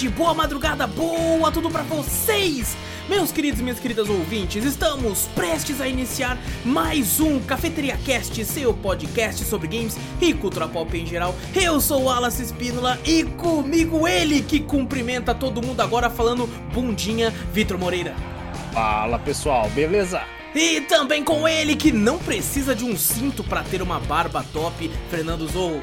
tarde, boa madrugada, boa tudo pra vocês! Meus queridos e minhas queridas ouvintes, estamos prestes a iniciar mais um Cafeteria Cast, seu podcast sobre games e cultura pop em geral. Eu sou o Wallace Espínola e comigo ele que cumprimenta todo mundo agora falando bundinha, Vitor Moreira. Fala pessoal, beleza? E também com ele que não precisa de um cinto para ter uma barba top, Fernando Zou.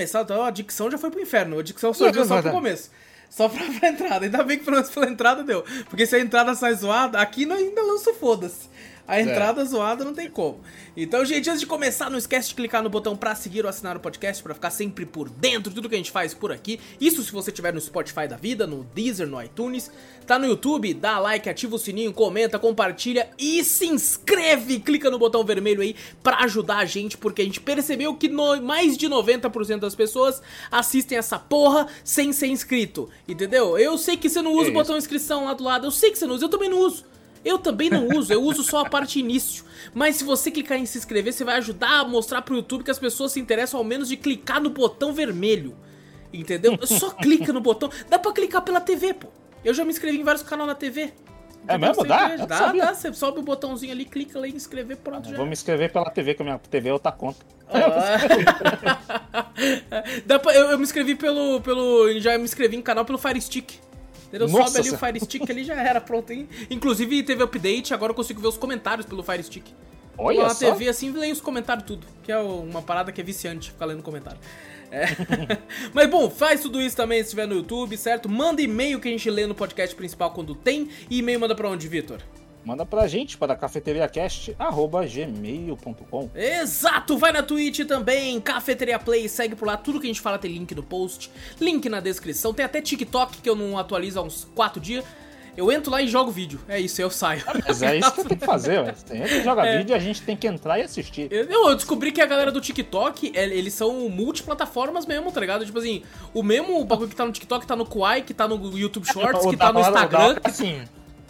Começar, então, a dicção já foi pro inferno. A dicção só deu só pro começo. Só pra, pra entrada. Ainda bem que pelo menos pela entrada deu. Porque se a entrada sai zoada, aqui não, ainda lança foda-se. A é. entrada é. zoada não tem como. Então, gente, antes de começar, não esquece de clicar no botão pra seguir ou assinar o podcast para ficar sempre por dentro de tudo que a gente faz por aqui. Isso se você estiver no Spotify da vida, no Deezer, no iTunes. Tá no YouTube, dá like, ativa o sininho, comenta, compartilha e se inscreve. Clica no botão vermelho aí para ajudar a gente, porque a gente percebeu que no, mais de 90% das pessoas assistem essa porra sem ser inscrito. Entendeu? Eu sei que você não usa é o botão inscrição lá do lado, eu sei que você não usa, eu também não uso. Eu também não uso, eu uso só a parte início. Mas se você clicar em se inscrever, você vai ajudar a mostrar pro YouTube que as pessoas se interessam ao menos de clicar no botão vermelho. Entendeu? Só clica no botão. Dá pra clicar pela TV, pô. Eu já me inscrevi em vários canais na TV. É mesmo? Dá? Dá, dá. Você sobe o botãozinho ali, clica lá em inscrever, pronto. Já. Vou me inscrever pela TV, que a minha TV é outra conta. Ah. dá pra, eu, eu, me inscrevi pelo, pelo. Já me inscrevi em canal pelo Fire Stick. Entendeu? Nossa, Sobe ali o Fire Stick ali já era, pronto. Hein? Inclusive teve update, agora eu consigo ver os comentários pelo Fire Stick. Olha na. TV assim, leio os comentários tudo. Que é uma parada que é viciante ficar lendo comentário. É. Mas bom, faz tudo isso também se estiver no YouTube, certo? Manda e-mail que a gente lê no podcast principal quando tem. E e-mail manda pra onde, Vitor? Manda pra gente para cafeteriacast@gmail.com. Exato, vai na Twitch também, Cafeteria Play, segue por lá, tudo que a gente fala tem link no post, link na descrição, tem até TikTok que eu não atualizo há uns 4 dias. Eu entro lá e jogo vídeo. É isso, eu saio. Mas é isso que tem que fazer, ué. Tem que jogar é. vídeo e a gente tem que entrar e assistir. Eu, eu, descobri que a galera do TikTok, é, eles são multiplataformas mesmo, tá ligado? Tipo assim, o mesmo bagulho que tá no TikTok tá no Kwai, que tá no YouTube Shorts, que tá no Instagram. Assim,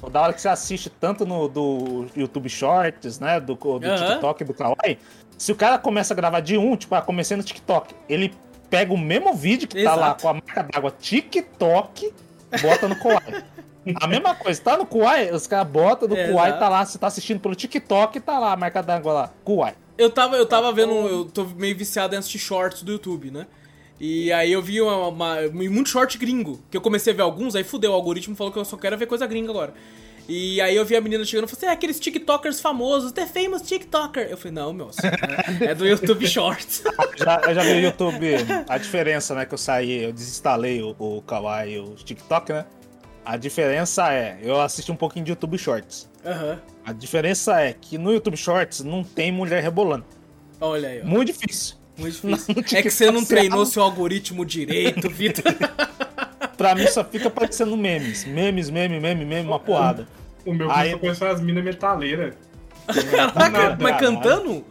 da hora que você assiste tanto no do YouTube Shorts, né? Do, do uhum. TikTok do Kawaii. Se o cara começa a gravar de um, tipo, ah, comecei no TikTok, ele pega o mesmo vídeo que Exato. tá lá com a marca d'água TikTok, bota no Kawaii. a mesma coisa, tá no Kawaii, os caras botam no é, Kawaii, tá lá, você tá assistindo pelo TikTok, tá lá a marca d'água lá, Kawaii. Eu tava, eu tava vendo, eu tô meio viciado em assistir shorts do YouTube, né? E aí eu vi uma, uma, muito short gringo, que eu comecei a ver alguns, aí fudeu, o algoritmo falou que eu só quero ver coisa gringa agora. E aí eu vi a menina chegando e falou assim, é aqueles tiktokers famosos, The Famous TikToker. Eu falei, não, meu, é do YouTube Shorts. já, eu já vi o YouTube, a diferença, né, que eu saí, eu desinstalei o, o Kawaii e o TikTok, né? A diferença é, eu assisti um pouquinho de YouTube Shorts. Uhum. A diferença é que no YouTube Shorts não tem mulher rebolando. Olha aí. Ó. Muito difícil. Muito difícil. é que você não treinou seu algoritmo direito, Vitor. pra mim só fica parecendo memes. Memes, meme, meme, meme, uma porrada. O meu Aí... começou as minas metaleiras. Caraca, mas cantando?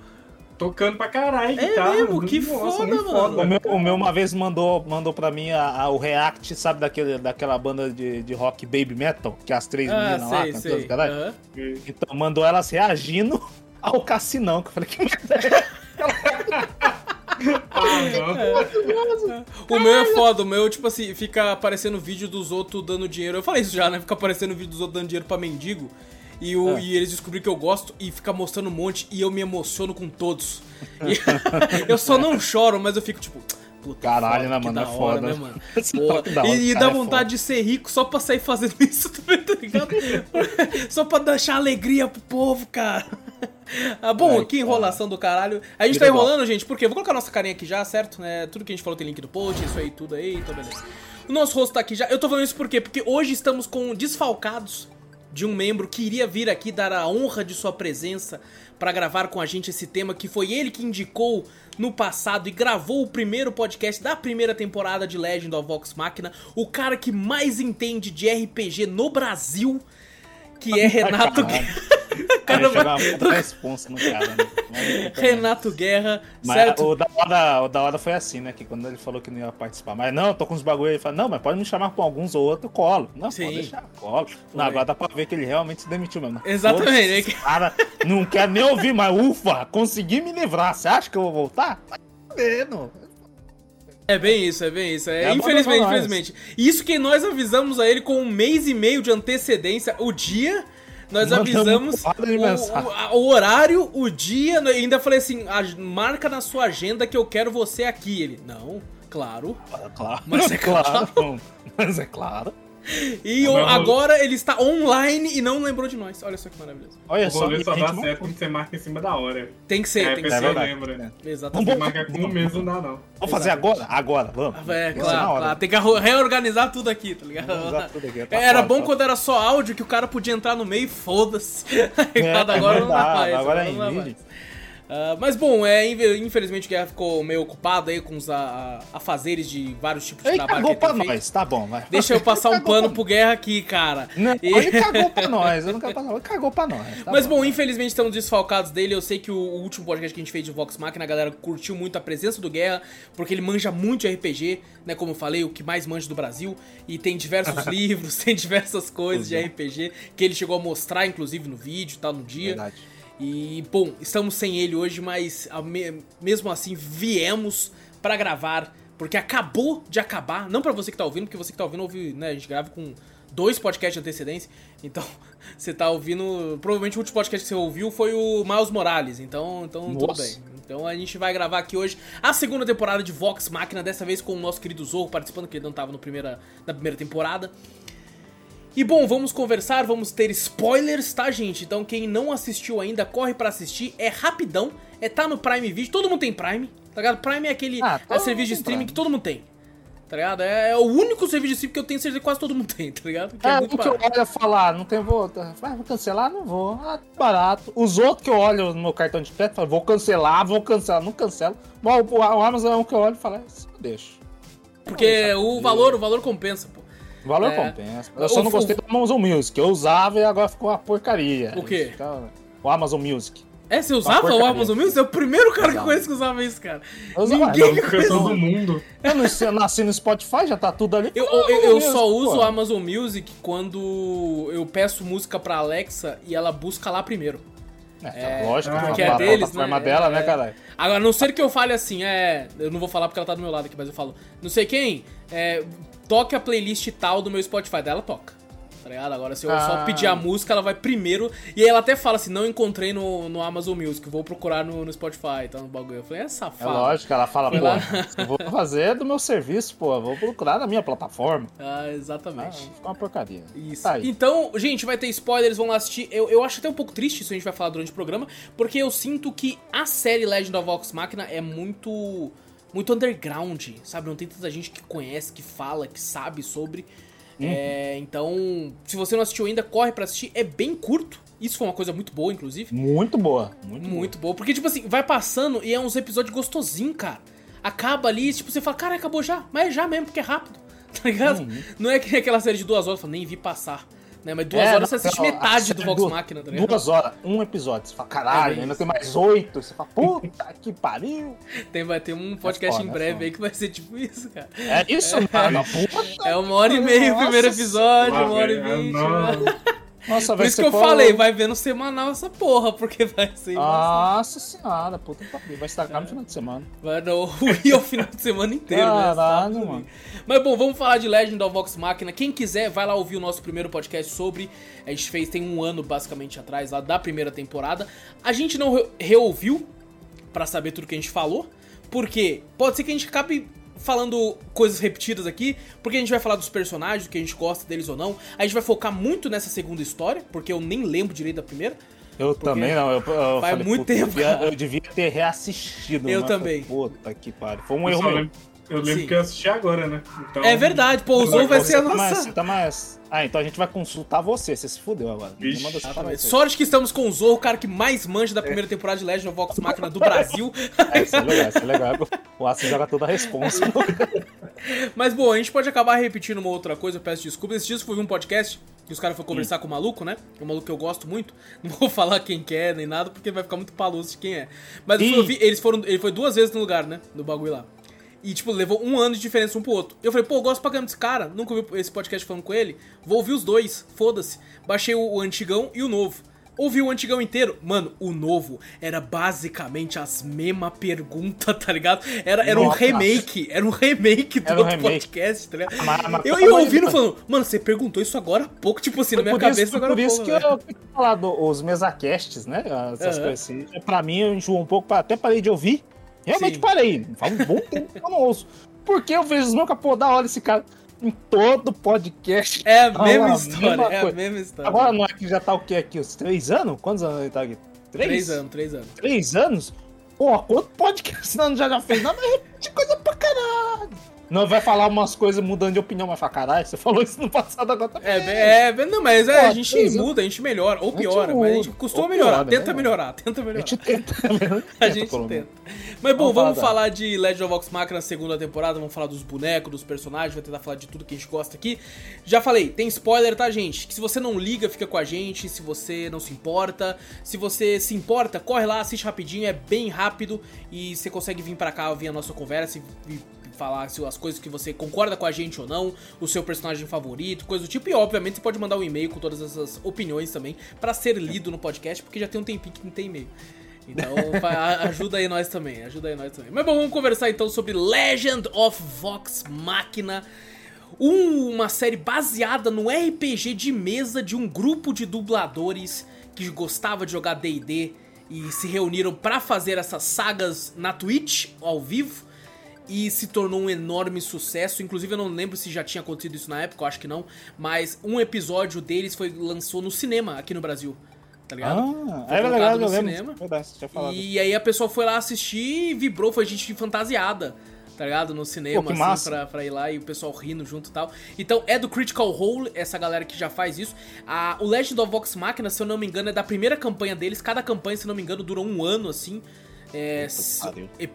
Tocando pra caralho, É guitarra, mesmo, que Nossa, foda, mano. Foda. O meu, o meu uma vez mandou, mandou pra mim a, a, o react, sabe, daquele, daquela banda de, de rock Baby Metal, que é as três ah, meninas lá cantando, caralho. Uhum. Então mandou elas reagindo ao Cassinão, que eu falei, que merda é ah, o meu é foda, o meu, tipo assim, fica aparecendo vídeo dos outros dando dinheiro. Eu falei isso já, né? Fica aparecendo vídeo dos outros dando dinheiro pra mendigo. E, é. e eles descobriram que eu gosto e fica mostrando um monte e eu me emociono com todos. Eu só não choro, mas eu fico tipo. Puta, Caralho, né, mano? É foda. Né, mano? e, e dá é vontade é de ser rico só pra sair fazendo isso também, tá ligado? só pra deixar alegria pro povo, cara. ah, bom, que enrolação do caralho. A gente tá enrolando, gente, porque vou colocar nossa carinha aqui já, certo? Né? Tudo que a gente falou tem link no post, isso aí, tudo aí, então beleza. O nosso rosto tá aqui já. Eu tô falando isso por quê? Porque hoje estamos com desfalcados de um membro que iria vir aqui dar a honra de sua presença para gravar com a gente esse tema que foi ele que indicou no passado e gravou o primeiro podcast da primeira temporada de Legend of Vox Machina, o cara que mais entende de RPG no Brasil, que é Renato cara vai... uma responsa no cara, né? Renato Guerra, mas certo? O da, hora, o da hora foi assim, né? Que quando ele falou que não ia participar, mas não, tô com uns bagulho aí, ele falou, não, mas pode me chamar com alguns ou outro, colo. Não, Sim. pode deixar, colo. Não, agora dá pra ver que ele realmente se demitiu mesmo. Exatamente. Pô, cara não quer nem ouvir, mas ufa, consegui me livrar. Você acha que eu vou voltar? Tá vendo. É bem isso, é bem isso. É, é infelizmente, infelizmente. Isso que nós avisamos a ele com um mês e meio de antecedência, o dia nós avisamos o, o, o, horário, o dia, e ainda falei assim: marca na sua agenda que eu quero você aqui. Ele, não, claro. Claro. Mas é claro. claro. Mas é claro. E o, agora ele está online e não lembrou de nós. Olha só que maravilhoso. Olha o só. O só dá certo quando você marca em cima da hora. Tem que ser, é, tem que ser. lembra. É. Exatamente. Vamos marcar com um mês não dá, não. Vamos fazer agora? Agora, vamos. É, claro, claro. Tem que reorganizar tudo aqui, tá ligado? Tudo aqui, tá era bom quando era só áudio que o cara podia entrar no meio e foda-se. É, agora não dá mais. Agora é em vídeo. Uh, mas bom, é, infelizmente o Guerra ficou meio ocupado aí com os afazeres de vários tipos de ele trabalho. Cagou pra nós, tá bom, vai. Deixa eu passar um pano pro Guerra aqui, cara. Não, e... Ele cagou pra nós, eu não quero passar, ele cagou pra nós. Tá mas bom, bom, infelizmente estamos desfalcados dele. Eu sei que o, o, último podcast que a gente fez de Vox Machina, a galera curtiu muito a presença do Guerra, porque ele manja muito de RPG, né? Como eu falei, o que mais manja do Brasil. E tem diversos livros, tem diversas coisas de RPG que ele chegou a mostrar, inclusive, no vídeo e tal, no dia. Verdade. E, bom, estamos sem ele hoje, mas mesmo assim viemos para gravar, porque acabou de acabar. Não para você que tá ouvindo, porque você que tá ouvindo ouve, né? A gente grava com dois podcasts de antecedência. Então, você tá ouvindo. Provavelmente o último podcast que você ouviu foi o Miles Morales. Então, então tudo bem. Então a gente vai gravar aqui hoje a segunda temporada de Vox Máquina, dessa vez com o nosso querido Zorro participando, que ele não tava no primeira, na primeira temporada. E bom, vamos conversar, vamos ter spoilers, tá, gente? Então quem não assistiu ainda, corre para assistir, é rapidão, é tá no Prime Video, todo mundo tem Prime, tá ligado? Prime é aquele ah, é serviço de streaming Prime. que todo mundo tem. Tá ligado? É, é, o único serviço de streaming que eu tenho certeza que quase todo mundo tem, tá ligado? Que é, é muito que eu olho falar, não tem vou, ah, vou cancelar, não vou, ah, barato. Os outros que eu olho no meu cartão de crédito, falo, vou cancelar, vou cancelar, não cancelo. Bom, o, o Amazon é um que eu olho e falo, é, deixa. Porque o valor, o valor compensa, pô. O valor é. compensa. Eu só o, não gostei do Amazon Music. Eu usava e agora ficou uma porcaria. O quê? O Amazon Music. É, você usava o Amazon Music? Você é o primeiro cara que eu conheço que usava isso, cara. Eu usava, Ninguém não, conhece do mundo. Eu, não, eu nasci no Spotify, já tá tudo ali. Eu, eu, eu só uso o Amazon Music quando eu peço música pra Alexa e ela busca lá primeiro. É, é lógico, porque é deles, né? dela, é, né, caralho? Agora, a não ser que eu fale assim, é. Eu não vou falar porque ela tá do meu lado aqui, mas eu falo. Não sei quem, é, toque a playlist tal do meu Spotify. Daí ela toca. Tá ligado? Agora, se eu ah. só pedir a música, ela vai primeiro. E aí ela até fala assim: não encontrei no, no Amazon Music, vou procurar no, no Spotify, tá no bagulho. Eu falei, é safado. É lógico, ela fala, pô, vou fazer do meu serviço, pô, vou procurar na minha plataforma. Ah, exatamente. Ah, fica uma porcaria. Isso. Tá então, gente, vai ter spoilers, vão lá assistir. Eu, eu acho até um pouco triste isso a gente vai falar durante o programa, porque eu sinto que a série Legend of Vox Machina é muito muito underground, sabe? Não tem tanta gente que conhece, que fala, que sabe sobre. Uhum. É, então, se você não assistiu ainda, corre para assistir. É bem curto. Isso foi uma coisa muito boa, inclusive. Muito boa. Muito, muito boa. boa. Porque, tipo assim, vai passando e é uns episódios gostosinhos, cara. Acaba ali, tipo, você fala, cara, acabou já. Mas é já mesmo, porque é rápido. Tá ligado? Uhum. Não é que aquela série de duas horas, nem vi passar. Né? Mas duas é, horas você assiste metade do Vox Machina, tá ligado? Duas horas, um episódio. Você fala, caralho, é ainda tem mais oito. Você fala, puta que pariu. Tem, vai ter um podcast é foda, em breve aí que vai ser tipo isso, cara. É isso, é, cara. Puta é uma hora e meia o primeiro episódio, uma hora e vinte. Nossa, Por isso que eu falei, vai ver no semanal essa porra, porque vai ser. Nossa senhora, puta que pariu. Vai estragar é. no final de semana. Vai não, e o final de semana inteiro, né? Caralho, né? mano. Mas bom, vamos falar de Legend of Vox Machina. Quem quiser, vai lá ouvir o nosso primeiro podcast sobre. A gente fez tem um ano basicamente atrás, lá da primeira temporada. A gente não re reouviu para saber tudo que a gente falou. Porque pode ser que a gente acabe falando coisas repetidas aqui, porque a gente vai falar dos personagens, que a gente gosta deles ou não. A gente vai focar muito nessa segunda história, porque eu nem lembro direito da primeira. Eu também não. Eu, eu faz falei, muito tempo. Eu devia, eu devia, ter reassistido. Eu também. Puta que pariu. Foi um erro meu. Eu lembro Sim. que eu assisti agora, né? Então... É verdade, pô, o Zou vai ser a nossa. Mais, tá mais... Ah, então a gente vai consultar você, você se fudeu agora. Sorte que estamos com o Zou, o cara que mais manja da primeira temporada de Legend of Vox Machina do Brasil. É, isso é legal, isso é legal. O Aço joga toda a responsa. Mas, bom, a gente pode acabar repetindo uma outra coisa, eu peço desculpas. Esse dia eu fui um podcast que os caras foram conversar hum. com o maluco, né? Um maluco que eu gosto muito. Não vou falar quem que é, nem nada, porque vai ficar muito paloso de quem é. Mas eu vi, eles foram. Ele foi duas vezes no lugar, né? No bagulho lá. E, tipo, levou um ano de diferença um pro outro. Eu falei, pô, eu gosto pra caramba desse cara, nunca ouvi esse podcast falando com ele. Vou ouvir os dois, foda-se. Baixei o, o, antigão e o novo. Ouvi o antigão inteiro. Mano, o novo era basicamente as mesmas perguntas, tá ligado? Era, era um remake. Era um remake do um outro remake. podcast, tá ligado? Mas, mas, eu ia ouvindo falando, mano, você perguntou isso agora há pouco, tipo assim, na minha cabeça isso, agora Por isso que eu tenho falado os mesacasts, né? Essas uhum. coisas assim. Pra mim, eu enjoo um pouco, até parei de ouvir. Realmente Sim. parei. Faz um bom tempo que eu não ouço. Porque eu vejo os meus capô da hora esse cara em todo podcast. É a mesma história, é a mesma história. Agora não é que já tá o que aqui? Os três anos? Quantos anos ele tá aqui? Três? Três anos, três anos. Três anos? Pô, quanto podcast não já já fez? Não, mas repete coisa pra caralho. Não vai falar umas coisas mudando de opinião, mas fala, caralho, você falou isso no passado agora também. É, é não, mas é, Pô, a gente muda, a gente melhora, ou piora, mas a gente costuma melhorar, tenta né? melhorar, tenta melhorar. A gente tenta, a gente tenta. Mas bom, vamos, vamos falar, falar de Legend of Vox Machina na segunda temporada, vamos falar dos bonecos, dos personagens, vai tentar falar de tudo que a gente gosta aqui. Já falei, tem spoiler, tá, gente? Que se você não liga, fica com a gente, se você não se importa, se você se importa, corre lá, assiste rapidinho, é bem rápido e você consegue vir para cá ouvir a nossa conversa e falar as coisas que você concorda com a gente ou não, o seu personagem favorito, coisa do tipo. E obviamente você pode mandar um e-mail com todas essas opiniões também para ser lido no podcast, porque já tem um tempinho que não tem e-mail. Então ajuda aí nós também, ajuda aí nós também. Mas bom, vamos conversar então sobre Legend of Vox Machina. Uma série baseada no RPG de mesa de um grupo de dubladores que gostava de jogar D&D e se reuniram para fazer essas sagas na Twitch ao vivo e se tornou um enorme sucesso. Inclusive, eu não lembro se já tinha acontecido isso na época, eu acho que não. Mas um episódio deles foi lançou no cinema aqui no Brasil. Tá ligado? Ah, foi era legal, no eu cinema. Verdade, e aí a pessoa foi lá assistir e vibrou, foi gente fantasiada. Tá ligado? No cinema, Pô, assim, pra, pra, ir lá e o pessoal rindo junto e tal. Então é do Critical Role, essa galera que já faz isso. A, o Legend of Vox Machina, se eu não me engano, é da primeira campanha deles. Cada campanha, se eu não me engano, durou um ano, assim. É,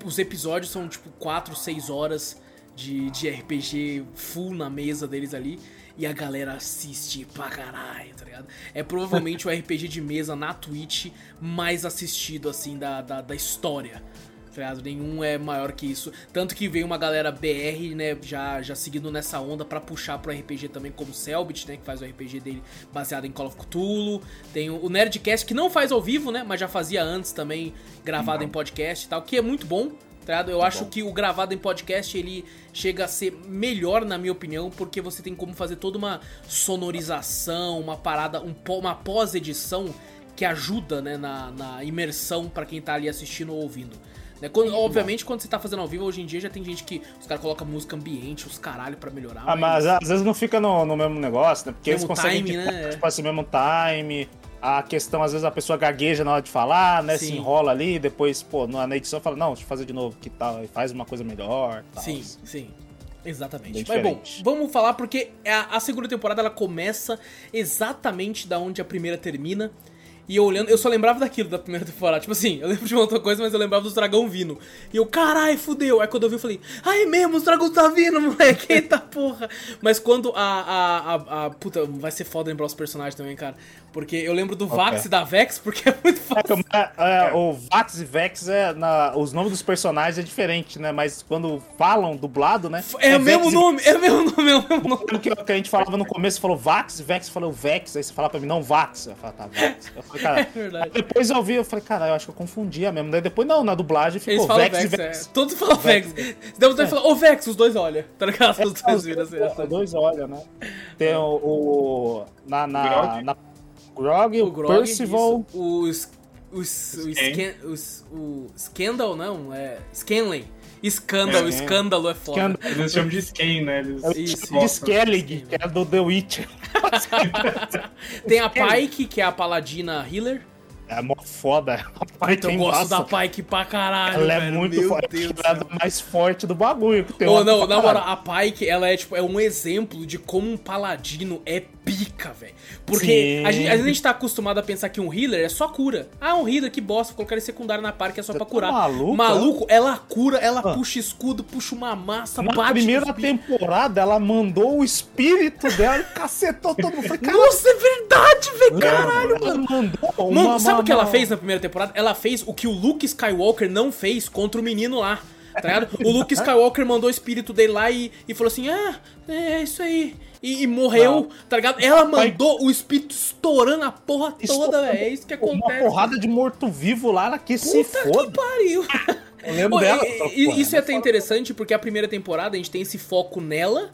os episódios são tipo 4, 6 horas de, de RPG full na mesa deles ali. E a galera assiste pra caralho, tá ligado? É provavelmente o RPG de mesa na Twitch mais assistido, assim, da, da, da história tá Nenhum é maior que isso. Tanto que veio uma galera BR, né, já, já seguindo nessa onda para puxar pro RPG também, como o Selbit, né, que faz o RPG dele baseado em Call of Cthulhu. Tem o Nerdcast, que não faz ao vivo, né, mas já fazia antes também, gravado não. em podcast e tal, que é muito bom, Eu acho bom. que o gravado em podcast, ele chega a ser melhor, na minha opinião, porque você tem como fazer toda uma sonorização, uma parada, um, uma pós-edição que ajuda, né, na, na imersão para quem tá ali assistindo ou ouvindo. Né? Quando, obviamente, quando você tá fazendo ao vivo, hoje em dia já tem gente que os caras colocam música ambiente, os caralho pra melhorar. Ah, mas, mas às vezes não fica no, no mesmo negócio, né? Porque eles conseguem, time, né? tipo assim, mesmo time. A questão, às vezes, a pessoa gagueja na hora de falar, né? Sim. Se enrola ali, depois, pô, na edição fala, não, deixa eu fazer de novo, que tal, e faz uma coisa melhor. Tal. Sim, sim. Exatamente. Mas bom, vamos falar porque a, a segunda temporada ela começa exatamente da onde a primeira termina. E eu olhando, eu só lembrava daquilo da primeira temporada. Tipo assim, eu lembro de uma outra coisa, mas eu lembrava dos dragão vindo. E eu, carai, fudeu. Aí quando eu vi, eu falei, ai mesmo, os dragões tá vindo, moleque, eita porra. Mas quando a, a, a, a, Puta, vai ser foda lembrar os personagens também, cara. Porque eu lembro do okay. Vax e da Vex, porque é muito fácil. É, é, o Vax e Vex, é, na, os nomes dos personagens é diferente, né? Mas quando falam dublado, né? É, é o mesmo nome, é o mesmo nome, é o mesmo nome. Que, que a gente falava no começo, falou Vax, Vex falou Vex, aí você fala pra mim, não Vax. Eu falo, tá, Vax. Eu falei, cara, é verdade. Depois eu ouvi, eu falei, cara, eu acho que eu confundia mesmo. Daí depois, não, na dublagem ficou Vex, Vex, e Vex. É. Todos falam Vex. Vex. Você fala, ô Vex, os dois olham, tá ligado? Os dois viram assim. Os dois olham, né? Tem o. o na, na, na Grog, o, Grog, Percival. Isso, o, o, o, Scan, o, Scandal, não, é. Scanley. Escândalo, é, escândalo é foda. Escândalo. Eles chamam de Scan, né? Eles... É Isso, de Skellig, que é do The Witcher. Tem a Pike, que é a paladina healer. É mó foda. A Pike eu gosto da Pike pra caralho. Ela é velho. muito Meu forte. Ela é mais forte do bagulho. Que oh, não, na moral, a Pike, ela é tipo, é um exemplo de como um paladino é pica, velho. Porque a gente, a gente tá acostumado a pensar que um healer é só cura. Ah, um healer, que bosta, colocar ele secundário na par que é só Você pra tá curar. Tá maluco? Maluco, ela cura, ela ah. puxa escudo, puxa uma massa, na bate. Na primeira temporada, ela mandou o espírito dela e cacetou todo mundo. Falei, Nossa, é verdade, velho, caralho, mano. Mandou mano, sabe que ela fez na primeira temporada? Ela fez o que o Luke Skywalker não fez contra o menino lá tá ligado? O Luke Skywalker mandou o espírito dele lá e, e falou assim: Ah, é isso aí e, e morreu, não. tá ligado? Ela mandou o espírito estourando a porra toda, velho. É isso que acontece. Uma porrada de morto-vivo lá na que Puta se foda. que pariu. Eu lembro dela. E, isso é até interessante porque a primeira temporada a gente tem esse foco nela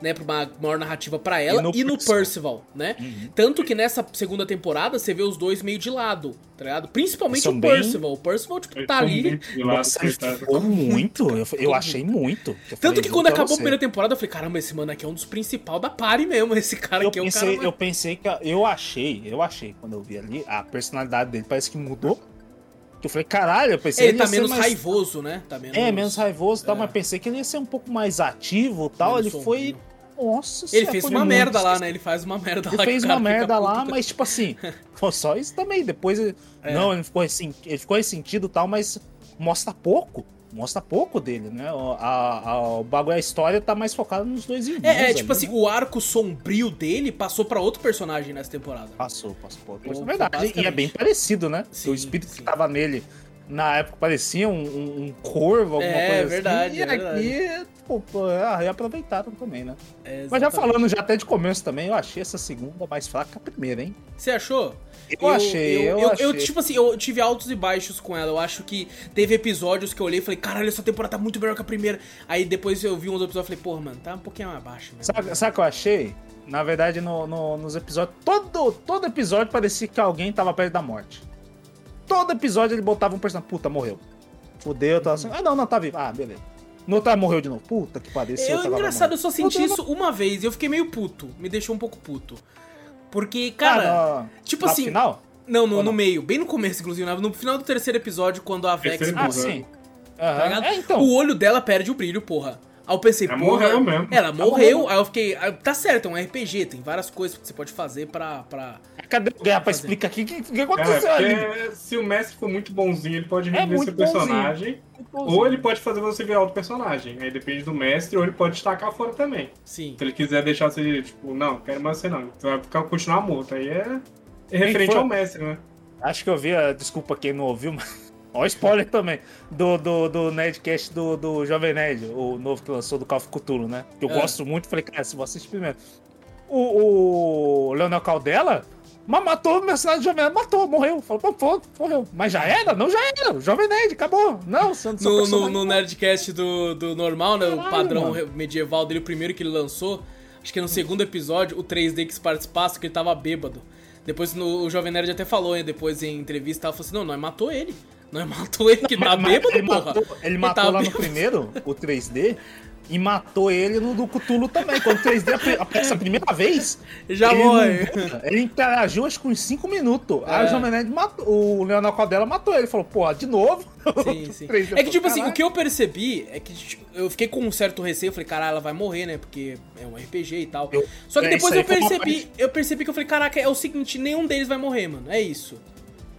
né, pra uma maior narrativa para ela e no, e no Percival, Percival né? Uhum. Tanto que nessa segunda temporada você vê os dois meio de lado, tá ligado? Principalmente o Percival. Bem... O Percival, tipo, tá ali. Nossa, ficou muito. Eu, eu achei muito. Eu Tanto falei, que quando acabou você. a primeira temporada, eu falei, caramba, esse mano aqui é um dos principais da party mesmo. Esse cara eu aqui pensei, é o cara. Eu pensei que. Eu achei, eu achei, quando eu vi ali, a personalidade dele parece que mudou. Eu falei, caralho, eu pensei ele, ele tá menos mais... raivoso, né? Tá menos... É, menos raivoso e é. tal, mas pensei que ele ia ser um pouco mais ativo e tal. Menos ele sombrio. foi nossa Ele fez uma merda lá, né? Ele faz uma merda ele lá. Ele fez uma merda lá, mas tipo assim, só isso também. Depois, é. não, ele ficou, assim, ele ficou ressentido e tal, mas mostra pouco. Mostra pouco dele, né? A, a, o bagulho, a história tá mais focada nos dois irmãos. É, é tipo ali, assim, né? o arco sombrio dele passou para outro personagem nessa temporada. Passou, passou pra outro personagem. Verdade. E é bem parecido, né? Sim, o espírito sim. que tava nele na época parecia um, um, um corvo, alguma é, coisa verdade, assim. E é aqui, verdade. pô, pô é, reaproveitaram também, né? É, Mas já falando já até de começo também, eu achei essa segunda mais fraca que a primeira, hein? Você achou? Eu, eu achei, eu, eu, achei. eu, tipo assim, eu tive altos e baixos com ela. Eu acho que teve episódios que eu olhei e falei, caralho, essa temporada tá muito melhor que a primeira. Aí depois eu vi uns episódios e falei, porra, mano, tá um pouquinho mais baixo. Mesmo. Sabe, sabe o que eu achei? Na verdade, no, no, nos episódios. Todo, todo episódio parecia que alguém tava perto da morte. Todo episódio ele botava um personagem. Puta, morreu. Fudeu, tava assim. Ah, não, não, tá vivo. Ah, beleza. No outro morreu de novo. Puta que pariu. Eu, engraçado, eu só senti isso uma vez e eu fiquei meio puto. Me deixou um pouco puto. Porque, cara, ah, tipo assim. No final? Não, no, no meio. Bem no começo, inclusive. No final do terceiro episódio, quando a Vex. Ah, sim. Uhum. Tá é, então. O olho dela perde o brilho, porra. Aí eu pensei, ela porra. Morreu mesmo. Ela morreu. Aí eu fiquei. Ah, tá certo, é um RPG, tem várias coisas que você pode fazer pra. pra Cadê o Guerra pra explicar aqui o que, que aconteceu é, ali? Se o mestre for muito bonzinho, ele pode reviver é seu personagem. Ou ele pode fazer você virar outro personagem. Aí depende do mestre, ou ele pode destacar fora também. Sim. Se ele quiser deixar você, tipo, não, quero mais você não. Você vai ficar, continuar morto. Aí é, é referente ao mestre, né? Acho que eu vi, a, desculpa quem não ouviu, mas Ó, spoiler também. Do, do, do Nerdcast do, do Jovem Nerd, o novo que lançou do Call of Cthulhu, né? Que eu é. gosto muito. Falei, cara, se você assistir primeiro. O, o Leonel Caldela mas matou o mercenário Jovem Nerd, matou, morreu. Falou, pô, morreu. Mas já era? Não, já era. Jovem Nerd, acabou. Não, não no, no, no Nerdcast do, do normal, né? Caralho, o padrão mano. medieval dele, o primeiro que ele lançou. Acho que no segundo episódio, o 3D que participasse, que ele tava bêbado. Depois no, o Jovem Nerd até falou, hein, depois em entrevista, ela falou assim: não, nós matou ele. Nós matou ele que tá bêbado, ele porra. Matou, ele matou ele lá bêbado. no primeiro, o 3D, e matou ele no do Cthulhu também. Quando o 3D aparece a primeira vez. Já morre. Ele interagiu acho que uns 5 minutos. É. Aí o João Menezes matou. O Leonel Caldela matou ele. Falou, pô, de novo. Sim, sim. é que, tipo assim, o que eu percebi é que tipo, eu fiquei com um certo receio. Eu falei, caralho, ela vai morrer, né? Porque é um RPG e tal. Eu, Só que é, depois eu percebi, eu percebi que eu falei, caraca, é o seguinte, nenhum deles vai morrer, mano. É isso.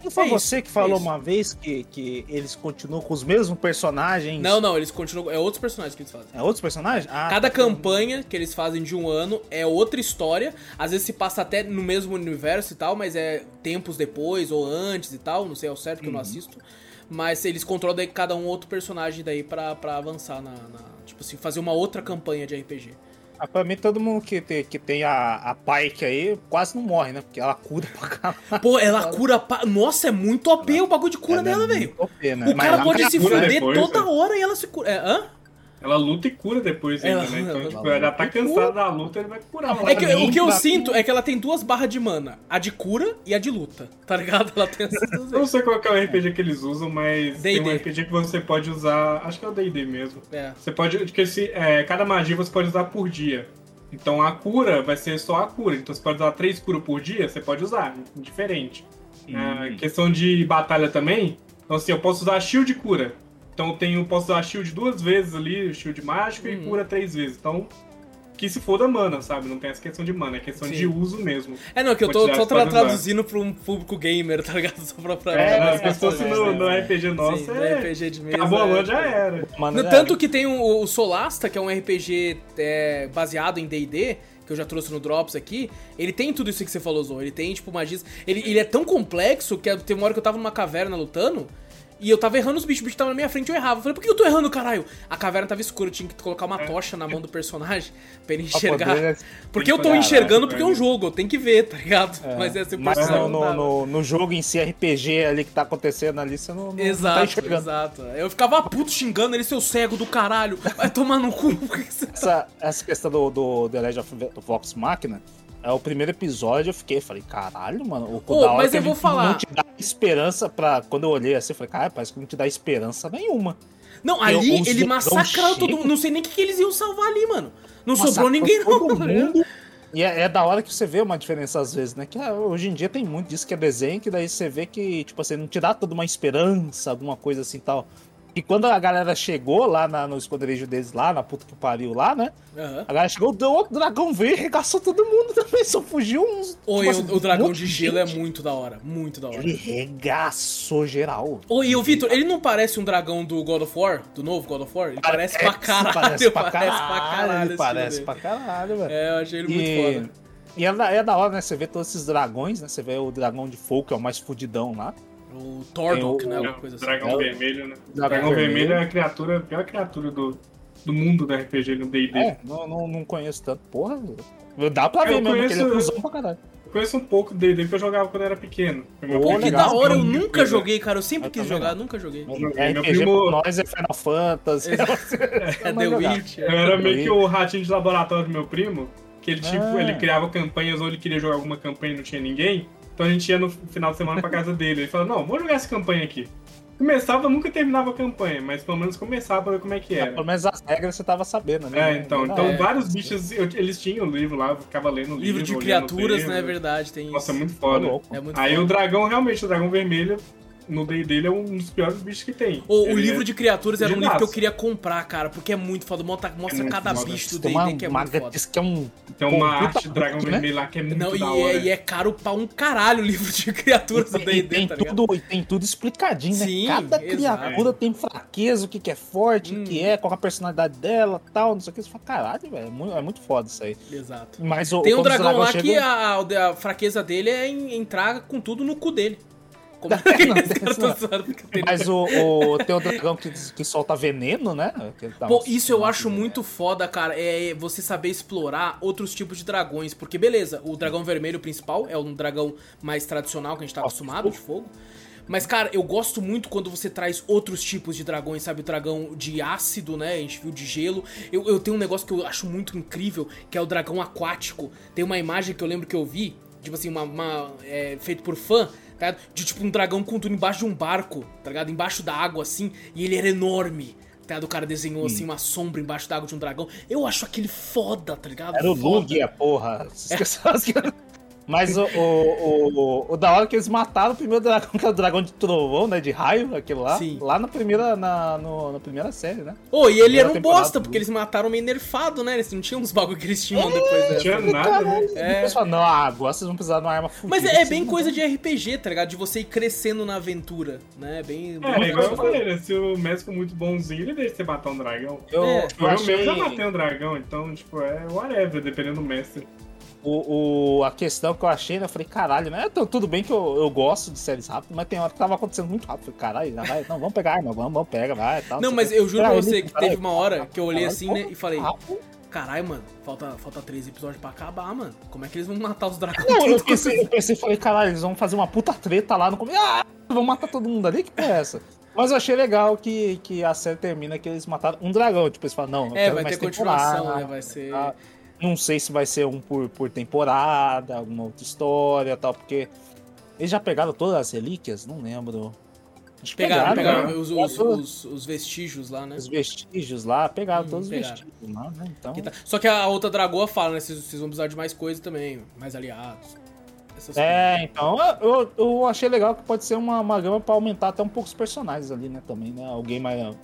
Não foi é você isso, que falou é uma vez que, que eles continuam com os mesmos personagens? Não, não, eles continuam. É outros personagens que eles fazem. É outros personagens? Ah, Cada tá campanha que eles fazem de um ano é outra história. Às vezes se passa até no mesmo universo e tal, mas é tempos depois ou antes e tal. Não sei ao certo que uhum. eu não uhum. assisto. Mas eles controlam daí cada um outro personagem daí pra, pra avançar na, na. Tipo assim, fazer uma outra campanha de RPG. Ah, pra mim, todo mundo que tem, que tem a, a Pike aí quase não morre, né? Porque ela cura pra caralho. Pô, ela cura pra... Nossa, é muito OP ela, o bagulho de cura dela, é velho. Né? O Mas cara pode se fuder depois, toda né? hora e ela se cura. É, hã? Ela luta e cura depois ainda, ela, né? Então, ela, tipo, ela já tá cansada da luta, ele vai curar. É que, o que eu sinto é que ela tem duas barras de mana. A de cura e a de luta, tá ligado? Ela tem essas duas. Eu não sei qual é o RPG que eles usam, mas tem um RPG que você pode usar... Acho que é o D&D mesmo. É. Você pode... Que esse, é, cada magia você pode usar por dia. Então a cura vai ser só a cura. Então você pode usar três curas por dia, você pode usar, indiferente. A questão de batalha também. Então, assim, eu posso usar shield cura. Então, eu tenho, posso usar shield duas vezes ali, shield mágico e cura três vezes. Então, que se for da mana, sabe? Não tem essa questão de mana, é questão Sim. de uso mesmo. É, não, que eu tô só tra traduzindo pra um público gamer, tá ligado? Só pra. pra é, é, se fosse no, no RPG nosso, Sim, é... RPG de mesa. Acabou a LAN, já era. No, tanto que tem o, o, Solasta, que é um RPG é, baseado em DD que eu já trouxe no Drops aqui, ele tem tudo isso que você falou, Zô. Ele tem, tipo, magias. Ele, ele é tão complexo que tem uma hora que eu tava numa caverna lutando. E eu tava errando os bichos, o bicho tava na minha frente e eu errava. Eu falei, por que eu tô errando, caralho? A caverna tava escura, eu tinha que colocar uma tocha na mão do personagem pra ele enxergar. Poder, porque eu tô enxergando porque é um jogo, eu tenho que ver, tá ligado? É. Mas é assim, Mas no, no, no, no, jogo em si, RPG ali que tá acontecendo ali, você não, não, exato, não tá enxergando. Exato, Eu ficava puto xingando ele, seu cego do caralho. Vai tomar no cu. essa, essa questão do, do The Legend of Vox Machina é o primeiro episódio, eu fiquei, falei, caralho, mano. O oh, mas eu vou falar. Não te dá esperança pra. Quando eu olhei assim, eu falei, cara, parece que não te dá esperança nenhuma. Não, ali ele massacrou todo mundo. Não sei nem o que, que, eles iam salvar ali, mano. Não sobrou ninguém, não. Todo mundo. E é, é, da hora que você vê uma diferença às vezes, né? Que ah, hoje em dia tem muito disso que é desenho, que daí você vê que, tipo assim, não te dá toda uma esperança, alguma coisa assim tal. E quando a galera chegou lá na, no esconderijo deles, lá na puta que pariu lá, né? Uhum. A galera chegou, deu outro dragão veio e regaçou todo mundo também, só fugiu uns. Oi, tipo assim, o, o, dragão de gelo é muito da hora, muito da hora. Ele regaçou geral. Oi, o Vitor, ele não parece um dragão do God of War, do novo God of War? Ele parece, parece pra caralho. Parece pra caralho, parece pra caralho, ele parece pra caralho, velho. É, eu achei ele e... muito foda. E é da, é da hora, né? Você vê todos esses dragões, né? Você vê o dragão de fogo, que é o mais fudidão lá. O Tordok, né? Alguma coisa assim. Dragão vermelho, né? Dragão, dragão vermelho é a criatura, a pior criatura do, do mundo da RPG no D&D. É, não, não, não conheço tanto. Porra, dá pra ver eu mesmo conheço, que ele é cuzão pra caralho. Eu conheço um pouco do D&D porque eu jogava quando eu era pequeno. Pô, que da hora, eu nunca joguei, cara. Eu sempre eu quis jogar, nunca joguei. É, meu primo... nós é Final Fantasy. É, é The Witch. Eu era meio que o ratinho de laboratório do meu primo, que ele, tipo, ah. ele criava campanhas ou ele queria jogar alguma campanha e não tinha ninguém. Então a gente ia no final de semana pra casa dele. Ele falou, não, vou jogar essa campanha aqui. Começava, nunca terminava a campanha, mas pelo menos começava pra ver como é que era. É, pelo menos as regras você tava sabendo, né? É, então. Então é, vários bichos, eu, eles tinham o livro lá, eu ficava lendo o livro. Livro de criaturas, né? É verdade, tem Nossa, isso. muito foda. É muito Aí foda. o dragão, realmente, o dragão vermelho, no day dele é um dos piores bichos que tem. O, o livro é... de criaturas era um livro que eu queria comprar, cara, porque é muito foda. Mostra, mostra é cada foda. bicho do D&D que é muito foda. Que é um... Tem uma arte de dragão né? vermelho lá que é muito Não, e hora. É, e é caro pra um caralho o livro de criaturas do D&D, tem, tá tudo, e tem tudo explicadinho, né? Sim, Cada criatura tem fraqueza, o que, que é forte, hum. o que é, qual é a personalidade dela, tal, não sei o que. Você fala, caralho, velho, é muito, é muito foda isso aí. Exato. Mas o, tem um dragão lá chegou... que a, a, fraqueza dele é entrar com tudo no cu dele. Como é que não, Mas o, o, tem o dragão que, que solta veneno, né? Pô, isso eu acho muito foda, cara. É você saber explorar outros tipos de dragões. Porque, beleza, o dragão vermelho principal é um dragão mais tradicional que a gente tá acostumado, de fogo. Mas, cara, eu gosto muito quando você traz outros tipos de dragões, sabe? O dragão de ácido, né? A gente viu de gelo. Eu, eu tenho um negócio que eu acho muito incrível, que é o dragão aquático. Tem uma imagem que eu lembro que eu vi, tipo assim, uma, uma é, feito por fã, tá De tipo um dragão com tudo embaixo de um barco, tá ligado? Embaixo da água, assim, e ele era enorme. Tá ligado? O cara desenhou, assim, uma sombra embaixo da água de um dragão. Eu acho aquele foda, tá ligado? Era o Lugia, porra. Esqueceu é. Mas o, o, o, o, da hora que eles mataram o primeiro dragão, que é o dragão de trovão, né? De raio, aquele lá. Sim. Lá na primeira, na, no, na primeira série, né? Oh, e ele era um bosta, porque eles mataram meio nerfado, né? Eles não tinham uns bagulho que eles tinham é, depois dessa. Não tinha nada, né? É. Falam, não, agora vocês vão precisar de uma arma fudida. Mas é, é bem coisa de RPG, tá ligado? De você ir crescendo na aventura, né? Bem. É, bem igual eu falei, né? Se o médico muito bonzinho, ele deixa você matar um dragão. Eu, é. eu, eu achei... mesmo já matei um dragão, então, tipo, é whatever, dependendo do mestre. O, o, a questão que eu achei, né? Eu falei, caralho, né? Tudo bem que eu, eu gosto de séries rápidas, mas tem hora que tava acontecendo muito rápido. Falei, caralho, vai, não, vamos pegar arma, vamos, vamos, pega, vai tal. Não, mas eu juro pra você que teve uma hora que eu olhei assim, né, e falei, caralho, mano, falta, falta três episódios pra acabar, mano. Como é que eles vão matar os dragões? Não, eu pensei, eu pensei, falei, caralho, eles vão fazer uma puta treta lá no começo. Ah, vão matar todo mundo ali? Que porra é essa? Mas eu achei legal que, que a série termina que eles mataram um dragão. Tipo, eles falam, não, é, vai ter continuação, né? Vai ser. Tá? Não sei se vai ser um por, por temporada, alguma outra história tal, porque eles já pegaram todas as relíquias? Não lembro. Acho pegaram, pegaram, pegaram os, os, os, os, vestígios lá, né? Os vestígios lá, pegaram hum, todos os vestígios lá, né? Então... Tá. Só que a outra dragoa fala, né? Vocês, vocês vão precisar de mais coisa também, mais aliados. é, então eu, eu achei legal que pode ser uma, uma gama pra aumentar até um pouco os personagens ali, né? Também, né? Alguém mais.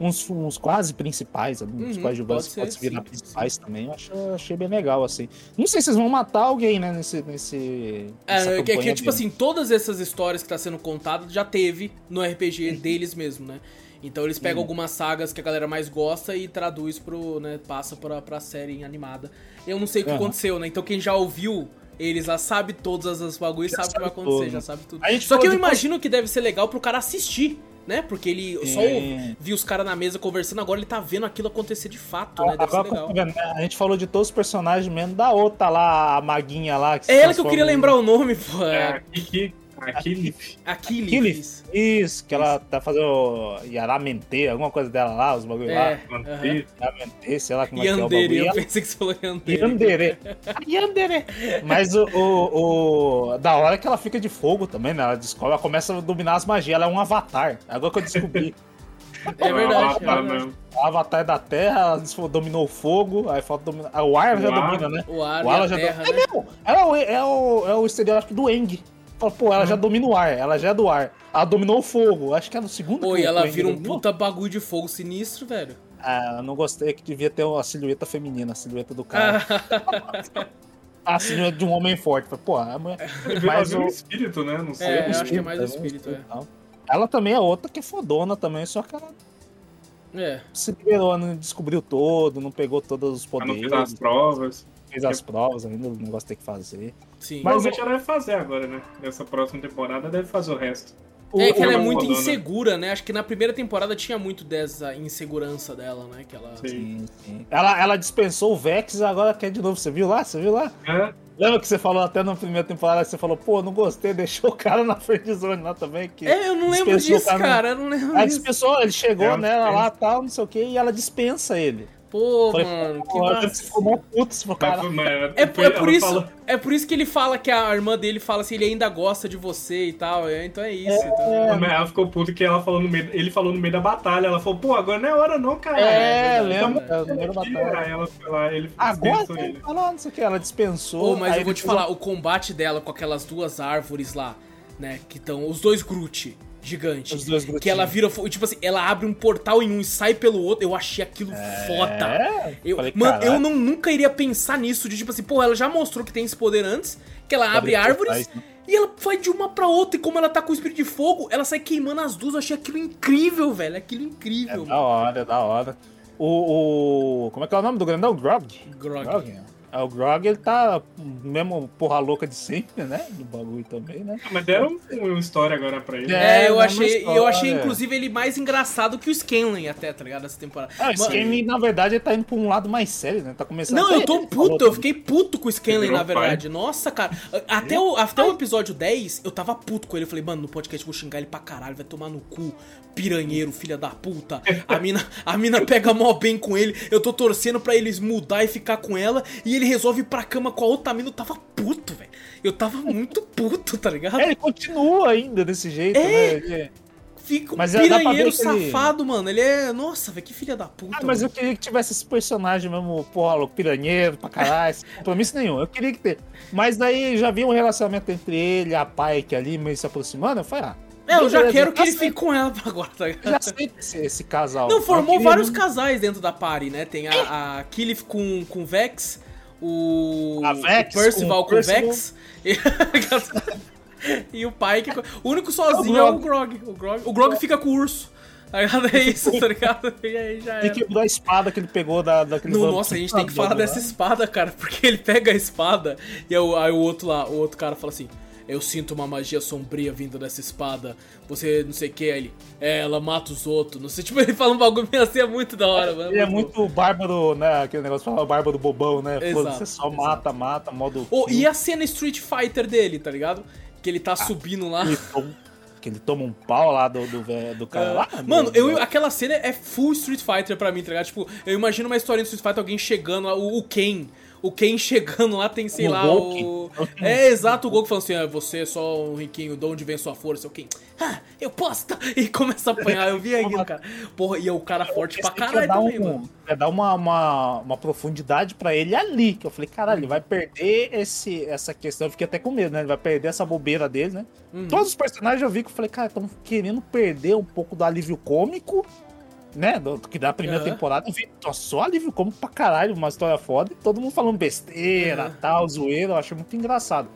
Uns, uns quase principais, uns uhum, coadjuvantes pode, pode se virar principais sim. também. Eu achei, achei bem legal, assim. Não sei se vocês vão matar alguém, né, nesse. nesse é, é que, tipo assim, todas essas histórias que tá sendo contadas já teve no RPG uhum. deles mesmo, né? Então eles pegam algumas sagas que a galera mais gosta e traduz pro, né, passa pra, pra série animada. Eu não sei o que uhum. aconteceu, né? Então quem já ouviu eles lá sabe todas as bagulhos, sabe o que vai acontecer, tudo. já sabe tudo. Só que eu imagino que deve ser legal pro cara assistir né? Porque ele é. só viu os caras na mesa conversando, agora ele tá vendo aquilo acontecer de fato, né? Deve agora, ser legal. Né? A gente falou de todos os personagens mesmo, da outra lá, a maguinha lá. Que é ela que eu queria lembrar o nome, pô. É, Kiki. Aquilif. Aquilif. Isso, que ela tá fazendo Yaramente, alguma coisa dela lá, os bagulho é, lá. Uh Yaramente, sei lá como Yandere, é que é o bagulho. Eu pensei que você falou Yandere. Yandere. Yandere. Mas o, o, o, Da hora que ela fica de fogo também, né? Ela descobre, ela começa a dominar as magias, ela é um avatar. Agora que eu descobri. É verdade, é verdade. O avatar da terra, ela dominou o fogo, aí falta dominar. Ah, o ar o já ar. domina, né? O ar, o ar já terra, domina. Né? É mesmo! Ela é o, é o, é o estereótipo do Eng. Fala, pô, ela já uhum. domina o ar, ela já é do ar. Ela dominou o fogo. Acho que é no segundo Pô, e ela vira um puta bagulho de fogo sinistro, velho. Ah, eu não gostei que devia ter a silhueta feminina, a silhueta do cara. a silhueta de um homem forte. Pô, a mulher. Mas o espírito, né? Não sei. É, eu acho que é mais o espírito, é. Ela também é outra que é fodona também, só que ela. É. Se liberou, não descobriu todo, não pegou todos os poderes. Ela não fez as provas fez as provas ainda, o negócio tem que fazer. Sim. Mas Provavelmente ela deve fazer agora, né? Nessa próxima temporada deve fazer o resto. É que ela é muito insegura, né? Acho que na primeira temporada tinha muito dessa insegurança dela, né? Que ela... Sim, sim. Ela, ela dispensou o Vex agora quer de novo. Você viu lá? Você viu lá? É. Lembra que você falou até na primeira temporada, você falou, pô, não gostei, deixou o cara na friendzone lá também. Que é, eu não lembro disso, cara, cara, eu não lembro Ela dispensou, ele chegou é, nela lá, tal, não sei o que, e ela dispensa ele. Pô, Falei, mano, que massa. Putz, cara. É, é, por isso, é por isso que ele fala que a irmã dele fala assim, ele ainda gosta de você e tal. É, então é isso. É, então. Ela ficou puta que ela falou no meio, ele falou no meio da batalha. Ela falou, pô, agora não é hora não, cara. É, lembra? É, ela foi lá, ele agora ele. Falou, não sei o que, ela dispensou. Oh, mas eu vou te falar, o combate dela com aquelas duas árvores lá, né, que estão, os dois Groot gigante. Os dois que ela vira. Tipo assim, ela abre um portal em um e sai pelo outro. Eu achei aquilo é... foda. Eu, Falei, mano, eu não, nunca iria pensar nisso. De tipo assim, pô, ela já mostrou que tem esse poder antes. Que ela abre árvores. Né? E ela vai de uma pra outra. E como ela tá com o espírito de fogo, ela sai queimando as duas. Eu achei aquilo incrível, velho. Aquilo incrível. É da hora, é da hora. O, o. Como é que é o nome do grandão? Grog? Grog. Grog. É, o Grog, ele tá mesmo porra louca de sempre, né? Do bagulho também, né? Ah, mas deram uma história agora pra ele. É, eu achei, eu achei inclusive ele mais engraçado que o Scanlan até, tá ligado? Essa temporada. Ah, o Scanlan, na verdade, ele tá indo pra um lado mais sério, né? Tá começando Não, eu tô puto, eu fiquei puto com o Scanlan, na verdade. Pai. Nossa, cara. Até o, até o episódio 10, eu tava puto com ele. Eu falei, mano, no podcast eu vou xingar ele pra caralho, vai tomar no cu. Piranheiro, filha da puta. A mina, a mina pega mó bem com ele. Eu tô torcendo pra eles mudar e ficar com ela. E ele resolve ir pra cama com a outra mina, eu tava puto, velho. Eu tava muito puto, tá ligado? É, ele continua ainda desse jeito, é. né? Ele... Fica um mas é, piranheiro safado, ele... mano. Ele é. Nossa, velho, que filha da puta. Ah, mas mano. eu queria que tivesse esse personagem mesmo, porra, piranheiro pra caralho, sem compromisso nenhum. Eu queria que ter. Mas daí já vi um relacionamento entre ele e a Pike ali, meio se aproximando. Eu falei, ah. É, eu já quero que ele fique com ela agora, tá ligado? Já sei esse, esse casal. Não, formou vários casais dentro da party, né? Tem a, a Killif com, com Vex, o, Vex, o Percival com, o Vex. e o pai que. O único sozinho é o Grog. O Grog, o Grog fica com o urso. É isso, tá ligado? E aí já Tem que mudar a espada que ele pegou da, daquele. No, nossa, a gente tem que falar dessa espada, cara, porque ele pega a espada e aí o, aí o outro lá, o outro cara fala assim: eu sinto uma magia sombria vindo dessa espada. Você não sei o que, ele. É, ela mata os outros. Não sei, tipo, ele fala um bagulho assim, é muito da hora, mano. Ele é muito bárbaro, né? Aquele negócio fala bárbaro bobão, né? Exato, você só exato. mata, mata, modo. Oh, e a cena Street Fighter dele, tá ligado? Que ele tá ah, subindo lá. Que ele toma um pau lá do, do, do cara é. lá. Mano, eu, aquela cena é full Street Fighter pra mim, tá ligado? Tipo, eu imagino uma história de Street Fighter, alguém chegando lá, o, o Ken o Ken chegando lá tem, sei o lá, o. É exato o Goku falando assim: ah, você é só um riquinho, de onde vem sua força? O Ken, ah, eu posso! E começa a apanhar, eu vi aquilo, cara. Porra, e é o cara forte pra caralho também, um, mano. É dar uma, uma, uma profundidade pra ele ali, que eu falei, caralho, ele vai perder esse, essa questão. Eu fiquei até com medo, né? Ele vai perder essa bobeira dele, né? Uhum. Todos os personagens eu vi que eu falei, cara, estão querendo perder um pouco do alívio cômico né, do, que da primeira uhum. temporada, eu vi só alívio como pra caralho, uma história foda, e todo mundo falando besteira, uhum. tal, zoeira, eu achei muito engraçado.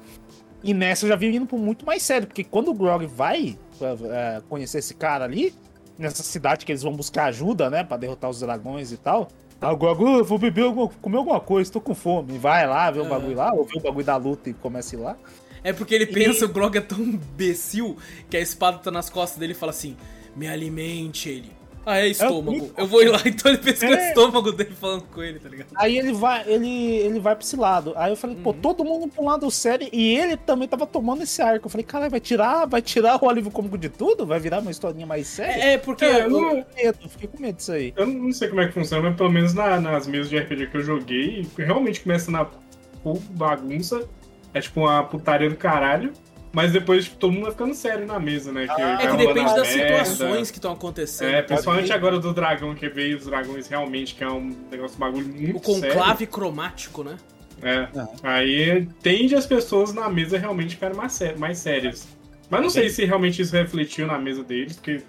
E nessa eu já vi indo pro muito mais sério, porque quando o Grog vai é, conhecer esse cara ali, nessa cidade que eles vão buscar ajuda, né, pra derrotar os dragões e tal, Aí o Grog, oh, vou beber, alguma, comer alguma coisa, tô com fome. Vai lá, vê o bagulho lá, ou vê o bagulho da luta e começa a ir lá. É porque ele pensa, e... o Grog é tão imbecil que a espada tá nas costas dele e fala assim: me alimente ele. Ah, é estômago. Eu, eu vou ir lá, então ele pensa é. que é o estômago dele falando com ele, tá ligado? Aí ele vai, ele, ele vai pra esse lado. Aí eu falei, uhum. pô, todo mundo pra um lado sério e ele também tava tomando esse arco. Eu falei, cara, vai tirar, vai tirar o alívio cômico de tudo? Vai virar uma historinha mais séria? É, é porque. É, eu, não... medo, fiquei com medo disso aí. Eu não sei como é que funciona, mas pelo menos na, nas mesas de RPG que eu joguei, realmente começa na bagunça. É tipo uma putaria do caralho. Mas depois tipo, todo mundo vai ficando sério na mesa, né? Que ah, é que depende das merda. situações que estão acontecendo. É, principalmente agora do dragão, que veio os dragões realmente, que é um negócio bagulho muito O conclave sério. cromático, né? É. Aí tende as pessoas na mesa realmente ficarem mais, mais sérias. Mas não sei se realmente isso refletiu na mesa deles, porque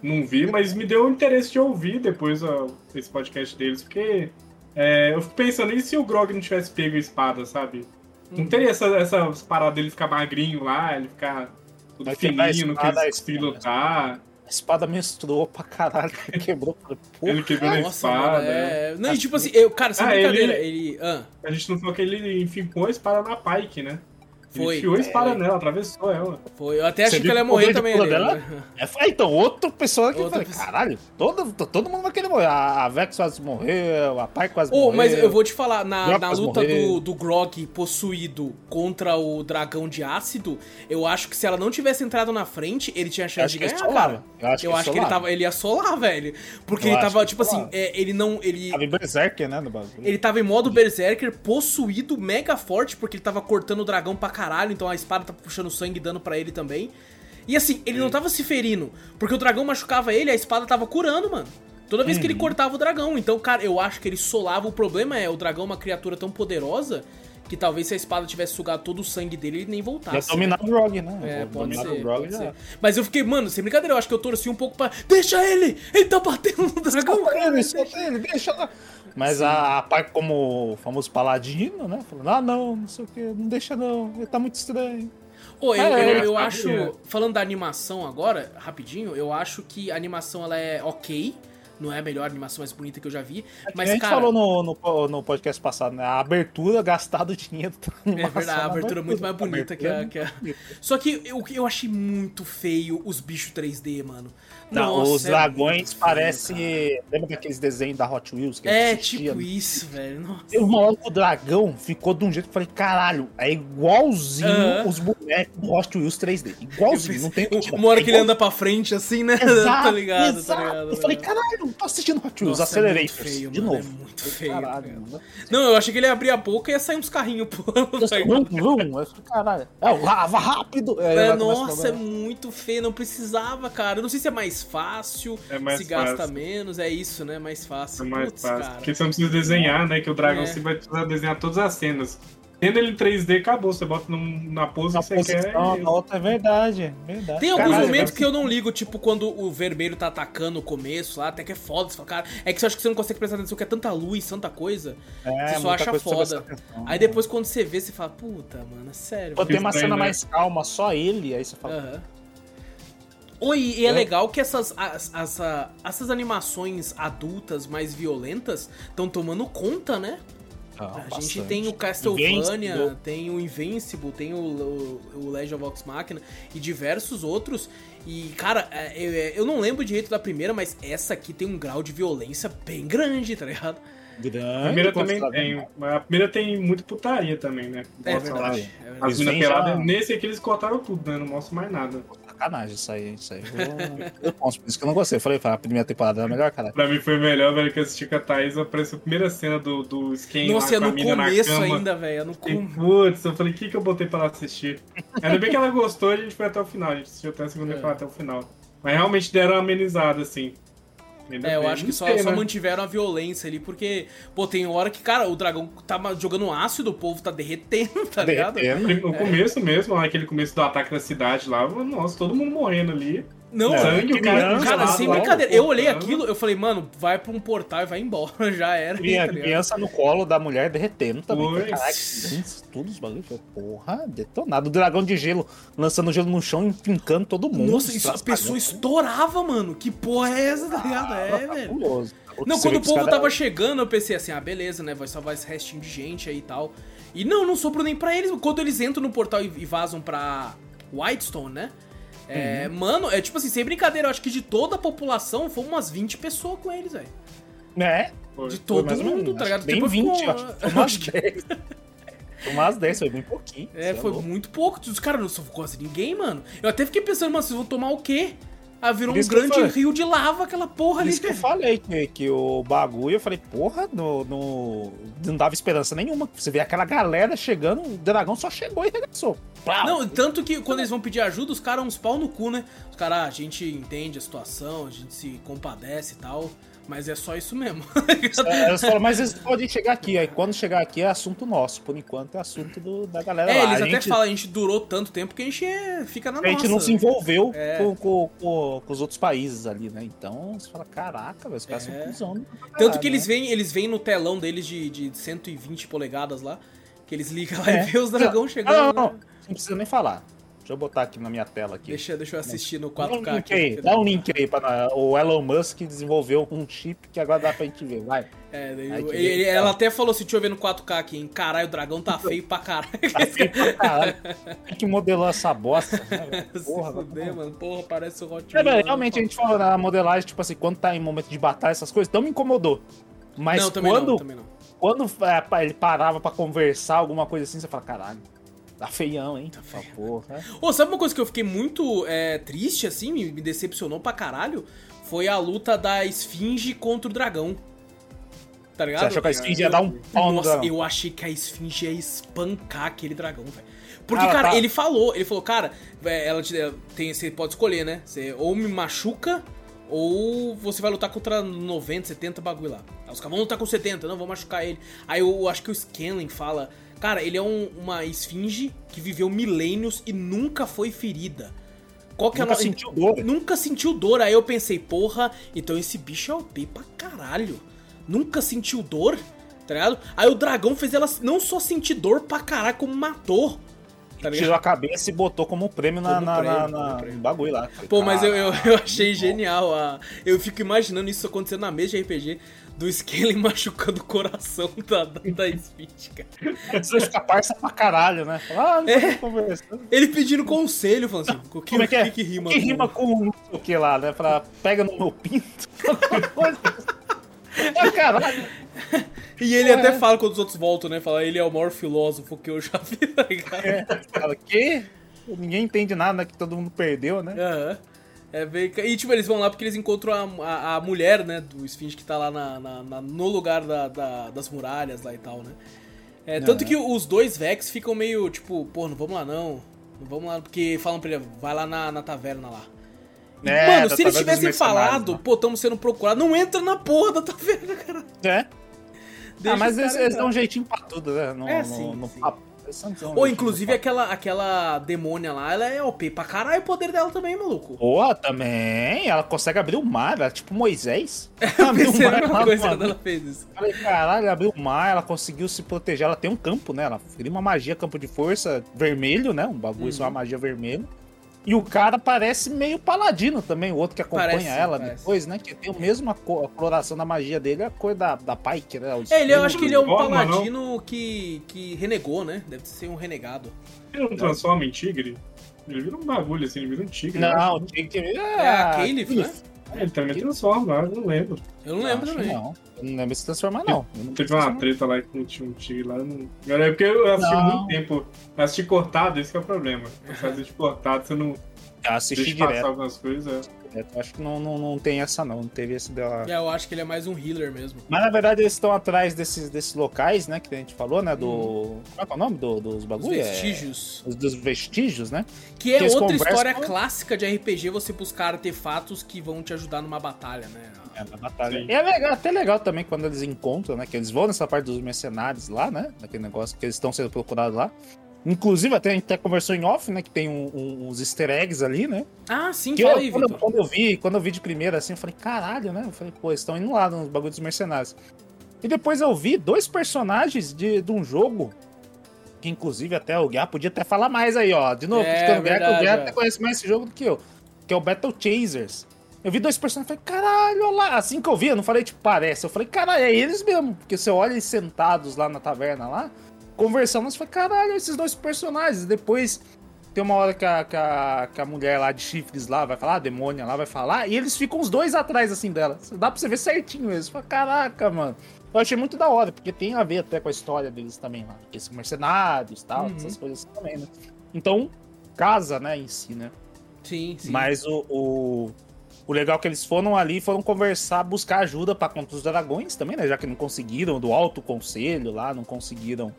não vi, mas me deu interesse de ouvir depois ó, esse podcast deles, porque é, eu fico pensando, e se o Grog não tivesse pego a espada, sabe? Não teria essa, essa parada dele ficar magrinho lá, ele ficar tudo Vai fininho, não quis lutar. A espada menstruou pra caralho, quebrou. ele quebrou a espada. Mano, é... Não, e tipo assim, eu, cara, sem ah, brincadeira, ele. ele... Ah. A gente não falou que ele enfincou a espada na Pike, né? Foi. Ele enfiou a espada é. nela, atravessou ela. Foi. Eu até achei que ela ia morrer também. Ali, dela? Né? É, então, outra pessoa que outra falei, caralho, todo, todo mundo vai querer morrer. A, a Vex quase morreu, a Pai quase oh, morreu. Mas eu vou te falar, na, na luta do, do Grog possuído contra o dragão de ácido, eu acho que se ela não tivesse entrado na frente, ele tinha chance de ganhar, cara. Eu acho, eu que, acho que, ele, tava, ele ia solar, velho. Porque eu ele tava, tipo assim, é, ele não. Ele, tava em Berserker, né? No bagulho. Ele tava em modo Berserker, possuído, mega forte, porque ele tava cortando o dragão pra caralho, então a espada tá puxando sangue dando para ele também. E assim, ele não tava se ferindo, porque o dragão machucava ele, a espada tava curando, mano. Toda vez que ele uhum. cortava o dragão. Então, cara, eu acho que ele solava. O problema é, o dragão é uma criatura tão poderosa que talvez se a espada tivesse sugado todo o sangue dele, ele nem voltasse. Ia dominar o Grog, né? É, pode ser, pode já. ser. Mas eu fiquei, mano, sem brincadeira, eu acho que eu torci um pouco pra. Deixa ele! Ele tá batendo no dragão! Solta ele, solta ele, deixa lá. Mas Sim. a, a pai, como famoso paladino, né? Falando, ah, não, não sei o que, não deixa não, ele tá muito estranho. Pô, eu, é, eu, eu acho. Falando da animação agora, rapidinho, eu acho que a animação ela é ok. Não é a melhor animação mais bonita que eu já vi. É mas, a gente cara, falou no, no, no, podcast passado, né? A abertura gastado dinheiro. É verdade, a abertura é muito mais bonita que a, que a. Só que eu, eu achei muito feio os bichos 3D, mano. Não, Nossa, os é dragões é parecem. Lembra daqueles desenhos da Hot Wheels? Que é, tipo isso, velho. Nossa. Uma hora o dragão ficou de um jeito que eu falei, caralho, é igualzinho uh -huh. os bonecos do Hot Wheels 3D. Igualzinho, não tem Uma hora que ele anda pra frente assim, né? Exato, tá ligado, exato. tá ligado. Eu falei, caralho, tô assistindo Hot Wheels, acelerei. É feio, de mano, novo. É muito feio. Caralho, não, eu achei que ele ia abrir a boca e ia sair uns carrinhos pulando. Caralho. É, lava rápido. É, é nossa, é muito feio, não precisava, cara. Eu não sei se é mais fácil, é mais se fácil. gasta menos, é isso, né? Mais fácil. É mais Puts, fácil. Cara. Porque você não precisa desenhar, né? Que o Dragon é. você vai precisar desenhar todas as cenas. Tendo ele em 3D, acabou. Você bota num, na pose na que você posição, quer. Na outra é verdade, verdade. Tem alguns Caralho, momentos que eu não ligo, tipo quando o vermelho tá atacando no começo lá, até que é foda. Você fala, cara, é que você acha que você não consegue prestar atenção, que é tanta luz, tanta coisa. É, você só acha foda. Aí depois quando você vê, você fala, puta, mano, é sério. Pô, tem uma cena né? mais calma, só ele, aí você fala. Uhum. Oi, e é, é, legal que essas, as, as, essas animações adultas mais violentas estão tomando conta, né? Ah, a bastante. gente tem o Castlevania, Invincible. tem o Invincible, tem o, o, o Legend of Vox Machina e diversos outros. E, cara, é, eu, é, eu não lembro direito da primeira, mas essa aqui tem um grau de violência bem grande, tá ligado? Grande, a primeira também tem. A primeira tem muito putaria também, né? É verdade, é verdade. As minas peladas. Nesse aqui eles cortaram tudo, né? Não mostra mais nada sacanagem isso aí. Isso aí. Eu, eu posso, por isso que eu não gostei. Eu falei, a primeira temporada era melhor, cara. Pra mim foi melhor, velho, que eu assisti com a Thaís. Apareceu a primeira cena do, do Skin Nossa, lá, é no começo ainda, velho. É no começo. Putz, eu falei, o que, que eu botei pra ela assistir? Ainda bem que ela gostou, a gente foi até o final. A gente assistiu até a segunda é. temporada até o final. Mas realmente deram uma amenizada, assim. Ainda é, eu acho que só, só né? mantiveram a violência ali, porque, pô, tem hora que, cara, o dragão tá jogando ácido, o povo tá derretendo, tá ligado? Derretendo. No é. começo mesmo, aquele começo do ataque da cidade lá, nossa, todo mundo morrendo ali. Não, sangue, o cara, cara sem brincadeira. Eu olhei aquilo, eu falei, mano, vai pra um portal e vai embora, já era. E a tá criança no colo da mulher derretendo também. Caraca, tudo os bagulhos. Porra, detonado. O dragão de gelo lançando gelo no chão e pincando todo mundo. Nossa, isso, a pessoa estourava, mano. Que porra é essa, tá ligado? É, ah, velho. Não, quando o povo tava chegando, eu pensei assim, ah, beleza, né? Vai salvar esse restinho de gente aí e tal. E não, não sobrou nem pra eles. Quando eles entram no portal e vazam pra Whitestone, né? É, uhum. Mano, é tipo assim, sem brincadeira, eu acho que de toda a população foi umas 20 pessoas com eles, velho. É? De todo mundo, tá ligado? Bem Depois 20, ficou... acho. Foi umas 10. Foi umas 10, foi bem pouquinho. É, foi é muito pouco. Os caras não são quase ninguém, mano. Eu até fiquei pensando, mano, vocês vão tomar o quê? Ah, virou um grande rio de lava aquela porra ali. Isso que eu falei, que, que o bagulho, eu falei, porra, no, no, não dava esperança nenhuma. Você vê aquela galera chegando, o dragão só chegou e regaçou. Não, tanto que quando eles vão pedir ajuda, os caras uns pau no cu, né? Os caras, ah, a gente entende a situação, a gente se compadece e tal. Mas é só isso mesmo. é, mas eles podem chegar aqui. Aí quando chegar aqui é assunto nosso. Por enquanto é assunto do, da galera é, lá. eles a até gente... falam, a gente durou tanto tempo que a gente é, fica na a nossa. A gente não se envolveu é. com, com, com, com, os outros países ali, né? Então você fala, caraca, os caras é. são cuzão. Tanto que eles né? vêm, eles vêm no telão deles de, de 120 polegadas lá, que eles ligam lá é. e vê os dragões chegando. Não, não, não, não precisa nem falar. Deixa eu botar aqui na minha tela aqui. Deixa, deixa eu assistir no 4K dá um aqui. Aí, dá um link aí para o Elon Musk desenvolveu um chip que agora dá pra gente ver, vai. É, ele, ele, ela até falou assim, deixa eu ver no 4K aqui, hein? Caralho, o dragão tá feio pra caralho. Tá feio pra caralho. Quem que modelou essa bosta? Né, porra, fuder, mano. Porra, parece o Hot é, Wheels. realmente a gente falou na modelagem, tipo assim, quando tá em momento de batalha, essas coisas, então me incomodou. Mas não, quando, não, não. quando é, ele parava pra conversar, alguma coisa assim, você fala, caralho. Tá feião, hein? Tá feião. Porra. Ô, sabe uma coisa que eu fiquei muito é, triste, assim, me, decepcionou pra caralho? Foi a luta da Esfinge contra o dragão. Tá ligado? Você achou que a Esfinge ia dar um pau Nossa, eu achei que a Esfinge ia espancar aquele dragão, velho. Porque, cara, tá... ele falou, ele falou, cara, ela te, tem, você pode escolher, né? Você ou me machuca ou você vai lutar contra 90, 70 bagulho lá. Aí os caras vão lutar com 70, não, vou machucar ele. Aí eu, eu acho que o Scanlan fala, Cara, ele é um, uma esfinge que viveu milênios e nunca foi ferida. Qual que nunca é a sentiu dor. Nunca sentiu dor. Aí eu pensei, porra, então esse bicho é OP pra caralho. Nunca sentiu dor, tá ligado? Aí o dragão fez ela não só sentir dor pra caralho, como matou. Tá Tirou a cabeça e botou como prêmio na, como na, prêmio, na, na bagulho lá. Pô, mas eu, eu, eu achei genial. A... Eu fico imaginando isso acontecendo na mesa de RPG do Skelly machucando o coração da, da, da Smith, cara. Você fica parça pra caralho, né? Ah, é, ele pedindo conselho, falando assim, o que, Como é que, é? que, rima que rima com o que lá, né? Pra pega no meu pinto. é caralho. E ele até fala quando os outros voltam, né? Fala, ele é o maior filósofo que eu já vi, tá ligado? É, fala, que? Ninguém entende nada que todo mundo perdeu, né? Aham. Uhum. É bem... E, tipo, eles vão lá porque eles encontram a, a, a mulher, né, do Sphinx que tá lá na, na, na no lugar da, da, das muralhas lá e tal, né? É, tanto que os dois Vex ficam meio, tipo, pô, não vamos lá não. Não vamos lá, porque falam pra ele, vai lá na, na taverna lá. É, mano, se eles tivessem falado, né? pô, estamos sendo procurados, não entra na porra da taverna, cara. É. Deixa ah, mas eles, eles, dão um jeitinho pra tudo, né? No, é, sim, no, no papo. Ou inclusive aquela, aquela demônia lá, ela é OP pra caralho o poder dela também, maluco. Boa, também. Ela consegue abrir o mar, ela é tipo Moisés. Ela abriu o mar. Uma coisa quando ela fez isso. Falei, caralho, ela abriu o mar, ela conseguiu se proteger. Ela tem um campo, né? Ela cria uma magia, campo de força vermelho, né? Um bagulho, uhum. isso é uma uhum. magia vermelho. E o cara parece meio paladino também, o outro que acompanha parece, ela parece. depois, né? Que tem a mesma cor, a coloração da magia dele, a cor da, da Pike, né? É, ele, eu acho que ele é um paladino que, que renegou, né? Deve ser um renegado. Ele não transforma em tigre? Ele vira um bagulho assim, ele vira um tigre. Não, o tigre é. É a Caliph, né? Ele também transforma, eu não lembro. Eu não lembro também. Não, eu não lembro se transformar, não. não Teve uma treta lá com um tigre lá. Não... É porque eu assisti não. muito tempo. Eu assisti cortado, esse é o problema. Eu assisti cortado, você não. Eu assisti Deixa direto. passar algumas coisas. É. Eu acho que não, não, não tem essa, não. Não teve esse dela. É, eu acho que ele é mais um healer mesmo. Mas na verdade eles estão atrás desses, desses locais, né? Que a gente falou, né? Do. Hum. É, é o nome do, dos bagulhos? Os vestígios. É... Os dos vestígios, né? Que é que outra história clássica de RPG você buscar artefatos que vão te ajudar numa batalha, né? É, na batalha. Sim. E é legal, até legal também quando eles encontram, né? Que eles vão nessa parte dos mercenários lá, né? Naquele negócio que eles estão sendo procurados lá. Inclusive, até a gente até conversou em off, né? Que tem um, um, uns easter eggs ali, né? Ah, sim, que eu, aí, quando, quando, eu vi, quando eu vi de primeira, assim, eu falei, caralho, né? Eu falei, pô, eles estão indo lá nos bagulhos dos mercenários. E depois eu vi dois personagens de, de um jogo. Que inclusive até o Guiá podia até falar mais aí, ó. De novo, é, o Guiá, o Guiá até conhece mais esse jogo do que eu. Que é o Battle Chasers. Eu vi dois personagens e falei, caralho, olha lá. Assim que eu vi, eu não falei, tipo, parece. Eu falei, caralho, é eles mesmo. Porque você olha eles sentados lá na taverna lá conversando, você fala, caralho, esses dois personagens. Depois tem uma hora que a, que a, que a mulher lá de chifres lá vai falar, a demônia lá vai falar, e eles ficam os dois atrás assim dela. Dá pra você ver certinho eles. Fala, caraca, mano. Eu achei muito da hora, porque tem a ver até com a história deles também lá. Esses mercenários e tal, uhum. essas coisas também, né? Então, casa, né, em si, né? Sim, sim. Mas o, o, o legal é que eles foram ali, foram conversar, buscar ajuda para contra os dragões também, né? Já que não conseguiram, do alto conselho lá, não conseguiram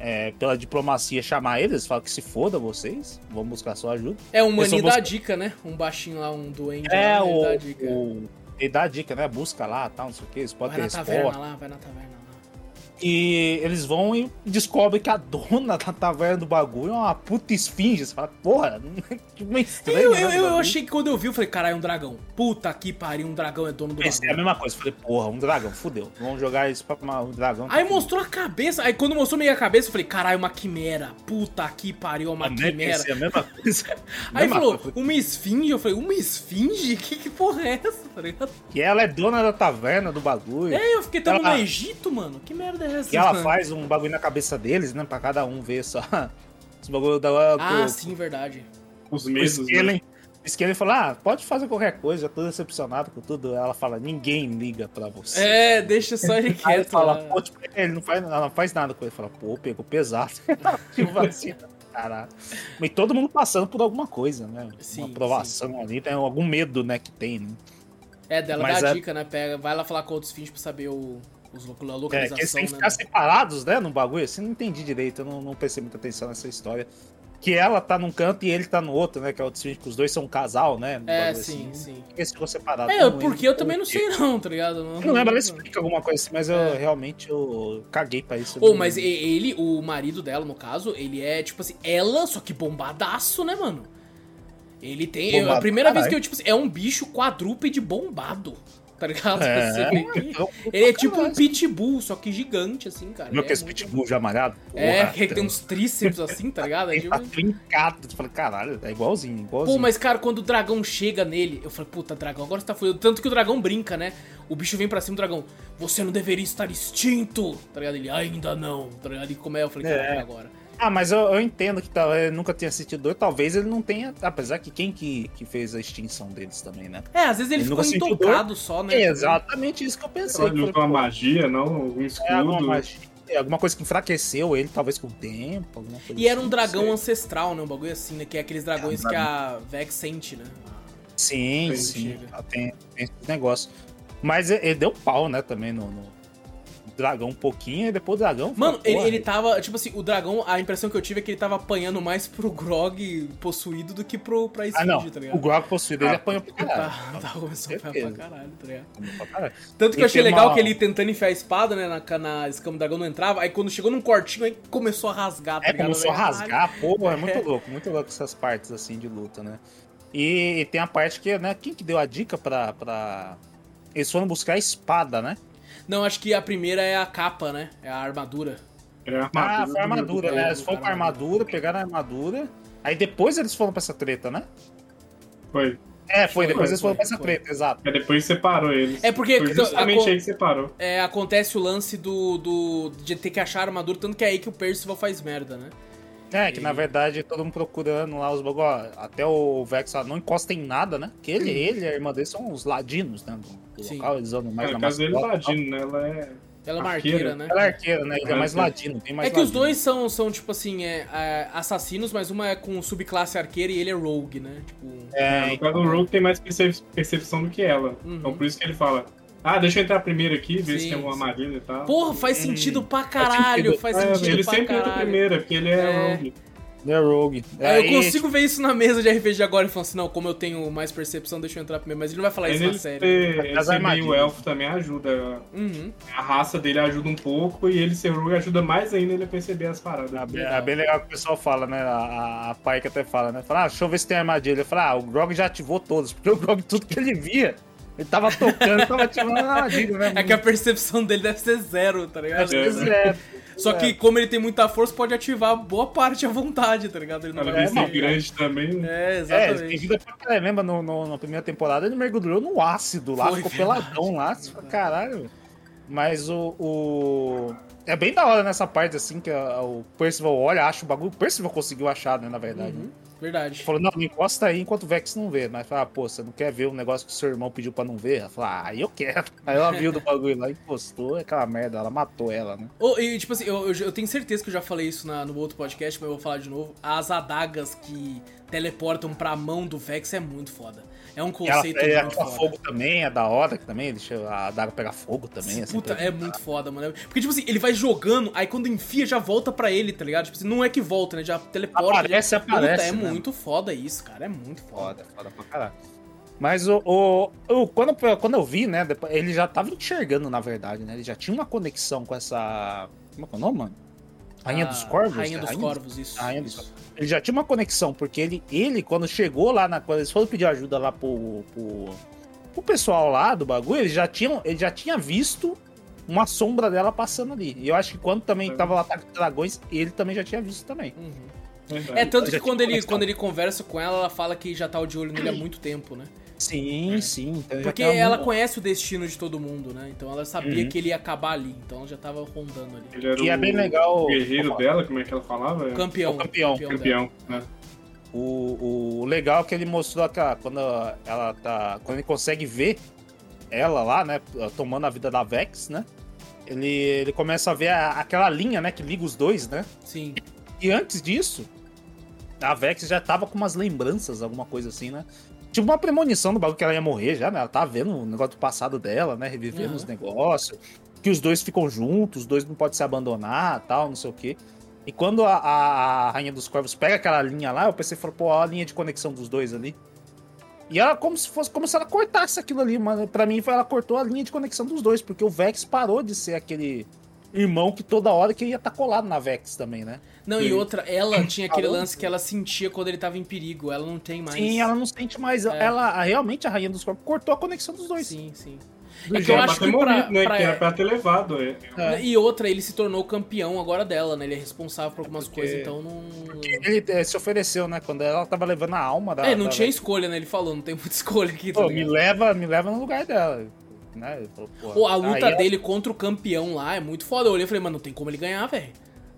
é, pela diplomacia chamar eles, fala que se foda vocês, vamos buscar sua ajuda. É, um maninho dá dica, né? Um baixinho lá, um doente é, lá, o, ele dá dica. O, ele dá dica, né? Busca lá, tal, não sei o que, eles podem vai ter na taverna lá, vai na taverna. E eles vão e descobrem que a dona da taverna do bagulho é uma puta esfinge. Você fala, porra, que meio estranho. Eu, eu, né, eu, achei que quando eu vi, eu falei, caralho, é um dragão. Puta que pariu, um dragão é dono do Esse bagulho. É a mesma coisa. Eu falei, porra, um dragão, fudeu. Vamos jogar isso pra um dragão. Aí mostrou a cabeça. Aí quando mostrou meio a cabeça, eu falei, caralho, uma quimera. Puta que pariu, uma quimera. É a mesma coisa. Aí falou, coisa. uma esfinge. Eu falei, uma esfinge? Que, que porra é essa, tá ligado? E ela é dona da taverna do bagulho. É, eu fiquei tão ela... no Egito, mano. Que merda é essa? E ela faz um bagulho na cabeça deles, né? Pra cada um ver só. Os bagulho da. Ah, sim, verdade. Os meses. Né? Skellen fala, ah, pode fazer qualquer coisa, já tô decepcionado com tudo. Ela fala, ninguém liga pra você. É, deixa só ele quieto. Ele fala, pô, tipo, ele não faz, ela não faz nada com ele. Fala, pô, pegou pesado. tipo assim, caralho. E todo mundo passando por alguma coisa, né? Sim, Uma aprovação sim. ali, tem algum medo, né, que tem, né? É, dela Mas dá a é... dica, né? Pega, vai lá falar com outros fins pra saber o, os, a localização. É, que eles têm que ficar né? separados, né, no bagulho. Assim, não entendi direito, eu não, não prestei muita atenção nessa história. Que ela tá num canto e ele tá no outro, né? Que é o que os dois são um casal, né? É, sim, assim. sim. Eles ficou separado. É, porque eu também não sei não, tá ligado? Não, não lembro, ela explica alguma coisa assim, mas eu é. realmente eu caguei pra isso. Ou, oh, mas ele, o marido dela, no caso, ele é, tipo assim, ela, só que bombadaço, né, mano? Ele tem. Bombado, a primeira vez que eu, tipo assim, é um bicho quadrúpede bombado tá ligado? É, ele é tipo um pitbull, só que gigante, assim, cara. Meu que é esse pitbull já amarado? É, que ele tem uns tríceps assim, tá ligado? Ele tá trincado. Tu fala, caralho, é igualzinho, igualzinho. Pô, mas cara, quando o dragão chega nele, eu falei, puta, dragão, agora você tá fudendo. Tanto que o dragão brinca, né? O bicho vem pra cima do dragão, você não deveria estar extinto, tá ligado? Ele, ainda não, tá ligado? E como é, eu falei, é. agora. Ah, mas eu, eu entendo que tá, eu nunca tinha assistido dois. Talvez ele não tenha. Apesar que quem que, que fez a extinção deles também, né? É, às vezes ele, ele ficou intocado só, né? É exatamente isso que eu pensei. Ele usou uma magia, não? Um escudo. É, alguma, magia, alguma coisa que enfraqueceu ele, talvez com o tempo. Alguma coisa e era um assim, dragão ancestral, né? Um bagulho assim, né? Que é aqueles dragões é, que a Vex sente, né? Sim, sim. Tem, tem esse negócio. Mas ele deu pau, né, também no, no dragão um pouquinho e depois o dragão. Mano, ele, ele tava. Tipo assim, o dragão, a impressão que eu tive é que ele tava apanhando mais pro Grog possuído do que pro, pra Esfinge, ah, não. tá ligado? O Grog possuído, ele ah, apanhou pra caralho. Tá, tá começando a apanhar pra caralho, tá ligado? Tanto que eu achei legal uma... que ele tentando enfiar a espada, né, na, na escama do dragão não entrava, aí quando chegou num cortinho, aí começou a rasgar, tá é, começou a rasgar, pô, é muito louco, muito louco essas partes assim de luta, né? E, e tem a parte que, né, quem que deu a dica pra. pra... Eles foram buscar a espada, né? Não, acho que a primeira é a capa, né? É a armadura. É a armadura. Ah, foi a armadura, né? Eles foram com a armadura, pegaram a armadura. Aí depois eles foram pra essa treta, né? Foi. É, foi, depois foi, eles foram foi, pra essa treta, exato. É, depois separou eles. É porque. Foi justamente aí que separou. É, acontece o lance do, do. de ter que achar a armadura, tanto que é aí que o Percival faz merda, né? É, que e... na verdade todo mundo procurando lá os bagulho. Até o Vex não encosta em nada, né? Que ele, ele e a irmã dele são os ladinos, né? Do, local, eles andam mais é, na caso dele é ladino, né? Ela é. Ela é uma arqueira, né? Ela é arqueira, né? Ele é mais ladino, tem mais É que ladino. os dois são, são tipo assim, é, é, assassinos, mas uma é com subclasse arqueira e ele é rogue, né? Tipo... É, no caso do rogue tem mais percepção do que ela. Uhum. Então por isso que ele fala, ah, deixa eu entrar primeiro aqui, ver sim, se tem alguma armadilha e tal. Porra, faz hum, sentido pra caralho, faz sentido, faz sentido ele pra sempre entra primeiro, porque ele é, é. rogue. Ele é rogue. É, eu consigo ver isso na mesa de RPG agora e falar assim, não, como eu tenho mais percepção, deixa eu entrar primeiro. Mas ele não vai falar isso na série. Ser, ele ser meio elfo também ajuda. Uhum. A raça dele ajuda um pouco e ele ser rogue ajuda mais ainda ele a perceber as paradas. É bem, é bem legal que o pessoal fala, né? A, a pai que até fala, né? Fala, ah, deixa eu ver se tem armadilha. Ele fala, ah, o Grog já ativou todos, porque o Grog, tudo que ele via ele tava tocando, tava ativando a armadilha, né? É que a percepção dele deve ser zero, tá ligado? Deve ser zero. Só que como ele tem muita força, pode ativar boa parte à vontade, tá ligado? Ele não vai ser grande também. Né? É, exatamente. É, tem vida pra Lembra, no, no, na primeira temporada ele mergulhou no ácido lá, Foi, ficou peladão lá. Caralho. Mas o, o, É bem da hora nessa parte, assim, que a, o Percival olha, acha o bagulho. O Percival conseguiu achar, né, na verdade. Uhum. Verdade. Falou, não, não encosta aí enquanto o Vex não vê. Mas fala, ah, pô, você não quer ver um negócio que o seu irmão pediu pra não ver? Ela falou, ah, eu quero. Aí ela viu do bagulho lá, encostou, aquela merda, ela matou ela, né? Oh, e tipo assim, eu, eu, eu, tenho certeza que eu já falei isso na, no outro podcast, mas eu vou falar de novo. As adagas que teleportam pra mão do Vex é muito foda. É um conceito ela, é, muito foda. fogo também, é da hora que também, deixa a daga pegar fogo também. Assim, Puta, é muito foda, mano. Porque, tipo assim, ele vai jogando, aí quando enfia já volta pra ele, tá ligado? Tipo assim, não é que volta, né? Já teleporta. Aparece, já... aparece. Puta, é né? muito foda isso, cara. É muito foda. Foda, foda pra caralho. Mas o, o, o, quando, quando eu vi, né, ele já tava enxergando, na verdade, né? Ele já tinha uma conexão com essa. Como é que é o nome, mano? Rainha dos Corvos? Rainha dos Rainha Corvos, isso. Rainha dos Corvos. Ele já tinha uma conexão, porque ele, ele quando chegou lá, na, quando eles foram pedir ajuda lá pro, pro, pro pessoal lá do bagulho, ele já tinha, ele já tinha visto uma sombra dela passando ali. E eu acho que quando também é. tava lá com dragões, ele também já tinha visto também. Uhum. É, tanto que quando ele, quando ele conversa com ela, ela fala que já tá de olho nele há muito tempo, né? Sim, é. sim. Então Porque ela conhece o destino de todo mundo, né? Então ela sabia uhum. que ele ia acabar ali. Então ela já tava rondando ali. Ele era e é bem legal. O guerreiro dela, como é que ela falava? O campeão. O campeão. Campeão, campeão né? O, o legal é que ele mostrou que quando ela tá. Quando ele consegue ver ela lá, né? Tomando a vida da Vex, né? Ele, ele começa a ver a, aquela linha, né? Que liga os dois, né? Sim. E antes disso, a Vex já tava com umas lembranças, alguma coisa assim, né? Tipo uma premonição do bagulho que ela ia morrer já, né? Ela tá vendo o negócio do passado dela, né? Revivendo uhum. os negócios. Que os dois ficam juntos, os dois não podem se abandonar tal, não sei o quê. E quando a, a, a Rainha dos Corvos pega aquela linha lá, eu pensei, falou, pô, a linha de conexão dos dois ali. E ela como se fosse como se ela cortasse aquilo ali, mas para mim ela cortou a linha de conexão dos dois, porque o Vex parou de ser aquele irmão que toda hora que ia estar tá colado na Vex também, né? Não, e outra, ela tinha aquele lance que ela sentia quando ele tava em perigo. Ela não tem mais. Sim, ela não sente mais. É. Ela, realmente, a Rainha dos Corpos cortou a conexão dos dois. Sim, sim. É que eu acho que pra, né? pra... Que era pra ter levado. É. É. E outra, ele se tornou campeão agora dela, né? Ele é responsável por algumas porque... coisas, então não. Porque ele é, se ofereceu, né? Quando ela tava levando a alma da. É, não da... tinha escolha, né? Ele falou, não tem muita escolha aqui. Tá Pô, me leva, me leva no lugar dela. Né? Falou, Pô, a luta dele contra o campeão lá é muito foda. Eu olhei e falei, mano, não tem como ele ganhar, velho.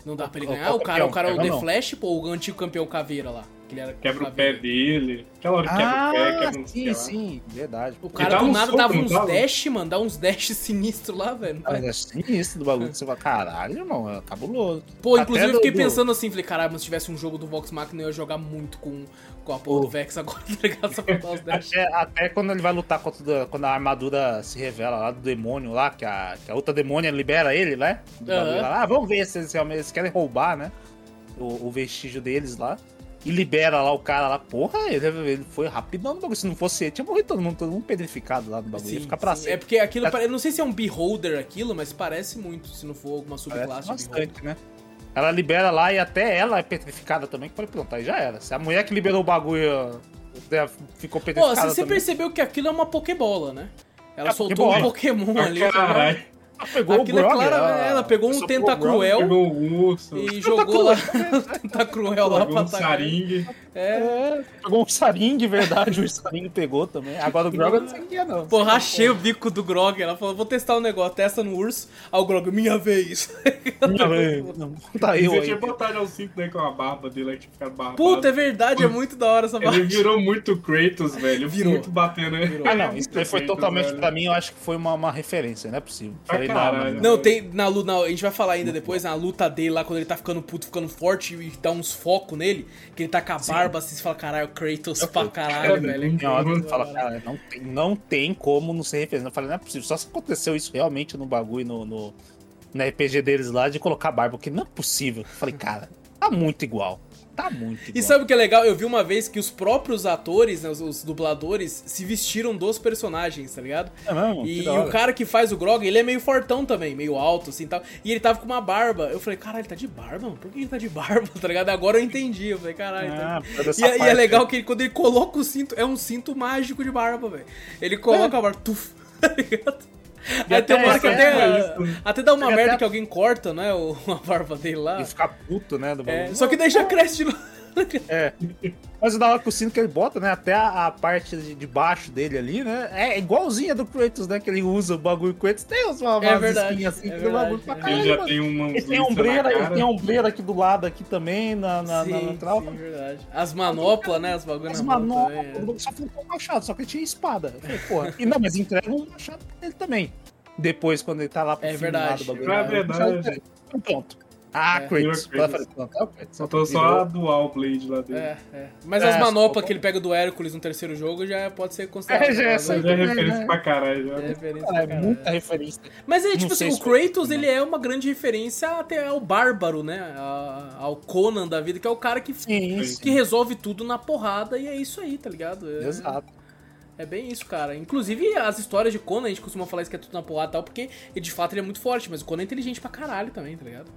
Não dá pra ele ganhar? O, cara, o cara é o The Flash, pô, o antigo campeão caveira lá. Que ele era quebra o pé dele. Aquela hora que quebra ah, o pé, quebra um Sim, sim, verdade. O cara do nada dava uns dash, mano, dá uns dash sinistro lá, velho. Ah, é sinistro do bagulho. Você fala, caralho, irmão, é cabuloso. Pô, inclusive eu fiquei do... pensando assim, falei, caralho, mas se tivesse um jogo do Vox Machina, eu ia jogar muito com, com a porra do Vex agora, tá ligado? Só pra dar os dash. Até, até, quando ele vai lutar contra quando a armadura se revela lá do demônio lá, que a, que a outra demônia libera ele, né? Uhum. Ah, vamos ver se eles, eles querem roubar, né? O, o vestígio deles lá e libera lá o cara lá, porra, ele, ele foi rapidão no bagulho. Se não fosse ele, tinha morrido todo mundo, todo mundo pedrificado lá no bagulho. Sim, ia ficar pra sim. sempre. É porque aquilo, é... não sei se é um beholder aquilo, mas parece muito, se não for alguma subclasse parece bastante, né? Ela libera lá e até ela é petrificada também, que falei, pronto, aí já era. Se a mulher que liberou o bagulho eh, ficou petrificada Pô, você também. percebeu que aquilo é uma Pokébola, né? Ela é soltou um Pokémon ali. Tá Caralho. pegou Aquilo o Grog, é claro, ela, ela pegou um tentacruel pegou um urso. e jogou lá o tentacruel lá pra um saringue. É. Pegou um saringue, verdade. O saringue pegou também. Agora o Grog eu não sei o que é, não. Pô, rachei o bico do Grog. Ela falou: vou testar um negócio, testa no urso. Aí o Grog, minha vez. Minha vez. Não, tá eu. Você tinha botado ao cinto daí com a barba dele aí, tinha ficado barbado. Puta, é verdade, é muito da hora essa barba. Ele virou muito Kratos, velho. Virou. Muito batendo. Virou. Ah, não, isso foi Kratos, totalmente velho. pra mim, eu acho que foi uma, uma referência, não é possível. Falei, caralho, não, tem na luta, a gente vai falar ainda depois, na luta dele lá, quando ele tá ficando puto, ficando forte e dá uns focos nele, que ele tá com a barba, assim, você fala, caralho, Kratos pra caralho, velho. Não, fala, cara, não, tem, não tem como não ser referência. Eu falei, não é possível, só se aconteceu isso realmente no bagulho, no, no, no RPG deles lá, de colocar barba, porque não é possível. Eu falei, cara, tá muito igual. Tá muito. E bom. sabe o que é legal? Eu vi uma vez que os próprios atores, né, os, os, dubladores, se vestiram dos personagens, tá ligado? É mesmo? E, e o cara que faz o Grog, ele é meio fortão também, meio alto, assim tal. E ele tava com uma barba. Eu falei, caralho, ele tá de barba? Mano? Por que ele tá de barba, tá ligado? Agora eu entendi. Eu falei, caralho. Ah, tá... e, e, é legal que ele, quando ele coloca o cinto, é um cinto mágico de barba, velho. Ele coloca é. a barba, tuf, tá ligado? E até hora que até, até dá uma merda até... que alguém corta, né? O, a barba dele lá. E fica puto, né? É, só que deixa cresce de novo. É. Mas o da hora que o sino que ele bota, né? Até a, a parte de, de, baixo dele ali, né? É igualzinha do Kratos, né? Que ele usa o bagulho Kratos. Tem umas, umas é verdade, assim é bagulho pra caralho. Ele já tem uma. Ele tem ombreira, ele tem ombreira aqui do lado aqui também, na, na, sim, na lateral. Sim, verdade. As manoplas, né? As bagulhos As manoplas. É. Só faltou um machado, só que ele tinha espada. Eu falei, porra. E não, mas entrega um machado pra ele também. Depois, quando ele tá lá pro é verdade, do bagulho. É verdade. Pronto. Ah, é. Kratos. Faltou só a Dual Blade lá dele. É, é. Mas é, as manoplas que ele pega do Hércules no terceiro jogo já pode ser considerado. É, já, essa já é referência pra caralho. Já. É, referência ah, é muita referência. Mas é tipo assim, o Kratos ele é uma grande referência até ao Bárbaro, né? ao Conan da vida, que é o cara que, sim, sim. que resolve tudo na porrada e é isso aí, tá ligado? É... Exato. É bem isso, cara. Inclusive, as histórias de Conan, a gente costuma falar isso que é tudo na porrada e tal, porque de fato ele é muito forte, mas o Conan é inteligente pra caralho também, tá ligado?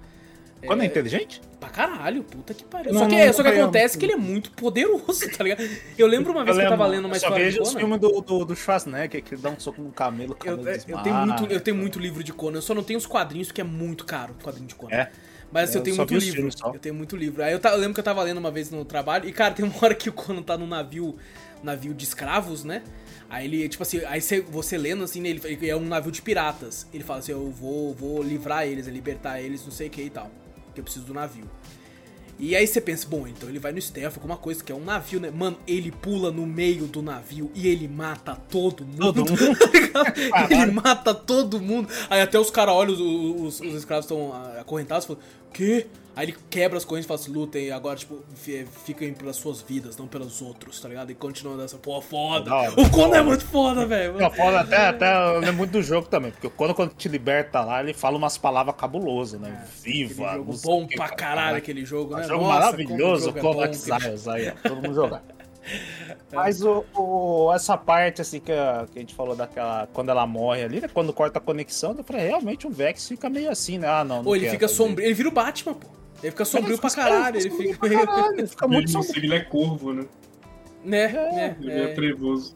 Quando é, é inteligente? Pra caralho, puta que pariu. Não, só que, não, só que acontece que ele é muito poderoso, tá ligado? Eu lembro uma vez eu que eu tava lendo uma história de Conan. Eu filme do, do, do Schwarzenegger, que ele dá um soco no camelo, o camelo eu, é, eu, tenho muito, eu tenho muito livro de Conan, eu só não tenho os quadrinhos, que é muito caro o quadrinho de Conan. É. Mas assim, eu, eu tenho muito livro. Eu tenho muito livro. Aí eu, eu, lembro que eu tava lendo uma vez no trabalho, e cara, tem uma hora que o Conan tá num navio, navio de escravos, né? Aí ele, tipo assim, aí você, você lendo assim, ele, ele é um navio de piratas. Ele fala assim, eu vou, vou livrar eles, libertar eles, não sei o que e tal que eu preciso do navio. E aí você pensa, bom, então ele vai no stealth, alguma coisa que é um navio, né? Mano, ele pula no meio do navio e ele mata todo mundo. Todo mundo. ele mata todo mundo. Aí até os caras olham, os, os, os escravos estão acorrentados e falam, quê? Aí ele quebra as correntes e fala assim, lutem, agora, tipo, fiquem pelas suas vidas, não pelos outros, tá ligado? E continua dessa, pô, foda. Não, o Conan é muito foda, velho. Não, foda até, até eu lembro muito do jogo também, porque quando, quando te liberta lá, ele fala umas palavras cabulosas, né? É, Viva! Jogo bom pra caralho aquele jogo, né? Um jogo Nossa, maravilhoso, Clone é Exiles aí, ó, todo mundo jogar. Mas o, o, essa parte, assim, que a, que a gente falou daquela. Quando ela morre ali, né? Quando corta a conexão, eu falei, realmente o Vex fica meio assim, né? Ah, não. não Pô, ele fica sombrio. Ele vira o Batman, pô. Ele fica sombrio pra caralho. Ele fica meio. Ele fica muito sombrio. Ele é corvo, né? Né, é, né? Ele é, é trevoso.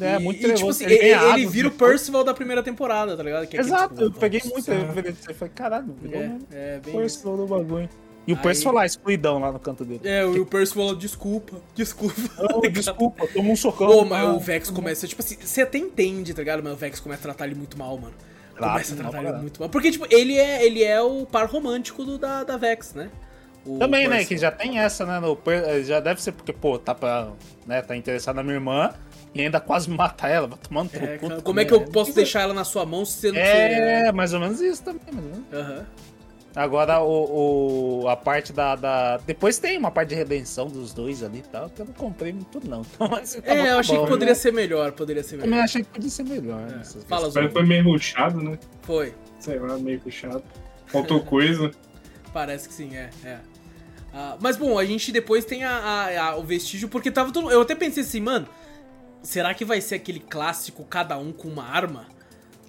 É, muito e, trevoso. Tipo assim, ele, ele, ele vira o Percival da primeira temporada, tá ligado? Que é Exato, tipo, eu peguei muito referência. Eu falei, caralho, é, é, bem Percival do bagulho. E o Aí... Percival lá, escuridão lá no canto dele. É, o Percival falou, desculpa, desculpa. Não, desculpa, toma um socão. Pô, mas o Vex começa, tipo assim, você até entende, tá ligado? Mas o Vex começa a tratar ele muito mal, mano. Claro, começa a tratar ele muito mal. Porque, tipo, ele é, ele é o par romântico do, da, da Vex, né? O Também, né? Que já tem essa, né? No, já deve ser porque, pô, tá pra. Né, tá interessado na minha irmã e ainda quase mata ela, vai tomando é, puto, Como é que eu posso deixar ela na sua mão se você não É, mais ou menos isso também, Aham. Uhum. Agora o, o, a parte da, da, Depois tem uma parte de redenção dos dois ali e tal, que eu não comprei muito, não. Mas, tá é, eu achei bom, que poderia né? ser melhor, poderia ser melhor. Também achei que podia ser melhor. É. Fala, Foi meio ruxado, né? Foi. Sei lá, meio ruxado. Faltou coisa. Parece que sim, é. é. Uh, mas bom, a gente depois tem a, a, a, o vestígio, porque tava todo. Eu até pensei assim, mano, será que vai ser aquele clássico cada um com uma arma?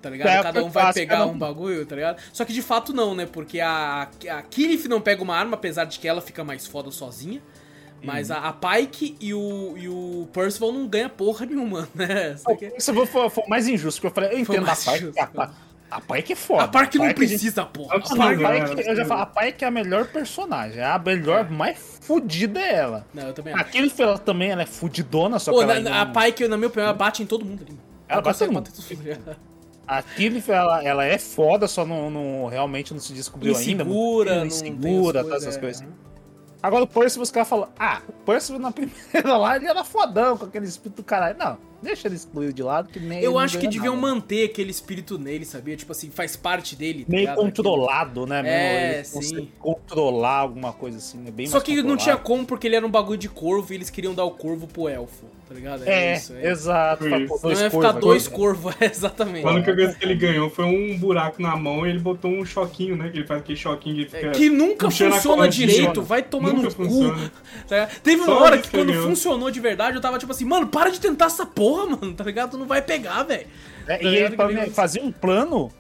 Tá ligado? É, cada um vai pegar um bagulho, tá ligado? Só que de fato não, né? Porque a, a Kirif não pega uma arma, apesar de que ela fica mais foda sozinha. Mas hum. a, a, Pike e o, e o Percival não ganham porra nenhuma, né? Oh, Se for, for, mais injusto, porque eu falei, eu entendo a Pike. A, A Pike é foda. A Pike não Pike precisa, gente... porra. A Pike, a Pike, eu já falo, a Pike é a melhor personagem. É a melhor, mais fudida é ela. Não, eu também acho. Aquele ela também, ela é fudidona, só Pô, que ela na, A Pike, na minha opinião, ela bate em todo mundo ali. Ela, ela bate em todo mundo. A Tilly, ela, ela é foda, só não, não, realmente não se descobriu insegura, ainda. Insegura, insegura, essas coisas. É. Agora o Percival, os caras falam, ah, o Percival na primeira lá, ele era fodão com aquele espírito do caralho. Não, deixa ele excluído de lado, que nem Eu acho que deviam nada. manter aquele espírito nele, sabia? Tipo assim, faz parte dele. Tá Meio ligado? controlado, né? É, sim. Controlar alguma coisa assim, é bem Só que não tinha como, porque ele era um bagulho de corvo e eles queriam dar o corvo pro elfo tá ligado? É, é isso, é. exato. Isso. Não ia ficar dois corvos, exatamente. A única coisa que ele ganhou foi um buraco na mão e ele botou um choquinho, né? Que ele faz aquele choquinho que fica. Que nunca funciona direito, vai tomar nunca no funciona. cu. Tá Teve Só uma hora que quando funcionou de verdade, eu tava tipo assim, mano, para de tentar essa porra, mano, tá ligado? Tu não vai pegar, velho. É, tá e ele fazia um plano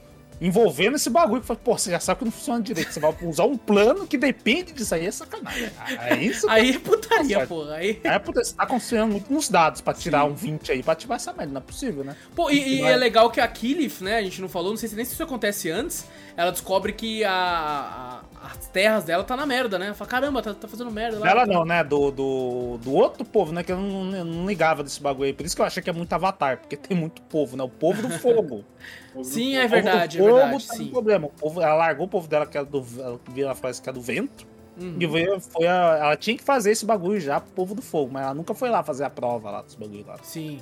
envolvendo esse bagulho. Que pô, você já sabe que não funciona direito. Você vai usar um plano que depende disso aí, é sacanagem. É isso. aí é putaria, tá pô. Aí... É putaria. Você tá confiando muito nos dados pra tirar Sim. um 20 aí, pra ativar essa merda. Não é possível, né? Pô, e, e é legal que a Killif, né? A gente não falou, não sei se nem se isso acontece antes. Ela descobre que a, a as terras dela tá na merda, né? Fala, caramba, tá, tá fazendo merda lá. Ela não, né? Do, do, do outro povo, né? Que eu não, eu não ligava desse bagulho aí. Por isso que eu achei que é muito avatar, porque tem muito povo, né? O povo do fogo. sim, é verdade, é verdade. Tá sim. problema. O povo, ela largou o povo dela, que era do. Ela fala que é do vento. Uhum. E veio, foi a, ela tinha que fazer esse bagulho já pro povo do fogo, mas ela nunca foi lá fazer a prova lá desse bagulho lá. Sim.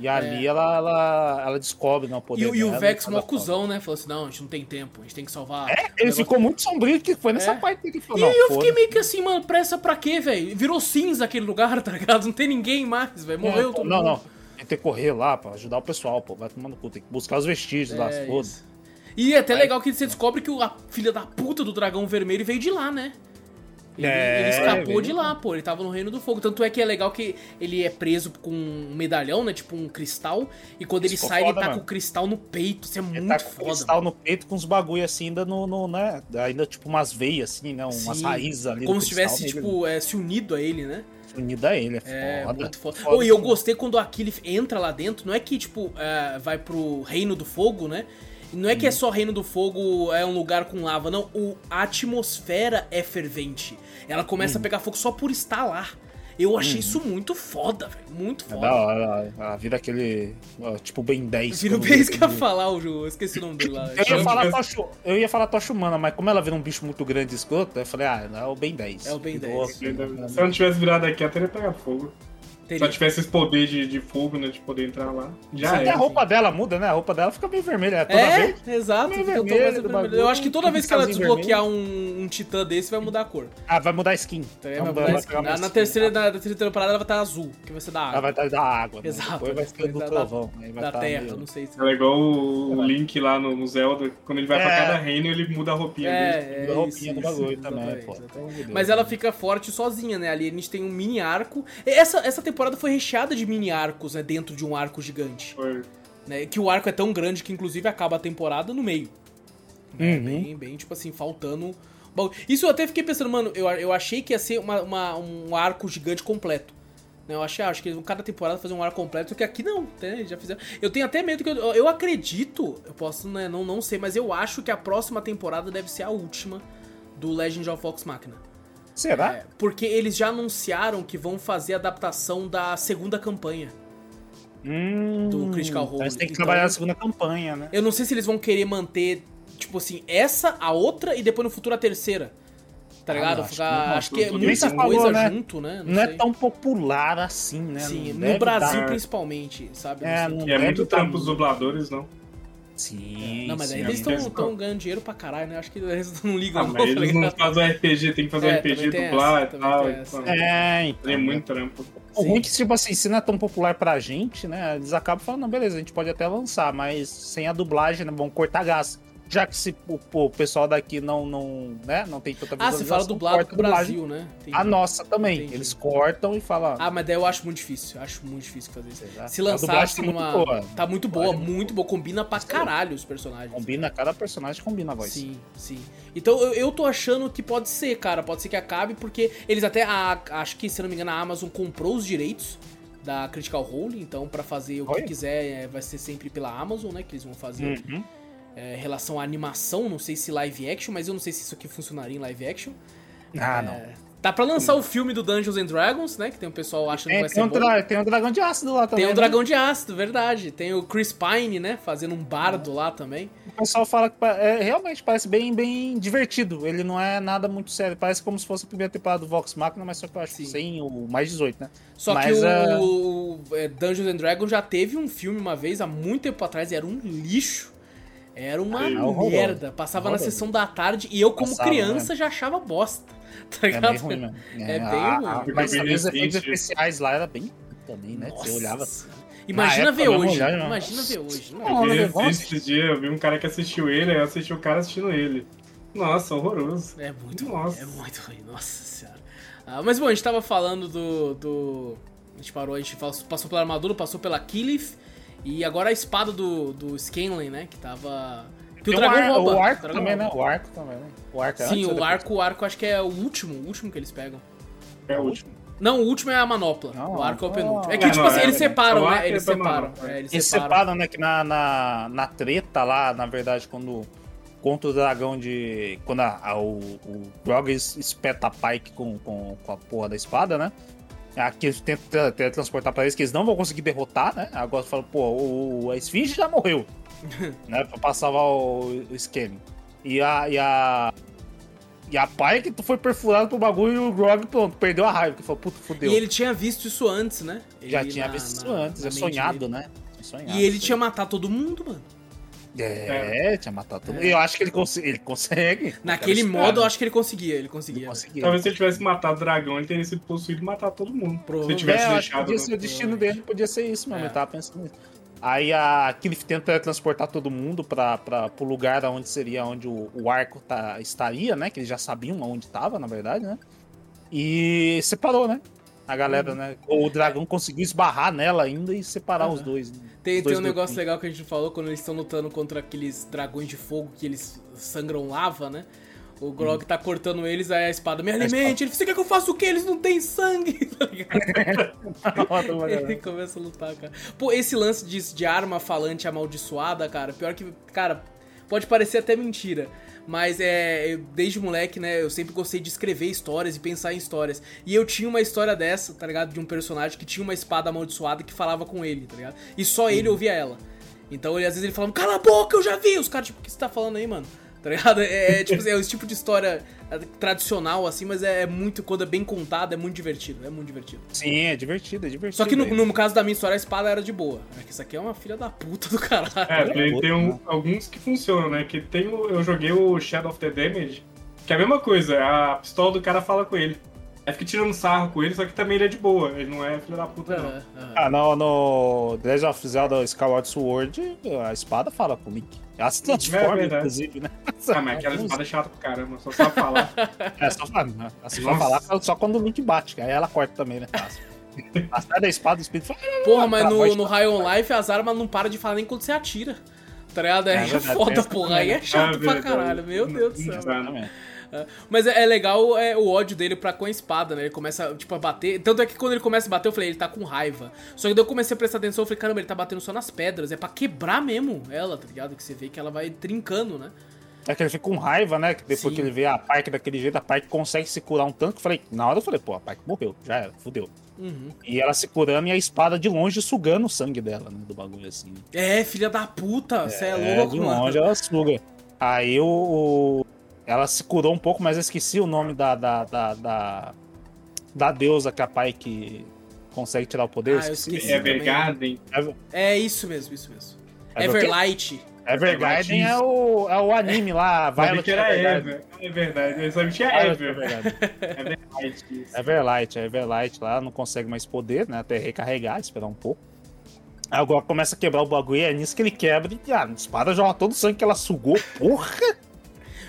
E ali é. ela, ela, ela descobre, né, o poder E, e o Vex, mó cuzão, né? Falou assim, não, a gente não tem tempo, a gente tem que salvar... É, ele ficou muito sombrio, que foi nessa é. parte que ele falou. E eu fiquei meio que assim, mano, pressa pra quê, velho? Virou cinza aquele lugar, tá ligado? Não tem ninguém mais, velho. Morreu é, todo não, mundo. Não, não. Tem que correr lá pra ajudar o pessoal, pô. Vai tomando cu, tem que buscar os vestígios é, lá, foda. E é até legal que você descobre que a filha da puta do dragão vermelho veio de lá, né? Ele, é, ele escapou de lá, pô. Ele tava no Reino do Fogo. Tanto é que é legal que ele é preso com um medalhão, né? Tipo um cristal. E quando ele sai, foda, ele tá mano. com o cristal no peito. Isso é ele muito tá com foda. cristal no peito com uns bagulho assim, ainda no, no, né? Ainda tipo umas veias, assim, né? Umas Sim. raízes ali. Como se tivesse, tipo, é, se unido a ele, né? unido a ele, é, é foda. Muito foda. foda oh, e eu gostei quando a Killif entra lá dentro, não é que, tipo, é, vai pro Reino do Fogo, né? Não é que é só Reino do Fogo, é um lugar com lava, não. O, a atmosfera é fervente. Ela começa a uhum. pegar fogo só por estar lá. Eu achei hum. isso muito foda, velho. Muito é foda. É da hora. A vida aquele. Tipo, bem 10. Vira o bem que ia falar o jogo. Eu esqueci o nome dele lá. Eu ia, falar tocha, eu ia falar Tocha Humana, mas como ela vira um bicho muito grande e escroto, eu falei, ah, é o bem 10. É o bem 10. Se eu não tivesse virado aqui, eu teria pegado fogo. Teria. Só tivesse esse poder de, de fogo, né? De poder entrar lá. Já é. a roupa dela muda, né? A roupa dela fica bem vermelha toda é, vez. Exato, meio vermelho, vermelho. Eu acho que toda vez que ela desbloquear um, um, titã desse, vai mudar a cor. Ah, vai mudar a skin. Então, vai mudar a skin. Na, na, terceira, na, na terceira temporada ela vai estar azul, que vai ser da água. Ela vai estar da água. Né? Exato. Depois vai ser do trovão. Da, da terra, meio... não sei se. É igual o Link lá no, no Zelda, quando ele vai é. pra cada reino, ele muda a roupinha é, dele. É, muda a roupinha do bagulho também, pô. Mas ela fica forte sozinha, né? Ali a gente tem um mini arco. Essa, essa temporada foi recheada de mini arcos, né, dentro de um arco gigante. Foi. Né, que o arco é tão grande que inclusive acaba a temporada no meio. Né, uhum. Bem, bem, tipo assim, faltando. Bom, isso eu até fiquei pensando, mano, eu, eu achei que ia ser uma, uma um arco gigante completo. Né, eu achei, acho que cada temporada fazer um arco completo, que aqui não, né, já fizeram. Eu tenho até medo que eu, eu acredito, eu posso né, não, não sei, mas eu acho que a próxima temporada deve ser a última do Legend of Vox Machina. Será? É, porque eles já anunciaram que vão fazer a adaptação da segunda campanha. Hum, do Critical Role. Então tem que então, trabalhar a segunda campanha, né? Eu não sei se eles vão querer manter, tipo assim, essa, a outra e depois no futuro a terceira. Tá ligado? Ah, acho, Ficar, que, acho que é muita coisa né? junto, né? Não, não é tão popular assim, né? Sim, não no Brasil dar... principalmente, sabe? É, não, não é muito trampo os dubladores, não. Sim. Não, mas sim, aí eles estão ganhando dinheiro pra caralho, né? Acho que eles não ligam, ah. Mas eles não fazem RPG, tem que fazer é, RPG dublar e tal. É, então. Tem muito trampo. O ruim é que, tipo assim, se não é tão popular pra gente, né? Eles acabam falando, não, beleza, a gente pode até lançar, mas sem a dublagem, né? Vão cortar gás já que se o, o, pessoal daqui não, não, né, não tem tanta visualização... Ah, você fala dublado pro Brasil, né? Entendi. A nossa também. Entendi. Eles cortam e falam... Ah, mas daí eu acho muito difícil. Acho muito difícil fazer isso. Exato. Se lançasse tá numa... Boa. Tá muito boa, muito boa. Combina pra caralho os personagens. Combina, cada personagem combina a voz. Sim, sim. Então eu, eu tô achando que pode ser, cara. Pode ser que acabe, porque eles até... A, acho que, se não me engano, a Amazon comprou os direitos da Critical Role, então para fazer o Oi? que quiser é, vai ser sempre pela Amazon, né, que eles vão fazer. Uhum. É, relação à animação, não sei se live action, mas eu não sei se isso aqui funcionaria em live action. Ah, É, não. Tá pra lançar o filme do Dungeons and Dragons, né? Que tem um pessoal achando que É, vai tem, ser um bom. tem um dragão de ácido lá também. Tem um né? dragão de ácido, verdade. Tem o Chris Pine, né? Fazendo um bardo lá também. O pessoal fala que é, realmente parece bem, bem divertido. Ele não é nada muito sério. Parece como se fosse a primeira temporada do Vox Machina, mas só que eu acho que Sim. sem o mais 18, né? Só Mas, que o, é, o, é, Dungeons and Dragons já teve um filme uma vez, há muito tempo atrás, e era um lixo. Era uma Ah, horroroso. merda. Passava na sessão da tarde e eu, como Passava, criança, já achava bosta. Tá É ligado? bem ruim mesmo. É bem a- ruim. a- mas bem também os efeitos especiais lá era bem também, né? Nossa Você olhava. Senhora. Imagina Na ver hoje. já- Imagina ver hoje. Vi né, vamos esse dia, eu vi um cara que assistiu ele, aí eu assisti o cara assistindo ele. Nossa, horroroso. É muito Nossa. ruim, é muito ruim, nossa senhora. Ah, mas bom, a gente tava falando do, do. A gente parou, a gente passou pela armadura, passou pela Killif e agora a espada do, do Scanlan, né? Que tava. Que o dragão ar- rouba. O arco dragão também, rouba. né? O arco também, né? O arco é Sim, o arco, o arco acho que é o último, o último que eles pegam. É o último. Não, o último é a manopla. Não, o arco é o não. penúltimo. É que, É, tipo não, assim, é, eles é. separam, O né? é Eles pra separam. É, eles Eles separam. separam, né? Que na, na, na treta lá, na verdade, quando. Contra o dragão de. Quando a, a- o, o Grog es- espeta a Pike com, com, com a porra da espada, né? Aqui eles tentam tra- transportar pra eles que eles não vão conseguir derrotar, né? Agora fala, pô, o, a Esfinge já morreu. né? Pra, salvar o, o esquema. E a. E a e a Pike foi perfurada pro bagulho e o Grog, pronto, perdeu a raiva. Que falou, puta, fudeu. E ele tinha visto isso antes, né? já Ele tinha na- visto isso na- antes, na é sonhado, dele. né? É sonhado, E ele isso tinha matado todo mundo, mano. É, tinha matado todo mundo. Eu acho que ele, cons ele consegue. Naquele modo, eu acho que ele conseguia, ele conseguia. Ele conseguia. Talvez se ele tivesse matado o dragão, ele teria sido possuído e matado todo mundo. Se tivesse é, eu acho que deixado. podia ser o destino dele, podia ser isso mesmo. É. Eu tava pensando nisso. Aí a Cliff tenta transportar todo mundo pra, pra, pro lugar onde seria onde o, o arco tá, estaria, né? Que eles já sabiam onde tava, na verdade, né? E separou, né? A galera, né? O dragão conseguiu esbarrar nela ainda e separar Aham. os dois. né? Tem, Os dois tem um negócio grupinhos. legal que a gente falou quando eles estão lutando contra aqueles dragões de fogo que eles sangram lava, né? O Grog tá cortando eles, aí a espada me alimente. Ele, você quer que eu faça o quê? Eles não têm sangue, tá ligado? Ele começa a lutar, cara. Pô, esse lance de, de arma falante amaldiçoada, cara, pior que, cara, pode parecer até mentira. Mas é, eu, desde moleque, né, eu sempre gostei de escrever histórias e pensar em histórias. E eu tinha uma história dessa, tá ligado? De um personagem que tinha uma espada amaldiçoada que falava com ele, tá ligado? E só ele ouvia ela. Então ele, às vezes ele falava, cala a boca, eu já vi! Os caras, tipo, o que você tá falando aí, mano? Tá ligado? É, é, tipo, é esse tipo de história é, tradicional, assim, mas é, é muito, quando é bem contado, é muito divertido. É muito divertido. Sim, é divertido, é divertido. Só que no, é. no caso da minha história, a espada era de boa. É que isso aqui é uma filha da puta do caralho. É, tem, tem um- né? alguns que funcionam, né? Que tem o- eu joguei o Shadow of the Damage, que é a mesma coisa, a pistola do cara fala com ele. Aí fica tirando sarro com ele, só que também ele é de boa, ele não é filho da puta, não. Aham, aham. Ah, no, no The Legend of Zelda Skyward Sword, a espada fala com o Link. Ela se transforma, É verdade. inclusive, né? Ah, mas aquela espada é chata pra caramba, só sabe falar. É só falar, né? É só Nossa. falar só quando o Link bate, que aí ela corta também, né? A sai da espada, o espírito fala. Porra, mas no, no tá- High on Life as armas não param de falar nem quando você atira. Tá ligado? Aí É é, foda, porra. Aí é chato É pra caralho. Meu Deus do céu. Exatamente. Mas é, é legal é, o ódio dele pra com a espada, né? Ele começa, tipo, a bater. Tanto é que quando ele começa a bater, eu falei, ele tá com raiva. Só que daí eu comecei a prestar atenção, eu falei, caramba, ele tá batendo só nas pedras. É pra quebrar mesmo ela, tá ligado? Que você vê que ela vai trincando, né? É que ele fica com raiva, né? Que depois Sim. que ele vê a Pike daquele jeito, a Pike consegue se curar um tanto. que eu Falei, na hora eu falei, pô, a Pike morreu, já era, fudeu. Uhum. E ela se curando e a espada de longe sugando o sangue dela, né? Do bagulho assim. É, filha da puta, você é, É, louco, de mano. longe ela suga. Aí o- ela se curou um pouco, mas eu esqueci o nome da, da, da, da, da deusa que a Pike consegue tirar o poder. Ah, eu esqueci. É Evergarden. É isso mesmo, isso mesmo. É? Everlight. Evergarden é o, é o anime lá, Sabia Violet que era. Ever. É verdade, eu sabia que tinha Violet Ever. Everlight, isso. Everlight, Everlight lá não consegue mais poder, né? Até recarregar, esperar um pouco. Aí agora começa a quebrar o bagulho, e é nisso que ele quebra e ah, a espada joga todo o sangue que ela sugou, porra!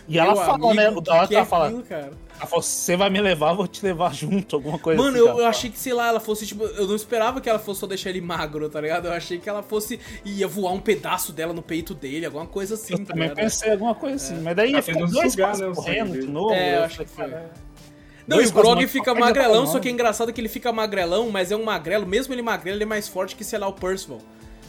E ela Meu falou, né? amigo, Da hora que que ela é fala, aquilo, cara? ela falou, você vai me levar, eu vou te levar junto, alguma coisa Mano, assim. eu, eu achei que, sei lá, ela fosse, tipo, eu não esperava que ela fosse só deixar ele magro, tá ligado? Eu achei que ela fosse, ia voar um pedaço dela no peito dele, alguma coisa assim, Eu tá também ligado? pensei alguma coisa assim, mas daí Tá ficou tentando dois passos né, o correndo de novo. É, eu eu acho que foi. cara, Não, e Dois o Grog fica magrelão, só que é engraçado que ele fica magrelão, mas é um magrelo, mesmo ele magrelo, ele é mais forte que, sei lá, o Percival.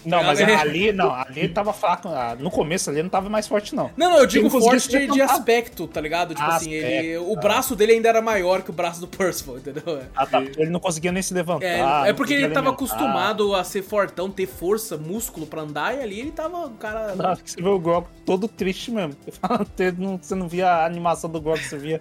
Não, mas ali, não, ali tava fraco. Ah, no começo ali não tava mais forte, não. Não, não, eu digo forte de, de, aspecto, tá ligado? Tipo assim, ele, o tá. braço dele ainda era maior que o braço do Percival, entendeu? Ah, tá. Ele não conseguia nem se levantar. É, é porque ele tava acostumado a ser fortão, ter força, músculo pra andar, e ali ele tava, o cara. Não, você vê o Grog todo triste mesmo. Você não via a animação do Grog, você via.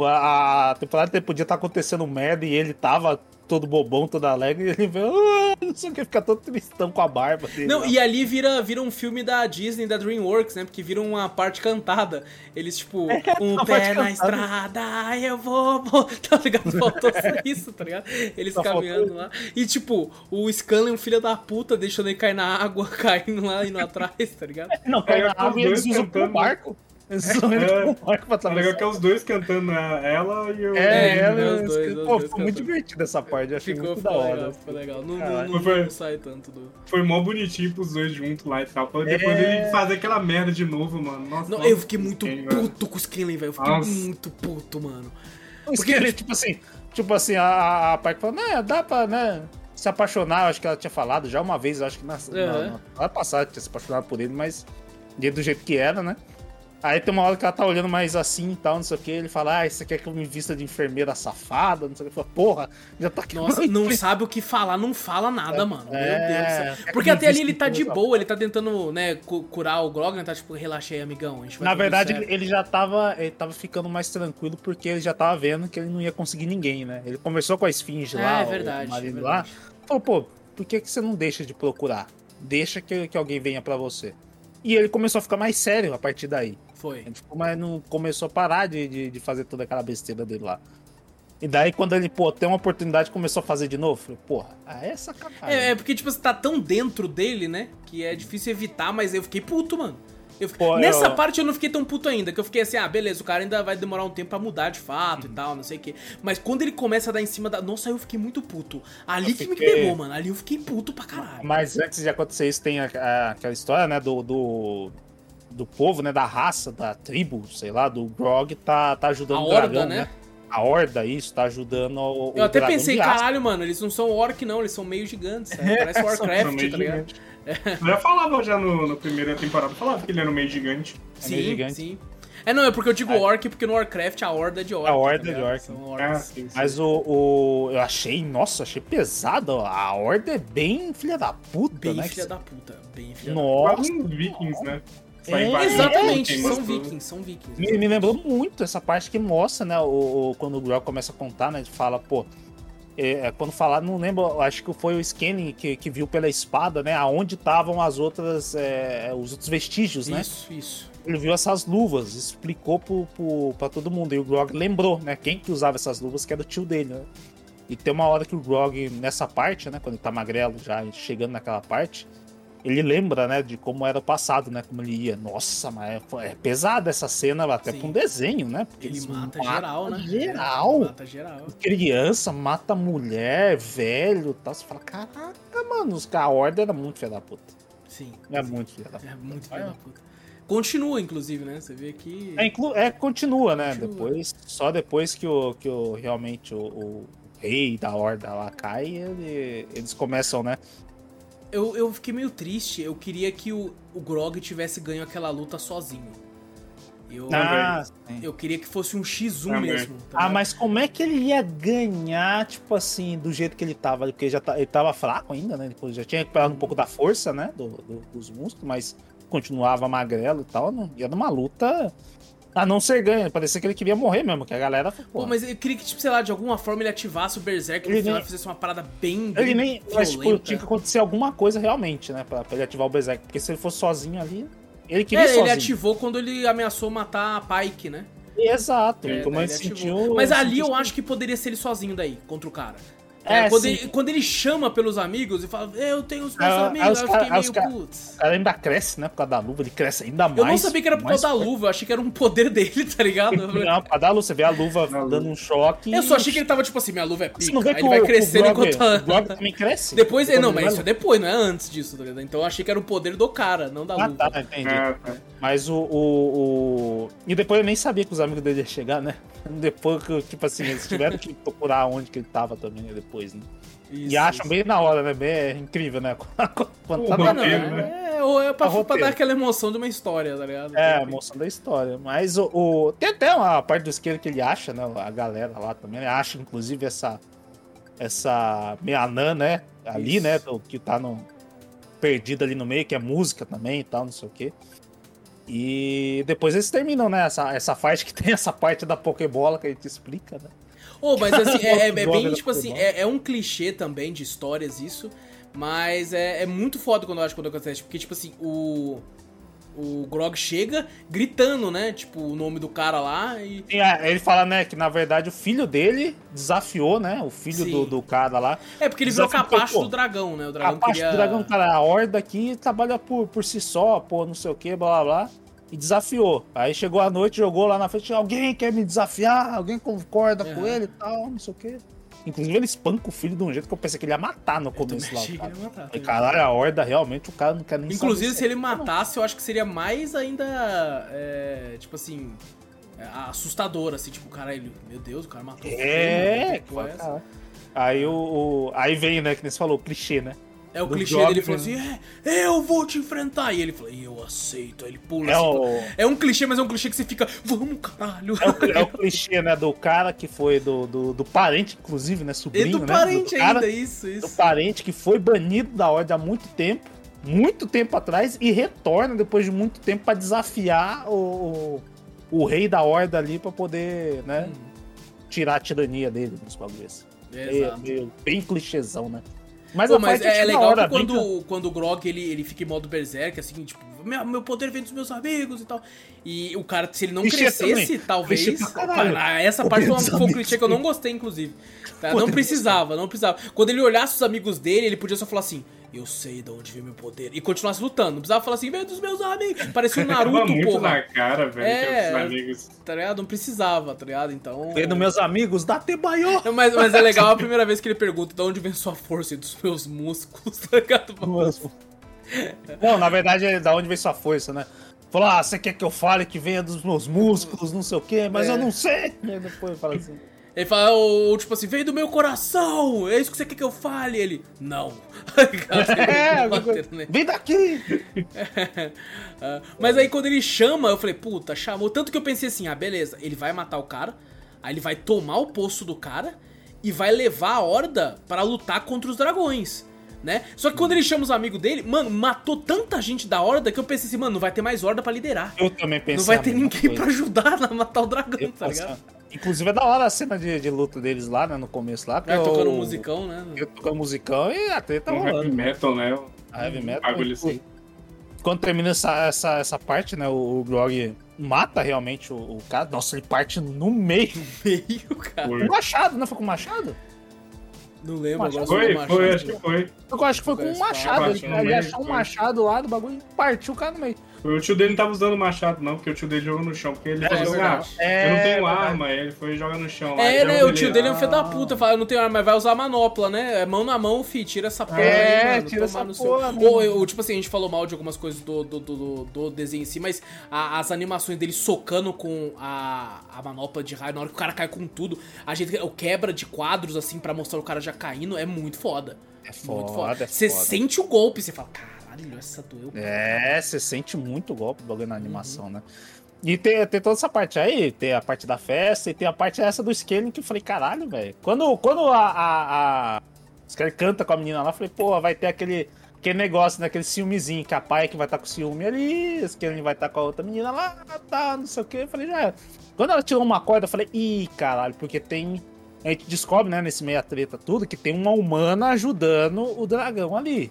A temporada podia estar acontecendo merda e ele tava todo bobão, todo alegre, e ele vê, ah, não sei o que, fica todo tristão com a barba dele. Não, e ali vira, vira um filme da Disney, da DreamWorks, né? Porque vira uma parte cantada. Eles, tipo, é, um pé na estrada, eu vou, vou. Tá ligado? Faltou só isso, tá ligado? Eles só caminhando faltou... lá. E, tipo, o Scanlan, um filho da puta, deixando ele cair na água, caindo lá, indo atrás, tá ligado? Não, cai na água e eles usam pro barco. É, legal que é os dois cantando né? ela e o. É, é ela e os dois. Pô, ficou muito divertido essa parte, achei ficou, muito da hora. Legal, ficou legal. Não, não, não, foi, não sai tanto do. Foi mó bonitinho pros dois juntos lá e tal. Depois é... ele fazer aquela merda de novo, mano. Nossa, não, eu fiquei muito puto com o Scanlan, velho. Eu fiquei nossa. muito puto, mano. O Porque, tipo assim, tipo assim, a, a parte falou, né, dá pra, né? Se apaixonar, acho que ela tinha falado já uma vez, acho que na, uhum. na, na, passada tinha se apaixonado por ele, mas do jeito que era, né? Aí tem uma hora que ela tá olhando mais assim e tal, não sei o que. Ele fala, ah, você quer que eu me vista de enfermeira safada? Não sei o que. Fala, porra, já tá aqui. Nossa, não sabe o que falar, não fala nada, é, mano. Meu é, Deus do céu. Porque até ali ele tá de boa, ele tá tentando, né, curar o Grog, né? Tá tipo, relaxei, amigão. Na verdade, ele já tava, ele tava ficando mais tranquilo porque ele já tava vendo que ele não ia conseguir ninguém, né? Ele conversou com a Esfinge é, lá, é verdade, o marido é lá. Falou, pô, por que, que você não deixa de procurar? Deixa que, que alguém venha para você. E ele começou a ficar mais sério a partir daí. Foi. Mas não começou a parar de, de, de, fazer toda aquela besteira dele lá. E daí, quando ele, pô, tem uma oportunidade, começou a fazer de novo. Falei, porra, ah, é sacanagem. É, é porque, tipo, você tá tão dentro dele, né? Que é difícil evitar, mas eu fiquei puto, mano. Eu fiquei... Pô, Nessa eu... parte eu não fiquei tão puto ainda, que eu fiquei assim, ah, beleza, o cara ainda vai demorar um tempo pra mudar de fato uhum. e tal, não sei o quê. Mas quando ele começa a dar em cima da. Nossa, eu fiquei muito puto. Ali eu que fiquei... me pegou, mano. Ali eu fiquei puto pra caralho. Mas antes de acontecer isso, tem a, a, aquela história, né, do, do do povo, né, da raça, da tribo, sei lá, do Grog, tá, tá ajudando a o dragão, horda, né? né? A horda, isso, tá ajudando o, Eu até pensei, caralho, mano, eles não são orc, não, eles são meio gigantes, sabe? Parece Warcraft, tá ligado? Eu já falava já no, no primeira temporada, falava que ele era um meio gigante. Sim, é meio gigante. sim. É, não, é porque eu digo é. orc, porque no Warcraft a horda é de orc. A horda tá é de orc. Ah, sim, sim. Mas o, o, Eu achei, nossa, achei pesado. A horda é bem filha da puta, bem né? Bem filha da puta. Bem filha nossa. da puta. Nossa. vikings, né? É, exatamente, são vikings, são vikings. Me, me, lembrou muito essa parte que mostra, né, o, o quando o Grog começa a contar, né, de fala, pô, é, é, quando falar, não lembro, acho que foi o Scanning que, que viu pela espada, né, aonde estavam as outras, é, os outros vestígios, né? Isso, isso. Ele viu essas luvas, explicou pro, pro, pra todo mundo, e o Grog lembrou, né, quem que usava essas luvas, que era o tio dele, né? E tem uma hora que o Grog, nessa parte, né, quando ele tá magrelo já, chegando naquela parte, ele lembra, né, de como era o passado, né, como ele ia. Nossa, mas é, é pesada essa cena até Sim. pra um desenho, né? Porque ele mata geral, né? Geral. Mata geral. Criança, mata mulher, velho, tal. Você fala, caraca, mano, os a ordem era muito filha da puta. Sim. É muito filha da puta. É muito filha da puta. Continua, inclusive, né? Você vê que. É, inclu... é continua, né? Continua. Depois, só depois que o, que o realmente o, o rei da horda lá cai, ele, eles começam, né? Eu, eu fiquei meio triste. Eu queria que o, o Grog tivesse ganho aquela luta sozinho. Eu, ah, eu queria que fosse um X1 Também. mesmo. Tá ah, mas como é que ele ia ganhar, tipo assim, do jeito que ele tava? Porque já tá, ele tava fraco ainda, né? Depois já tinha recuperado um pouco da força, né? Do, do, dos músculos, mas continuava magrelo e tal. Não, ia numa luta a não ser ganho, parecia que ele queria morrer mesmo, que a galera. Pô, mas eu queria que, tipo, sei lá, de alguma forma ele ativasse o Berserk e nem... fizesse uma parada bem. Ele nem. Mas, tipo, tinha que acontecer alguma coisa realmente, né? Pra, pra, ele ativar o Berserk. Porque se ele fosse sozinho ali. Ele queria é, sozinho. ele ativou quando ele ameaçou matar a Pike, né? Exato, é, ele sentiu. Mas ali eu acho que poderia ser ele sozinho daí, contra o cara. É, é, quando, ele, quando, ele, chama pelos amigos e fala, eu tenho os meus é, amigos, eu fiquei meio cara, putz. Ela ainda cresce, né? Por causa da luva, ele cresce ainda mais. Eu não sabia que era por causa da luva, eu achei que era um poder dele, tá ligado? Não, por causa da luva, você vê a luva dando um choque. Eu só achei que ele tava tipo assim, minha luva é pica. Você não vê que ele vai crescendo enquanto. O Grog também cresce? Depois, não, mas isso é depois, não é antes disso, tá ligado? Então eu achei que era o poder do cara, não da ah, luva. Tá, entendi. É, tá. Mas o, o, o, E depois eu nem sabia que os amigos dele iam chegar, né? Depois que, tipo assim, eles tiveram que procurar onde que ele tava também, né? Depois. Depois, né? Isso, e acham isso. bem na hora, né? Bem, é incrível, né? Quando tá roteiro, né? né? É, ou é pra, pra, dar aquela emoção de uma história, tá ligado? É, emoção da história. Mas o, o, Tem até uma parte do esquerdo que ele acha, né? A galera lá também, né? acha, inclusive, essa. Essa Meanã, né? Ali, isso. né? Do, que tá no. Perdida ali no meio, que é música também e tal, não sei o quê. E depois eles terminam, né? Essa, essa parte que tem essa parte da Pokébola que a gente explica, né? Oh, mas assim, é, é, é bem, tipo assim, é, é, um clichê também de histórias isso, mas é, é muito foda quando eu acho quando acontece, porque, tipo assim, o o Grog chega gritando, né? Tipo, o nome do cara lá e. Sim, é, ele fala, né, que na verdade o filho dele desafiou, né? O filho do, do, cara lá. É, porque ele virou capacho do dragão, né? O dragão capacho queria... do dragão, cara, a horda aqui trabalha por, por si só, pô, não sei o que, blá blá blá e desafiou. Aí chegou a noite, jogou lá na frente, alguém quer me desafiar? Alguém concorda com ele e tal, não sei o quê. Inclusive ele espanca o filho de um jeito que eu pensei que ele ia matar no começo lá. Cara. Matar, e, caralho, a horda realmente o cara não quer nem Inclusive, se ele matasse, eu acho que seria mais ainda. É, tipo assim. É, assustador, assim, tipo, caralho, meu Deus, o cara matou é, o filho, é Aí o, o, Aí vem, né, que nem você falou, o clichê, né? É o do clichê dele falou assim: é, eu vou te enfrentar. E ele falou: eu aceito. Aí ele pula é assim. O... É um clichê, mas é um clichê que você fica, vamos, caralho. É o, é o clichê, né? Do cara que foi do, do, do parente, inclusive, né? Sobrinho, e do né? parente do cara, ainda, isso, isso. Do parente que foi banido da ordem há muito tempo. Muito tempo atrás e retorna depois de muito tempo para desafiar o, o, rei da horda ali para poder, né? Hum. Tirar a tirania dele nos bagulhos. Exato. Meio, bem clichêzão, né? Mas, Pô, mas é, é legal que quando, quando o Grog ele, ele fica em modo berserk, assim, tipo, meu, meu poder vem dos meus amigos e tal. E o cara, se ele não crescesse, talvez. essa parte foi, foi um clichê que eu não gostei, inclusive. Tá? Não precisava, não precisava. Quando ele olhasse os amigos dele, ele podia só falar assim: eu sei de onde vem meu poder. E continuasse lutando. Não precisava falar assim, vem dos meus amigos. Parecia um Naruto, muito porra. na cara, velho, é, amigos. Tá ligado? Não precisava, tá ligado? Então. Vem dos meus amigos, dá Tebaio. Mas, mas é legal a primeira vez que ele pergunta de onde vem sua força e dos meus músculos, tá ligado? Não, na verdade é da onde vem sua força, né? Falou, ah, você quer que eu fale que venha dos meus músculos, não sei o quê, mas é. eu não sei. E depois fala assim. Ele fala, ou, tipo assim, vem do meu coração, é isso que você quer que eu fale? Ele, não. é, vem daqui! uh, mas aí quando ele chama, eu falei, puta, chamou. Tanto que eu pensei assim, ah, beleza, ele vai matar o cara, aí ele vai tomar o poço do cara e vai levar a horda para lutar contra os dragões. Né? Só que quando ele chama os amigos dele, mano, matou tanta gente da horda que eu pensei assim, mano, não vai ter mais horda para liderar. Eu também pensei. Não vai ter ninguém para ajudar a matar o dragão, eu tá ligado? Inclusive é da hora a cena de, de luta deles lá, né? No começo lá. É, tocando o, musicão, né? Tocando musicão e a treta um rolando. Heavy metal, né? A heavy metal. Bagulho assim. Quando termina essa, essa, essa parte, né? O, o Grog mata realmente o, o, cara. Nossa, ele parte no meio. No meio, cara. Com machado, não foi com machado? Não lembro agora. Foi, machado, foi, acho que foi. Eu acho que foi com um machado. Ele, ele achou um machado lá do bagulho e partiu o cara no meio. O tio dele não tava usando machado, não, porque o tio dele jogou no chão. Porque ele é, falou assim, ah, é, eu não tenho arma, ele foi jogar no chão. É, né, o tio dele é um filho da puta, fala, eu não tenho arma, mas vai usar manopla, né? É mão na mão, fi, tira essa porra é, aí, mano, tira essa no porra, seu... Ou, ou, tipo assim, a gente falou mal de algumas coisas do, do, do, do desenho em si, mas a, as animações dele socando com a, a manopla de raio, na hora que o cara cai com tudo, a gente, o quebra de quadros, assim, pra mostrar o cara já caindo, é muito foda. É foda, muito foda. Você é sente o golpe, você fala, cara Caralho, essa doeu. É, você sente muito golpe do bagulho na animação, uhum. né? E tem, tem toda essa parte aí, tem a parte da festa e tem a parte essa do scaling que eu falei, caralho, velho. Quando, quando a, a, a Skelly canta com a menina lá, eu falei, pô, vai ter aquele, aquele negócio, né? Aquele ciúmezinho, que a pai é que vai estar tá com ciúme ali, o Skelly vai estar tá com a outra menina lá, tá, não sei o que. Eu falei, já. Quando ela tirou uma corda, eu falei, ih, caralho, porque tem. A gente descobre, né, nesse meia treta tudo, que tem uma humana ajudando o dragão ali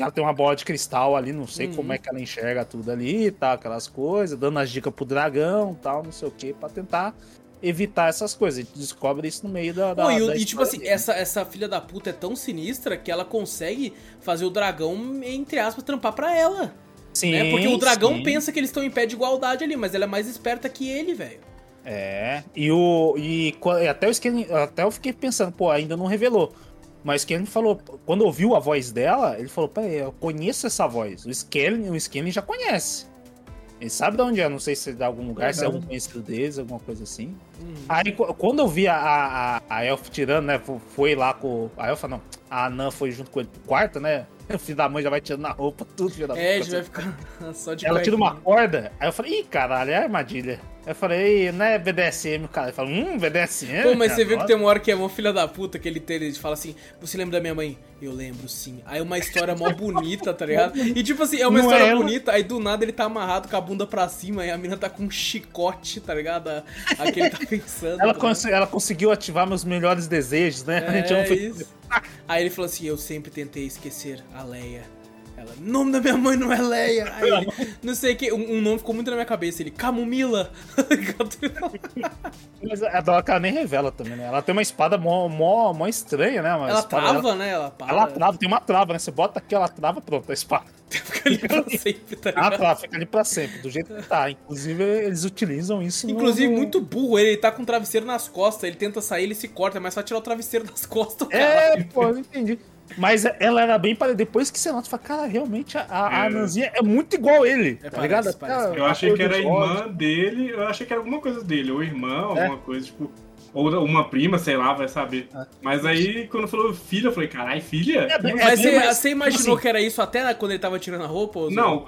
que ela tem uma bola de cristal ali, não sei uhum. como é que ela enxerga tudo ali, tá, aquelas coisas, dando as dicas pro dragão, tal, não sei o que, para tentar evitar essas coisas. A gente descobre isso no meio da. da, Pô, e, da e tipo assim, essa, essa filha da puta é tão sinistra que ela consegue fazer o dragão, entre aspas, trampar pra ela. Sim. Né? Porque o dragão sim. pensa que eles estão em pé de igualdade ali, mas ela é mais esperta que ele, velho. É. E o. E até eu, até eu fiquei pensando, pô, ainda não revelou. Mas ele falou, quando ouviu a voz dela, ele falou: Peraí, eu conheço essa voz. O Skellen, o Skellen já conhece. Ele sabe de onde é, não sei se é de algum lugar, se é um conhecido deles, alguma coisa assim. Uhum. Aí quando eu vi a, a, a Elf tirando, né? Foi lá com. A Elfa não. A Anã foi junto com ele pro quarto, né? O filho da mãe já vai tirando a roupa, tudo, filho da É, já vai ficar só de Ela tira uma corda, aí eu falei, ih, caralho, é armadilha. Eu falei, não é BDSM, cara. Ele fala, hum, BDSM. Pô, mas você viu que tem uma hora que é uma filha da puta que ele tem, ele fala assim: Você lembra da minha mãe? Eu lembro, sim. Aí uma história mó bonita, tá ligado? E tipo assim, é uma não história é bonita, aí do nada ele tá amarrado com a bunda pra cima e a mina tá com um chicote, tá ligado? A, a que ele tá pensando. ela, tá cons ela conseguiu ativar meus melhores desejos, né? É, isso. Aí ele falou assim: Eu sempre tentei esquecer a Leia. Ela, nome da minha mãe não é Leia. Aí ele, não sei o que, um, um, nome ficou muito na minha cabeça. Ele, Camomila. Mas a Doca nem revela também, né? Ela tem uma espada mó, mó, mó estranha, né? Uma ela trava, né? Ela, para. ela trava, tem uma trava, né? Você bota aqui, ela trava, pronto, a espada. Fica ali pra sempre, tá ligado? Ah, tá, fica ali pra sempre, do jeito que tá. Inclusive, eles utilizam isso. Inclusive, no... muito burro. Ele tá com o travesseiro nas costas, ele tenta sair, ele se corta, mas só tirar o travesseiro das costas. É, pô, eu entendi. Mas ela era bem parecida. Depois que você nota, você fala, cara, realmente a, a é. Ananzinha é muito igual ele. É, tá parece, ligado? Parece, eu achei que era a irmã dele, eu achei que era alguma coisa dele, ou irmã, é. alguma coisa, tipo. Ou uma prima, sei lá, vai saber. É. Mas aí, quando falou filha, eu falei, carai, filha? É, mas você, você, imaginou assim, que era isso até quando ele tava tirando a roupa? Ou não,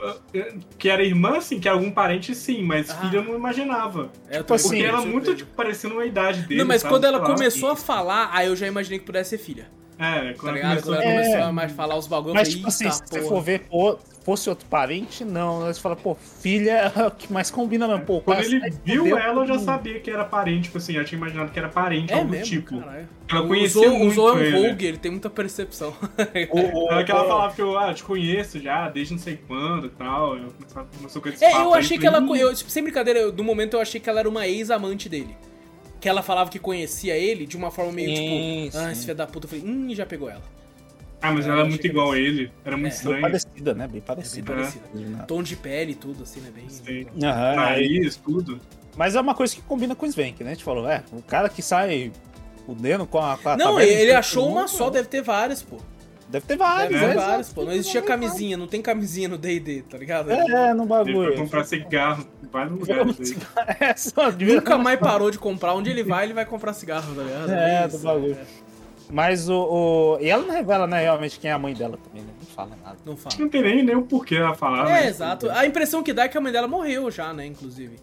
que era irmã, sim, que era algum parente, sim, mas ah. filha eu não imaginava. É, tipo, assim, porque ela muito, tipo, parecendo uma idade dele. Não, mas sabe? quando ela começou a falar, aí eu já imaginei que pudesse ser filha. É, quando, tá quando ela começou é... a mais falar os bagulhos. Mas, tipo assim, se você for ver, fosse outro parente, não. Você fala, pô, filha é o que mais combina mesmo. Pô, quando ele viu ela, eu já sabia que era parente, tipo assim, eu tinha imaginado que era parente, é algo mesmo, tipo. Caralho. Ela conhecia o, muito o ele. Vogue, ele tem muita percepção. O, o, é que ela falava que eu ah, te conheço já, desde não sei quando e tal. Eu começou com esse É, eu achei que ela. Eu, tipo, sem brincadeira, do momento eu achei que ela era uma ex-amante dele que ela falava que conhecia ele de uma forma meio sim, tipo, ah, esse filho da puta. Eu falei, hum, já pegou ela. Ah, mas ela é muito igual a ele. Era muito é. estranho. Bem parecida, né? Bem parecida. É bem parecida. É. Tom de pele e tudo, assim, né? Bem. Sim. Aham, Nariz, tudo. Mas é uma coisa que combina com o Svenk, né? A gente falou, é, o cara que sai fudendo com a. Com a não, ele achou uma só, deve ter várias, pô. Deve ter vários, Deve ter é, vários, pô. Não existia camisinha, não tem camisinha no D&D, tá ligado? É, no bagulho. Ele vai comprar cigarro em vários lugares É, só Nunca mais parou de comprar. Onde ele vai, ele vai comprar cigarro, tá ligado? É, do bagulho. É. Mas o, o, E ela não revela, né, realmente quem é a mãe dela também, né? Não fala nada. Não fala. Não tem nem, nem o porquê ela falar. É, né? exato. A impressão que dá é que a mãe dela morreu já, né, inclusive.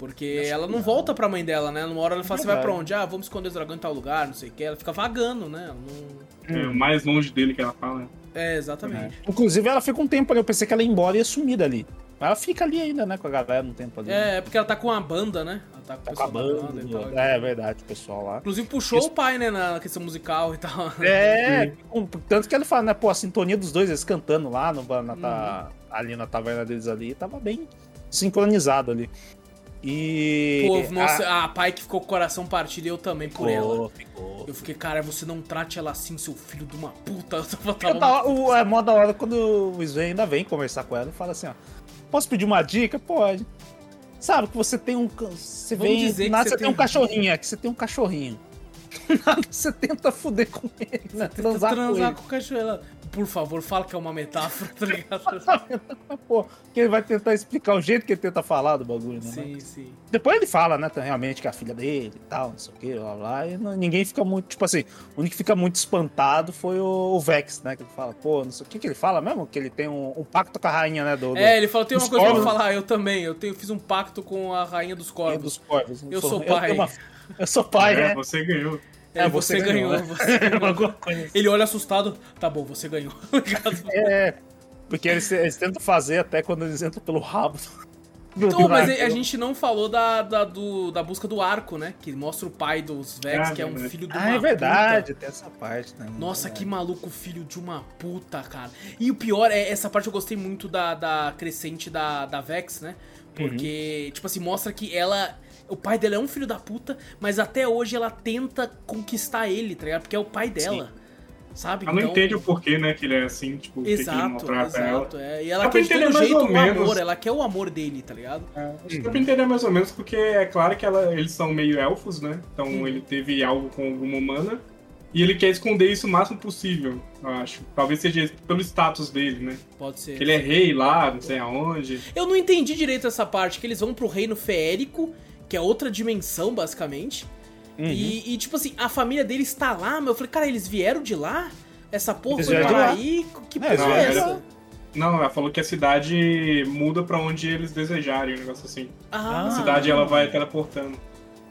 Porque ela não volta pra mãe dela, né? Numa hora ela fala, você vai pra onde? Ah, vamos esconder os dragões em tal lugar, não sei o que. Ela fica vagando, né? Ela não... É, o mais longe dele que ela fala. É, exatamente. É. Inclusive, ela fica um tempo ali. Eu pensei que ela ia embora e ia sumir dali. Mas ela fica ali ainda, né, com a galera um tempo ali. É, é porque ela tá com a banda, né? Ela tá com, tá com a banda. banda é, é verdade, o pessoal lá. Inclusive puxou Isso... o pai, né, na questão musical e tal. É, tanto que ele fala, né, pô, a sintonia dos dois, eles cantando lá no, na, uhum. ali na taverna deles ali, tava bem sincronizado ali. E. Pô, nossa, a, a pai que ficou com o coração partido eu também por ficou, ela. Ficou. Eu fiquei, cara, você não trate ela assim, seu filho de uma puta. Eu tava, tava... O, é mó da hora quando o Sven ainda vem conversar com ela e fala assim, ó. Posso pedir uma dica? Pode. Sabe que você tem um. Você Vamos vem. Dizer nada, você, tem um cachorrinho, é que você tem um cachorrinho. Nada, você tenta fuder com ele, né? Transar, transar com, com o cachorro por favor, fala que é uma metáfora, tá ligado? Pô, que ele vai tentar explicar o jeito que ele tenta falar do bagulho, né? Sim, sim. Depois ele fala, né, realmente que é a filha dele e tal, não sei o que, blá blá. E não, ninguém fica muito, tipo assim, o único que fica muito espantado foi o, o, Vex, né? Que ele fala, pô, não sei o que que ele fala mesmo? Que ele tem um, um pacto com a rainha, né? Do, do é, ele falou, tem uma coisa corvos. pra falar, eu também, eu tenho, fiz um pacto com a rainha dos corvos. Dos corvos. Eu, sou, sou pai. Eu, eu sou pai, é, né? Você ganhou. É, você, você ganhou. ganhou. Você ganhou. Ele olha assustado. Tá bom, você ganhou. é, porque eles, eles, tentam fazer até quando eles entram pelo rabo. Então, mas a gente não falou da, da, do, da busca do arco, né? Que mostra o pai dos Vex, ah, que é um filho de uma Ah, é verdade, puta. tem essa parte, né? Nossa, que maluco, filho de uma puta, cara. E o pior é, essa parte eu gostei muito da, da crescente da, da Vex, né? Porque, uhum. tipo assim, mostra que ela o pai dela é um filho da puta, mas até hoje ela tenta conquistar ele, tá ligado? Porque é o pai dela. Sim. Sabe? Ela então... não entende o porquê, né, que ele é assim, tipo, exato, que ele exato, ela. É. E ela quer de todo jeito o menos... amor, ela quer o amor dele, tá ligado? É, acho que dá pra entender mais ou menos, porque é claro que ela, eles são meio elfos, né? Então hum. ele teve algo com alguma humana. E ele quer esconder isso o máximo possível, eu acho. Talvez seja pelo status dele, né? Pode ser. Que ele é rei lá, não sei aonde. Eu não entendi direito essa parte, que eles vão pro reino feérico, que é outra dimensão, basicamente. Uhum. E, e, tipo assim, a família dele está lá, mas eu falei, cara, eles vieram de lá? Essa porra foi para aí? Que é, porra é, essa? Não, ela falou que a cidade muda para onde eles desejarem, um negócio assim. Ah. A cidade ela vai teleportando.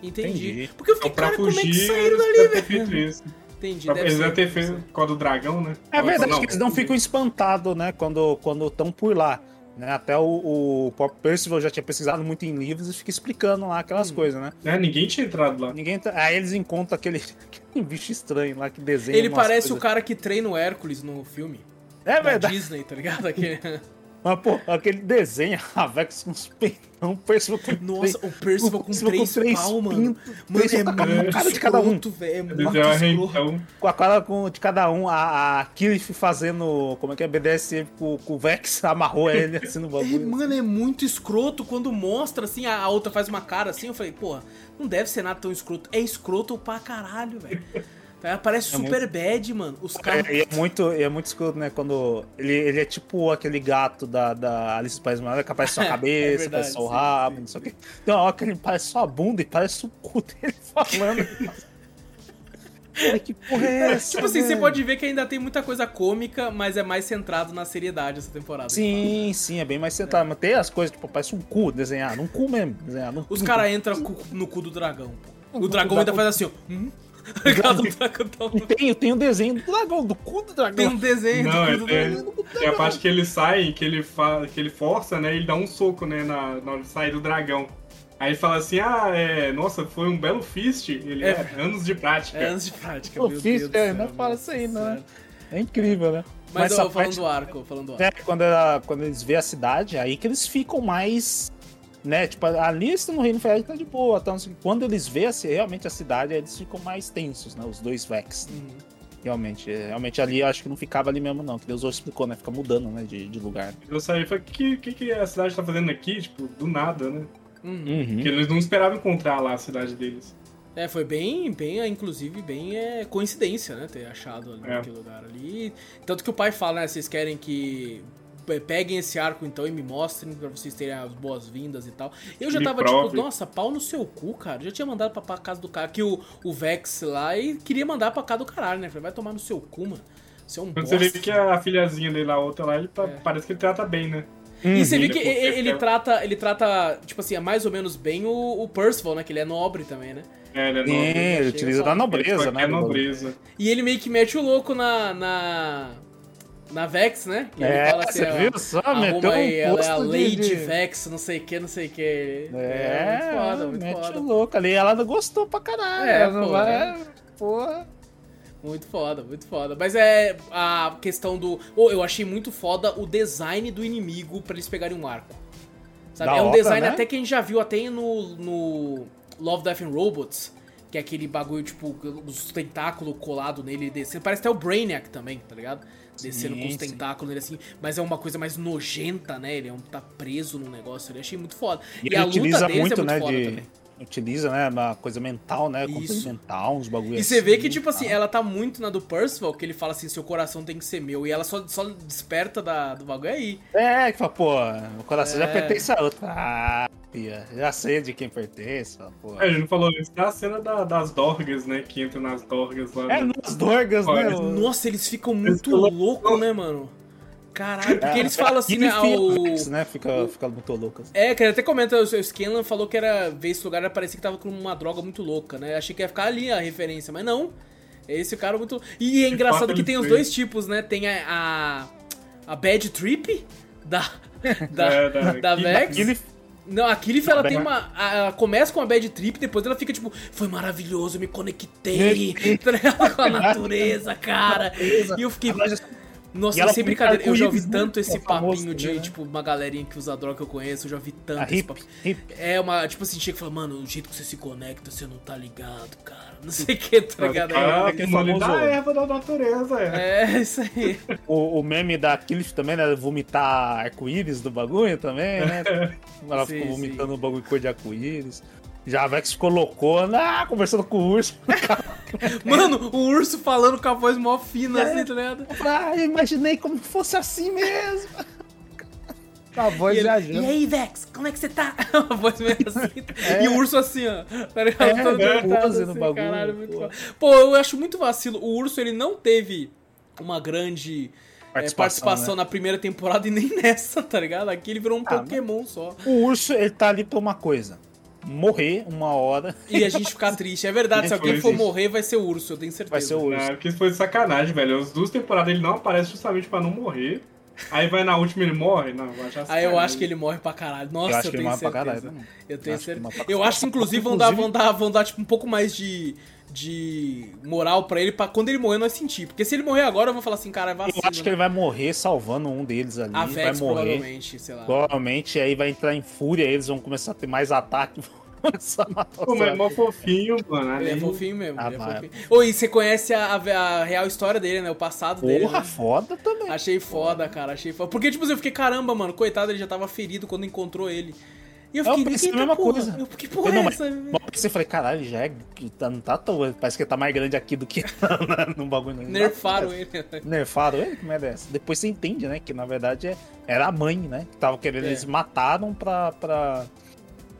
Entendi. Entendi. Porque eu fiquei, então, cara, fugir, como é que saíram dali, velho? Entendi. Pra, eles devem ter feito por causa do dragão, né? É verdade não, que eles não ficam espantados, né? Quando estão por lá. Né? Até o, o próprio Percival já tinha pesquisado muito em livros e fica explicando lá aquelas hum. coisas, né? É, ninguém tinha entrado lá. Ninguém Aí eles encontram aquele, aquele bicho estranho lá que desenha. Ele parece coisas. o cara que treina o Hércules no filme. É verdade. Disney, tá ligado? Aquele... Mas, pô, aquele desenho, a Vex com os peitão, o Percival com Nossa, o Percival com, três, três pau, mano. Mano, é muito cara de cada um. Véio, é muito então. Com a cara com, de cada um, a, a Killif fazendo, como é que é, BDSM com, com o Vex, amarrou ele assim no bagulho. É, mano, é muito escroto quando mostra, assim, a, a outra faz uma cara assim, eu falei, porra, não deve ser nada tão escroto. É escroto pra caralho, velho. Parece é super muito... bad, mano. Os caras. É, é, muito, é muito escuro, né? Quando. Ele, ele é tipo aquele gato da, da Alice País Maravilha, que aparece só a cabeça, é verdade, parece só o rabo, sim, não sei o quê. Tem uma hora que ele parece só a bunda e parece o cu dele falando. Ai, que porra é essa? Tipo assim, você pode ver que ainda tem muita coisa cômica, mas é mais centrado na seriedade essa temporada. Sim, sim, é bem mais centrado. É. Mas tem as coisas, tipo, parece um cu desenhado, um cu mesmo, desenhado. Um Os caras entram no cu do dragão, pô. O dragão ainda faz assim, ó. Hum? e tem, tem um desenho do dragão, do cu do dragão. Tem um desenho Não, do cu do é, dragão. Tem a parte que ele sai, que ele, fa, que ele força, né? Ele dá um soco, né? Na, na hora de sair do dragão. Aí ele fala assim, ah, é, nossa, foi um belo fist. Ele é, é anos de prática. É anos de prática, o fist, é, não fala isso aí, não. É, é incrível, né? Mas, Mas falando parte, do arco, falando do é, arco. É, quando, ela, quando eles vê a cidade, aí que eles ficam mais né? Tipo, a lista no Reino Férreo tá de boa. Então, assim, quando eles vêem assim, realmente a cidade, eles ficam mais tensos, né? Os dois Vex. Uhum. Realmente, é, realmente ali eu acho que não ficava ali mesmo, não. Que Deus explicou, né? Fica mudando, né? De, de lugar. Eu saí e falei, o que, que, que a cidade tá fazendo aqui? Tipo, do nada, né? Uhum. Porque eles não esperavam encontrar lá a cidade deles. É, foi bem, bem, inclusive, bem é, coincidência, né? Ter achado ali é. naquele lugar ali. Tanto que o pai fala, né? Vocês querem que peguem esse arco então e me mostrem para vocês terem as boas-vindas e tal. Eu já tava tipo, nossa, pau no seu cu, cara. já tinha mandado pra, pra casa do cara, que o, o Vex lá e queria mandar pra casa do caralho, né? Falei, vai tomar no seu cu, mano. Você é um Quando você vê que a filhazinha dele lá, a outra lá, ele tá, é. parece que ele trata bem, né? E você vê que ele, ele, trata, ele trata, tipo assim, mais ou menos bem o, o Percival, né? Que ele é nobre também, né? É, ele é nobre. É, ele utiliza da nobreza, né? É nobreza. E ele meio que mete o louco na, na, na Vex, né? Que é, fala assim, você viu só? Meteu aí, um ela é a Lady de... Vex, não sei o que, não sei o que. É, é, muito foda, muito mete foda. louco ali. Ela não gostou pra caralho. É, pô, vai... É, porra. Muito foda, muito foda. Mas é a questão do. Oh, eu achei muito foda o design do inimigo pra eles pegarem um arco. Sabe? Da é um obra, design né? até que a gente já viu até no, no Love, Death and Robots. Que é aquele bagulho, tipo, os tentáculos colados nele descendo. Parece até o Brainiac também, tá ligado? Descendo sim, com os tentáculos nele assim, mas é uma coisa mais nojenta, né? Ele é um, tá preso no negócio, eu achei muito foda. E, e a luta utiliza muito, é muito né, de... Também. Utiliza, né, uma coisa mental, né, mental, uns bagulho E você vê que, tipo assim, ela tá muito na do Percival, que ele fala assim, seu coração tem que ser meu, e ela só, só desperta da, do bagulho aí. É, que fala, pô, o coração é. já pertence a outra. Ah, Pia, já sei de quem pertence, pô. É, a gente não falou isso, é a cena da, das dorgas, né, que entra nas dorgas lá. É, nas dorgas, né? Nossa, eles ficam muito loucos, né, mano? Caralho, porque eles falam assim, né? Ao... né? Fica, fica muito louco. Assim. É, que até comenta, o seu Scanlan falou que era ver esse lugar, parecia que tava com uma droga muito louca, né? Achei que ia ficar ali a referência, mas não. Esse cara muito. E é engraçado que tem os dois tipos, né? Tem a. a, a Bad Trip da. Da, é, da, da Vex. Não, a Kirif, ela tem uma. Ela começa com uma bad trip, depois ela fica tipo, foi maravilhoso, me conectei com a natureza, cara. E eu fiquei. Nossa, sem brincadeira, eu já ouvi tanto esse papinho de, né? tipo, uma galerinha que usa droga que eu conheço, eu já ouvi tanto esse hip, hip. É uma, tipo assim, chega e fala, mano, o jeito que você se conecta, você não tá ligado, cara. Não sei o que, tá ligado? Ah, é, é famoso... da erva da natureza, é. É, isso aí. o, o meme da Killif também, né, vomitar arco-íris do bagulho também, né? Ela sim, ficou vomitando o bagulho cor de arco-íris. Já a Vex colocou, ah, conversando com o urso. Mano, o urso falando com a voz mó fina, é. assim, tá ligado? Ah, eu imaginei como fosse assim mesmo. Com a voz e viajando. E aí, Vex, como é que você tá? a voz meio assim. É. E o urso assim, ó. Tá ligado? É, Todo é, assim, no bagulho. Caralho, muito pô. eu acho muito vacilo. O urso, ele não teve uma grande participação, é, participação né? na primeira temporada e nem nessa, tá ligado? Aqui ele virou um ah, Pokémon só. O urso, ele tá ali pra uma coisa. Morrer uma hora. E a gente ficar triste. É verdade, se alguém for morrer, vai ser o urso, eu tenho certeza. Vai ser o urso. É, porque foi sacanagem, velho. As duas temporadas ele não aparece justamente pra não morrer. Aí vai na última ele morre? Não, eu acho Aí eu acho que ele morre pra caralho. Nossa, eu, eu tenho certeza. Caralho, eu tenho eu certeza. Eu acho que inclusive vão dar, vão dar, vão dar tipo um pouco mais de de moral para ele, para quando ele morrer nós sentir. Porque se ele morrer agora, eu vou falar assim, cara, é vacilo, Eu acho que né? ele vai morrer salvando um deles ali. A Vex, vai morrer. Provavelmente, sei lá. Provavelmente, aí vai entrar em fúria, eles vão começar a ter mais ataque. Começar a matar Pô, mas é mó fofinho, mano. Ele é fofinho mesmo. Ah, ele é fofinho. Ô, e você conhece a, a, real história dele, né? O passado Porra, dele. Porra, né? foda também. Achei foda, cara. Achei foda. Porque, tipo, eu fiquei, caramba, mano, coitado, ele já tava ferido quando encontrou ele. E eu fiquei, eu pensei a mesma porra? coisa. Eu, que porra eu, não, é essa? Mas, falei, caralho, já é, tá, não tá tão. Parece que tá mais grande aqui do que no bagulho. Nerfaram ele. Nerfaram ele? Como é dessa? Depois você entende, né? Que na verdade é, era a mãe, né? Que tava querendo, é. eles mataram pra, pra,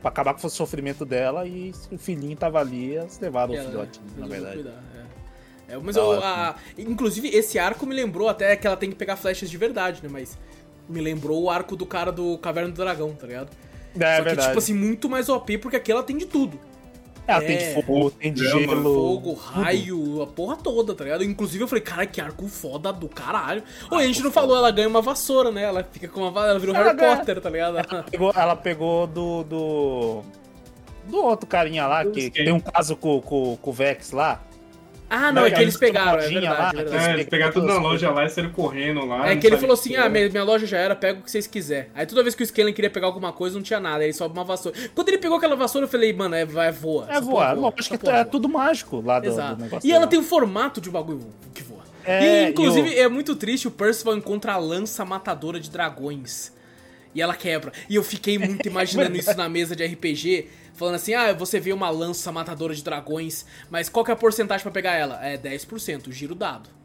pra acabar com o sofrimento dela e o filhinho tava ali, eles levaram o filhote, na verdade. Cuidar, é. É, mas eu, a, inclusive, esse arco me lembrou até que ela tem que pegar flechas de verdade, né? Mas me lembrou o arco do cara do Caverna do Dragão, tá ligado? É, Só que, verdade. tipo assim, muito mais OP, porque aqui ela tem de tudo. Ela é, tem de é. fogo, tem de gelo. Fogo, raio, a porra toda, tá ligado? Inclusive eu falei, cara, que arco foda do caralho. Ou a gente não falou, ela ganha uma vassoura, né? Ela fica com uma Ela virou ela Harry ganha. Potter, tá ligado? Ela pegou, ela pegou do, do. Do outro carinha lá, que, que tem um caso com, com, com o Vex lá. Ah, não, é que eles pegaram, é verdade, lá, é verdade. É, eles pegaram tudo na loja lá e saíram correndo lá. É que ele falou assim, ah, minha, minha, loja já era, pega o que vocês quiserem. Aí toda vez que o Skellen queria pegar alguma coisa, não tinha nada, aí sobe uma vassoura. Quando ele pegou aquela vassoura, eu falei, mano, é, vai voa. É voar, voa, acho que é tudo mágico lá do, Exato. do negócio. E ela tem o formato de um bagulho que voa. É, e, inclusive, eu... é muito triste, o Percival encontra a lança matadora de dragões. E ela quebra. E eu fiquei muito imaginando isso na mesa de RPG falando assim: ah, você vê uma lança matadora de dragões, mas qual que é a porcentagem para pegar ela? É 10%, giro dado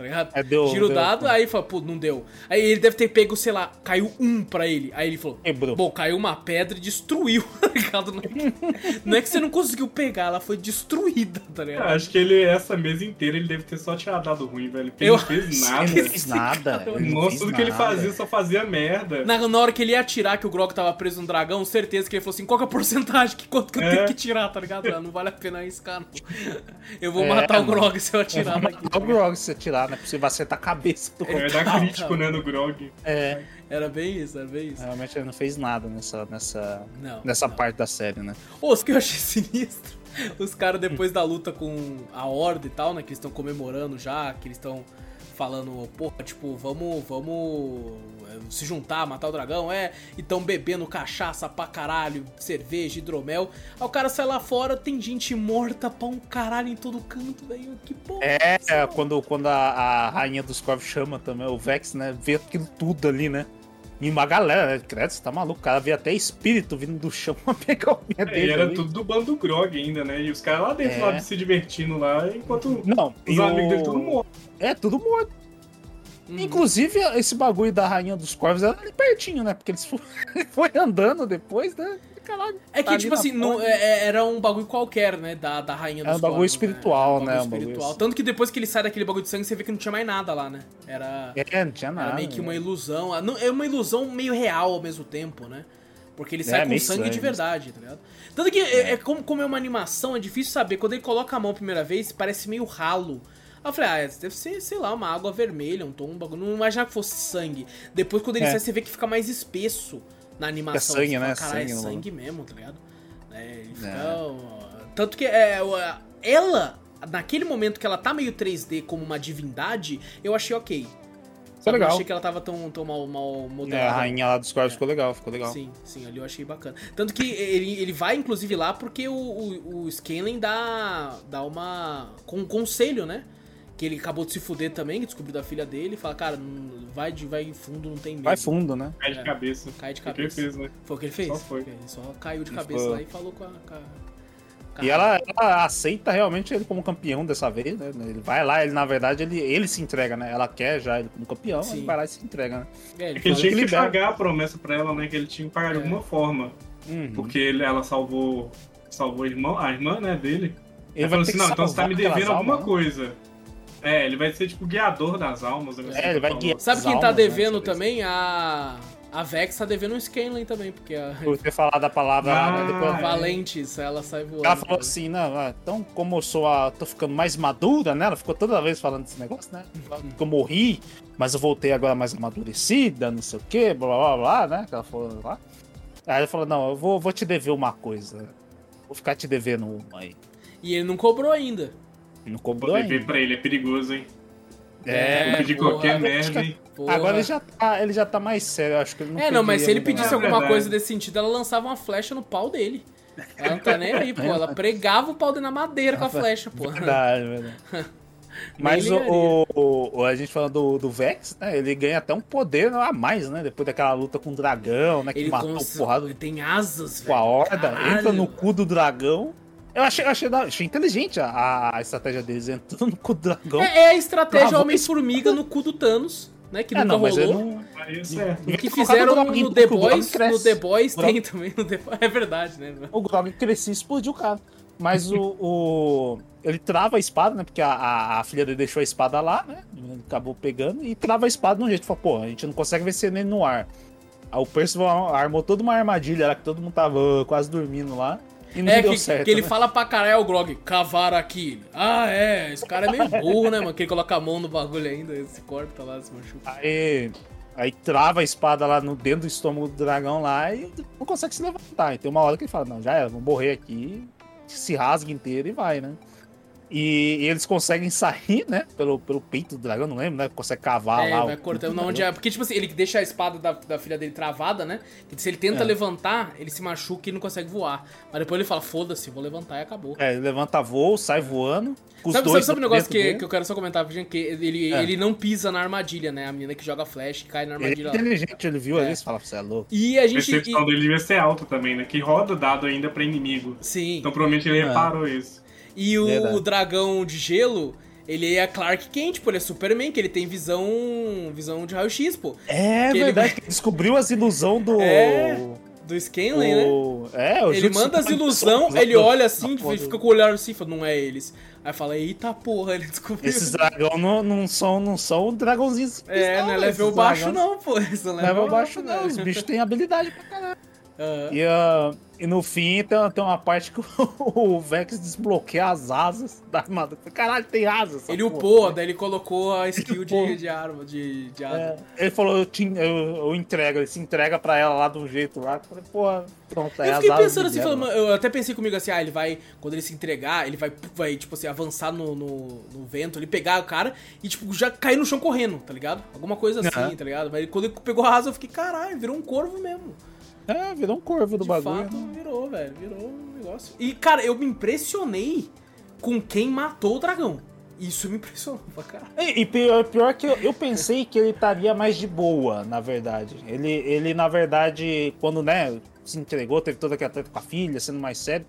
tá ligado? É, deu, Giro deu, dado, deu. aí fala, pô, não deu. Aí ele deve ter pego, sei lá, caiu um pra ele. Aí ele falou, Quebrou. bom, caiu uma pedra e destruiu, tá ligado? Não é, não é que você não conseguiu pegar, ela foi destruída, tá ligado? Eu acho que ele, essa mesa inteira, ele deve ter só tirado dado ruim, velho. Porque eu não fez nada. Ele fez nada. Nossa, tudo que ele fazia só fazia merda. Na, na hora que ele ia atirar, que o Grog tava preso no dragão, certeza que ele falou assim: qual que é a porcentagem? Que, quanto que eu é. tenho que tirar, tá ligado? Não vale a pena arriscar, não. Eu vou é, matar o Grog se eu atirar eu daqui. Matar o Grog se eu atirar, né? Pra você acertar cabeça do É, dar crítico, né, no Grog. É. Era bem isso, era bem isso. Realmente ele não fez nada nessa, nessa, não, nessa não. parte da série, né? Ô, o que eu achei sinistro, os caras depois da luta com a Horda e tal, né, que eles estão comemorando já, que eles estão falando, porra, tipo, vamos, vamos é, se juntar, matar o dragão, é, e tão bebendo cachaça pra caralho, cerveja, hidromel. Aí o cara sai lá fora, tem gente morta pra um caralho em todo canto, velho. Que porra. É, é quando, quando a, a rainha dos corvos chama também, o Vex, né, vê aquilo tudo ali, né? E uma galera, né? Credo, você tá maluco. O cara vê até espírito vindo do chão pra pegar o minha é, dele. E era ali. tudo do bando Grog ainda, né? E os caras lá dentro, é. lá se divertindo lá, enquanto Não, os amigos dele tudo morto. É, tudo morto. Uhum. Inclusive, esse bagulho da Rainha dos Corvos era ali pertinho, né? Porque eles foi andando depois, né? Caralho, é que, tá tipo assim, não, é, é, era um bagulho qualquer, né? Da, da Rainha dos Corvos. Era um bagulho espiritual, né? Um bagulho né? espiritual. Um bagulho Tanto que depois que ele sai daquele bagulho de sangue, você vê que não tinha mais nada lá, né? Era. É, não tinha nada. Era meio que uma ilusão. É uma ilusão meio real ao mesmo tempo, né? Porque ele sai é, com sangue de verdade, tá ligado? Tanto que, é. é, como, como é uma animação, é difícil saber. Quando ele coloca a mão a primeira vez, parece meio ralo. Aí eu falei, ah, deve ser, sei lá, uma água vermelha, um tom, um bagulho. Não imaginava que fosse sangue. Depois, quando ele é. sai, você vê que fica mais espesso na animação. É sangue, né? Fala, Caralho, sangue, é sangue mesmo, tá ligado? É, fica. É. Tanto que é, ela, naquele momento que ela tá meio 3D como uma divindade, eu achei ok. Ficou legal. Eu achei que ela tava tão, tão mal, mal modelada. É, a rainha lá dos corvos é. ficou legal, ficou legal. Sim, sim, ali eu achei bacana. Tanto que ele, ele vai, inclusive, lá porque o, o, o Scanlan dá, dá uma. com um conselho, né? Que ele acabou de se fuder também, que descobriu da filha dele, fala, cara, vai de vai fundo, não tem medo. Vai fundo, né? Cai de É. cabeça. Cai de Foi o que ele cabeça. fez, né? Foi o que ele fez. Só foi. Ele só caiu de cabeça foi- lá e falou com a. Com a... E ela, ela aceita realmente ele como campeão dessa vez, né? Ele vai lá, ele na verdade ele, ele se entrega, né? Ela quer já ele como campeão, Sim. ele vai lá e se entrega, né? É, ele É que ele tinha que libera. pagar a promessa pra ela, né? Que ele tinha que pagar de É. alguma forma. Uhum. Porque ele, ela salvou, salvou a irmã, a irmã, né, dele. ele Ele falou assim, ter não, então você tá me devendo alguma almas, coisa. É, ele vai ser tipo guiador das almas. né, É, ele vai falou. guiar. Sabe quem tá almas, né, devendo vez. também? A. A Vex tá devendo um Scanlan também, porque a. né? Por ter falado a palavra Ah, né, depois. é. Valentes, ela sai voando. Ela falou assim, não, ah, então como eu sou a. tô ficando mais madura, né? Ela ficou toda vez falando desse negócio, né? Que eu morri, mas eu voltei agora mais amadurecida, não sei o quê, blá blá blá, né? Que ela falou lá. Aí ela falou, não, eu vou, vou te dever uma coisa. Vou ficar te devendo uma aí. E ele não cobrou ainda. Não Vou cobrou dever ainda. pra ele, é perigoso, hein? É, Vou pedir porra. qualquer merda, hein? Porra. agora ele já, tá, ele já tá mais sério, acho que ele não É, não, mas se ele pedisse É alguma verdade. coisa desse sentido, ela lançava uma flecha no pau dele. Ela não tá nem aí, pô. Ela pregava o pau dele na madeira com a flecha, pô. Verdade, verdade. Mas o, o- o- a gente falando do, do Vex, né? Ele ganha até um poder a mais, né? Depois daquela luta com o dragão, né? Que Ele, matou cons... porrada ele tem asas, com a velho. horda, Caralho. entra no cu do dragão. Eu achei, achei, achei inteligente a, a estratégia deles, entrando no cu do dragão. É, é a estratégia. Homem-Formiga no cu do Thanos, né? Que É, nunca não, rolou. não. É que fizeram o Droguinho no The Boys, no The Boys tem também no The Boys. É verdade, né? O Grog crescia e explodiu o cara. Mas o, o- Ele trava a espada, né? Porque a, a, a filha dele deixou a espada lá, né? Ele acabou pegando e trava a espada de um jeito. Fala, pô, a gente não consegue vencer nele no ar. Aí o Percival armou toda uma armadilha lá que todo mundo tava uh, quase dormindo lá. E não É, deu que, certo. que ele né? fala pra caralho, é o Grog, cavar aqui. Ah, é, esse cara é meio burro, né, mano? Que ele coloca a mão no bagulho ainda, se corta lá, se machuca. Aí, aí trava a espada lá no dentro do estômago do dragão lá e não consegue se levantar. E tem uma hora que ele fala, não, já era, vou morrer aqui, se rasga inteiro e vai, né? E, e eles conseguem sair, né? Pelo, pelo peito do dragão, não lembro, né? Consegue cavar É, lá. vai cortando onde é. Porque, tipo assim, ele deixa a espada da, da filha dele travada, né? Que se ele tenta É. levantar, ele se machuca e não consegue voar. Mas depois ele fala, foda-se, vou levantar e acabou. É, ele levanta voo, sai voando. com os Sabe, sabe, dois sabe um negócio que, que eu quero só comentar? Que ele, É. ele não pisa na armadilha, né? A menina que joga flash, que cai na Ele é armadilha lá. inteligente, ele viu É. ali e fala, você é louco. E a A gente. percepção e- dele devia ser alta também, né? Que roda dado ainda pra inimigo. Sim. Então provavelmente ele É. reparou isso. E o Verdade. dragão de gelo, ele é Clark Kent, pô, ele é Superman, que ele tem visão visão de raio-x, pô. É Que ele- verdade, ele descobriu as ilusões do. É, Do Scanlan, né? o... É, o Ele manda as Super- ele olha assim, porra fica com o olhar assim, fala, não é eles. Aí fala, eita porra, ele descobriu. Esses dragões não, não são, não são dragãozinhos. É, não é level esses baixo dragões- não, pô. Eles são Level baixo não, os bichos têm habilidade pra caralho. Aham. E, ah, e no fim tem, tem uma parte que o Vex desbloqueia as asas da armadura. Caralho, tem asas. Ele porra. upou, daí ele colocou a skill de, de arma, de, de É, ele falou, eu, te, eu, eu entrego, ele se entrega pra ela lá de um jeito lá. Eu falei, pô, pronto, aí Eu fiquei pensando assim, falando, eu até pensei comigo assim, ah, ele vai, quando ele se entregar, ele vai, vai tipo assim, avançar no, no, no vento, ele pegar o cara e, tipo, já cair no chão correndo, tá ligado? Alguma coisa assim, Aham. tá ligado? Mas quando ele pegou a asa, eu fiquei, caralho, virou um corvo mesmo. É, virou um corvo do De bagulho. fato, virou, velho, virou um negócio. E, cara, eu me impressionei com quem matou o dragão. Isso me impressionou pra caralho. E, e pior, pior que eu, eu pensei que ele estaria mais de boa, na verdade. Ele, ele, na verdade, quando né, se entregou, teve toda aquela treta com a filha, sendo mais sério.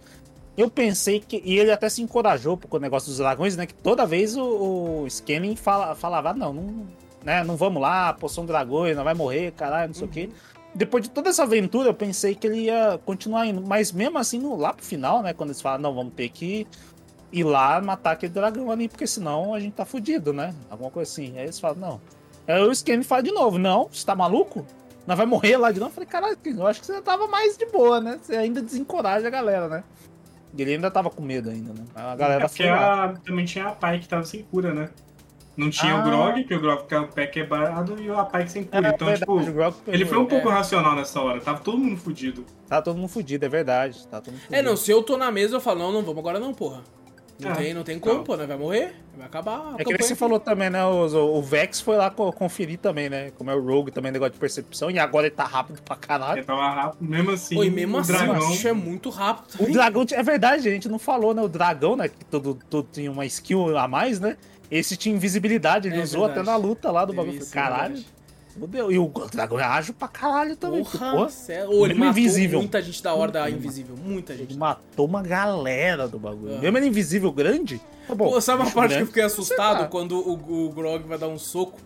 Eu pensei que. E ele até se encorajou com o negócio dos dragões, né? Que toda vez o, o Scamming fala, falava, "Ah, não, não, né, não vamos lá, pô, são dragões, não vai morrer, caralho, não sei o quê. Depois de toda essa aventura, eu pensei que ele ia continuar indo. Mas mesmo assim, no, lá pro final, né? Quando eles falam, não, vamos ter que ir lá matar aquele dragão ali, porque senão a gente tá fudido, né? Alguma coisa assim. Aí eles falam, não. Aí o Scanner fala de novo, não, você tá maluco? Nós vai morrer lá de novo? Eu falei, caralho, eu acho que você tava mais de boa, né? Você ainda desencoraja a galera, né? Ele ainda tava com medo ainda, né? A galera É foi a- também tinha a Pai que tava sem cura, né? Não tinha Ah. o Grog, que o Grog ficava o pé quebrado, e o Apai sem cura. É, então, verdade, tipo, o Grog ele foi um pegou. pouco racional nessa hora. Tava todo mundo fudido. Tá todo mundo fudido, é verdade. Tá todo mundo fudido. É, não, se eu tô na mesa, eu falo, não, não vamos agora não, porra. Não, É, tem, não tem como, não. pô, né? Vai morrer, vai acabar a É que você aqui. falou também, né? O, o Vex foi lá co- conferir também, né? Como é o Rogue também, negócio de percepção. E agora ele tá rápido pra caralho. Ele tava rápido. Mesmo assim, e mesmo o assim, dragão... o bicho é muito rápido O dragão, é verdade, a gente não falou, né? O dragão, né? Que todo, todo tinha uma skill a mais, né? Esse tinha invisibilidade, ele é usou verdade. até na luta lá do bagulho. Isso, caralho. Fudeu. E o dragão é ágil pra caralho também. Porra, porra Ou ele matou invisível. muita gente da Horda Invisível. Muita gente. Ele matou uma galera do bagulho. Mesmo ele invisível grande. Tá bom, Pô, sabe uma parte grande? que eu fiquei assustado? Quando o, o Grog vai dar um soco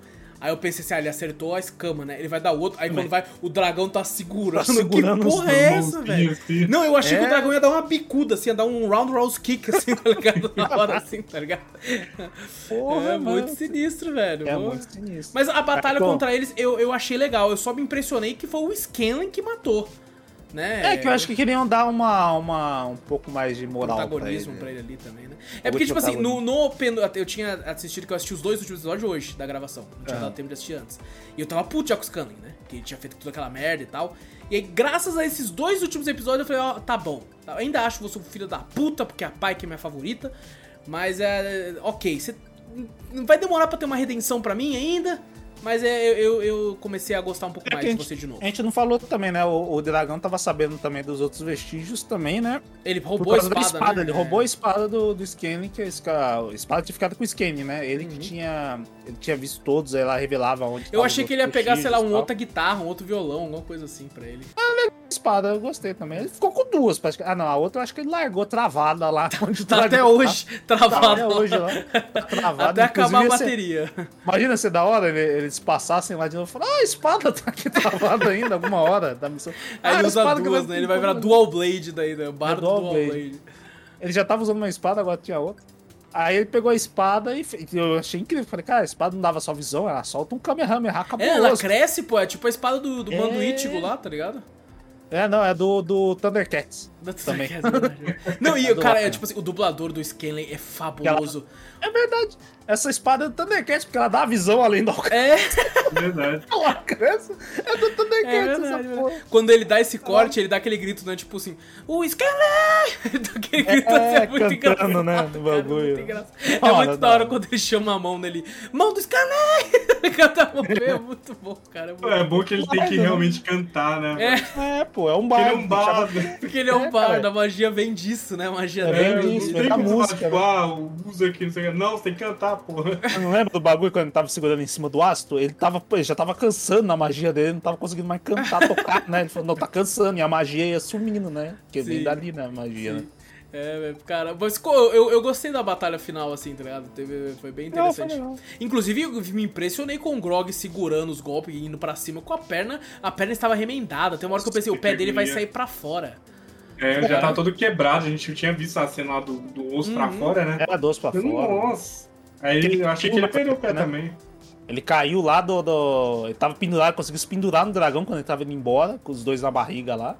Aí eu pensei assim, ah, ele acertou a escama, né? Ele vai dar outro. Aí quando vai, o dragão tá segurando. Tá segurando que porra é essa, velho? Assim. Não, eu achei é. que o é. dragão ia dar uma bicuda, assim, ia dar um round rouse kick, assim, tá ligado? Na hora, assim, tá ligado? Porra, é mano. muito sinistro, velho. É muito sinistro. Mas a batalha contra eles eu, eu achei legal. Eu só me impressionei que foi o Scanlan que matou né? É que eu acho que queriam dar uma, uma um pouco mais de moral protagonismo pra ele, pra ele ali também, né? É porque, tipo assim, no, no eu tinha assistido, que eu assisti os dois últimos episódios hoje da gravação. Não tinha dado tempo de assistir antes. E eu tava puto já com o Scanlan, né? Que ele tinha feito toda aquela merda e tal. E aí, graças a esses dois últimos episódios, eu falei, ó, oh, tá bom. Eu ainda acho você um filho da puta, porque a pai que é minha favorita. Mas é. Ok, você. Vai demorar pra ter uma redenção pra mim ainda. Mas é, eu, eu comecei a gostar um pouco é mais de você de novo. A gente não falou também, né? O, o, dragão tava sabendo também dos outros vestígios também, né? Ele roubou a espada, espada né? Ele é. roubou a espada do, do Scanning, que é a espada tinha ficado com o Scanning, né? Ele uhum. que tinha. Ele tinha visto todos, aí lá revelava onde Eu achei que ele ia pegar, sei lá, um outra guitarra, um outro violão, alguma coisa assim pra ele. Ah, legal. Espada, eu gostei também. Ele ficou com duas, praticamente. Ah, não, a outra eu acho que ele largou travada lá. Onde tá até hoje, tá. travada. Até hoje, lá. Travada. Até acabar a bateria. Imagina ser da hora eles passassem lá de novo e falar, ah, a espada tá aqui travada ainda, alguma hora da missão. Aí ah, ele usa duas, né? Ele vai virar Dual Blade daí, né? Bardo é dual, dual Blade. Blade. Ele já tava usando uma espada, agora tinha outra. Aí ele pegou a espada e eu achei incrível. Falei, cara, a espada não dava só visão, ela solta um Kamehameha acabou. É, ela cresce, pô. É tipo a espada do, do é... lá, tá ligado? É, não, é do, do Thundercats. Do também. Thundercats, não, e, é cara, é tipo assim, o dublador do Scanlan é fabuloso. Ela... É verdade. Essa espada é do Thundercats, porque ela dá a visão além do alcance. É. Verdade. Ela cresce. É do Thundercats é verdade, essa porra. Quando ele dá esse corte, ele dá aquele grito, né? Tipo assim, o Scanlan! dá aquele grito é, assim, é muito engraçado. né? Do bagulho. Cara, é muito, é muito da hora quando ele chama a mão nele. Mão do Scanlan! Canta a mão é muito bom, cara. É, muito é bom que ele tem que realmente cantar, né? É, é pô, é um bardo. Ele é um bardo. Porque ele é um bardo, a magia vem disso, né? A magia é, vem disso, vem da música. Tipo, ah, usa aqui, não sei o que. Não, você tem que cantar, porra. Não lembra do bagulho quando ele tava segurando em cima do ácido? Ele, tava, ele já tava cansando na magia dele, não tava conseguindo mais cantar, tocar, né? Ele falou, não, tá cansando, e a magia ia sumindo, né? Porque Sim. vem dali, né, a magia, Sim. né? É, cara, mas eu, eu gostei da batalha final, assim, tá ligado? Teve, foi bem interessante. Não, foi Inclusive, eu me impressionei com o Grog segurando os golpes e indo pra cima com a perna. A perna estava remendada. Tem uma hora que eu pensei, o pé dele vai sair pra fora. É, já tá todo quebrado. A gente tinha visto a cena lá do, do osso uhum. pra fora, né? Era do osso pra fora. Nossa. Aí eu achei que ele perdeu o pé né? também. Ele caiu lá do, do. Ele tava pendurado, conseguiu se pendurar no dragão quando ele tava indo embora, com os dois na barriga lá.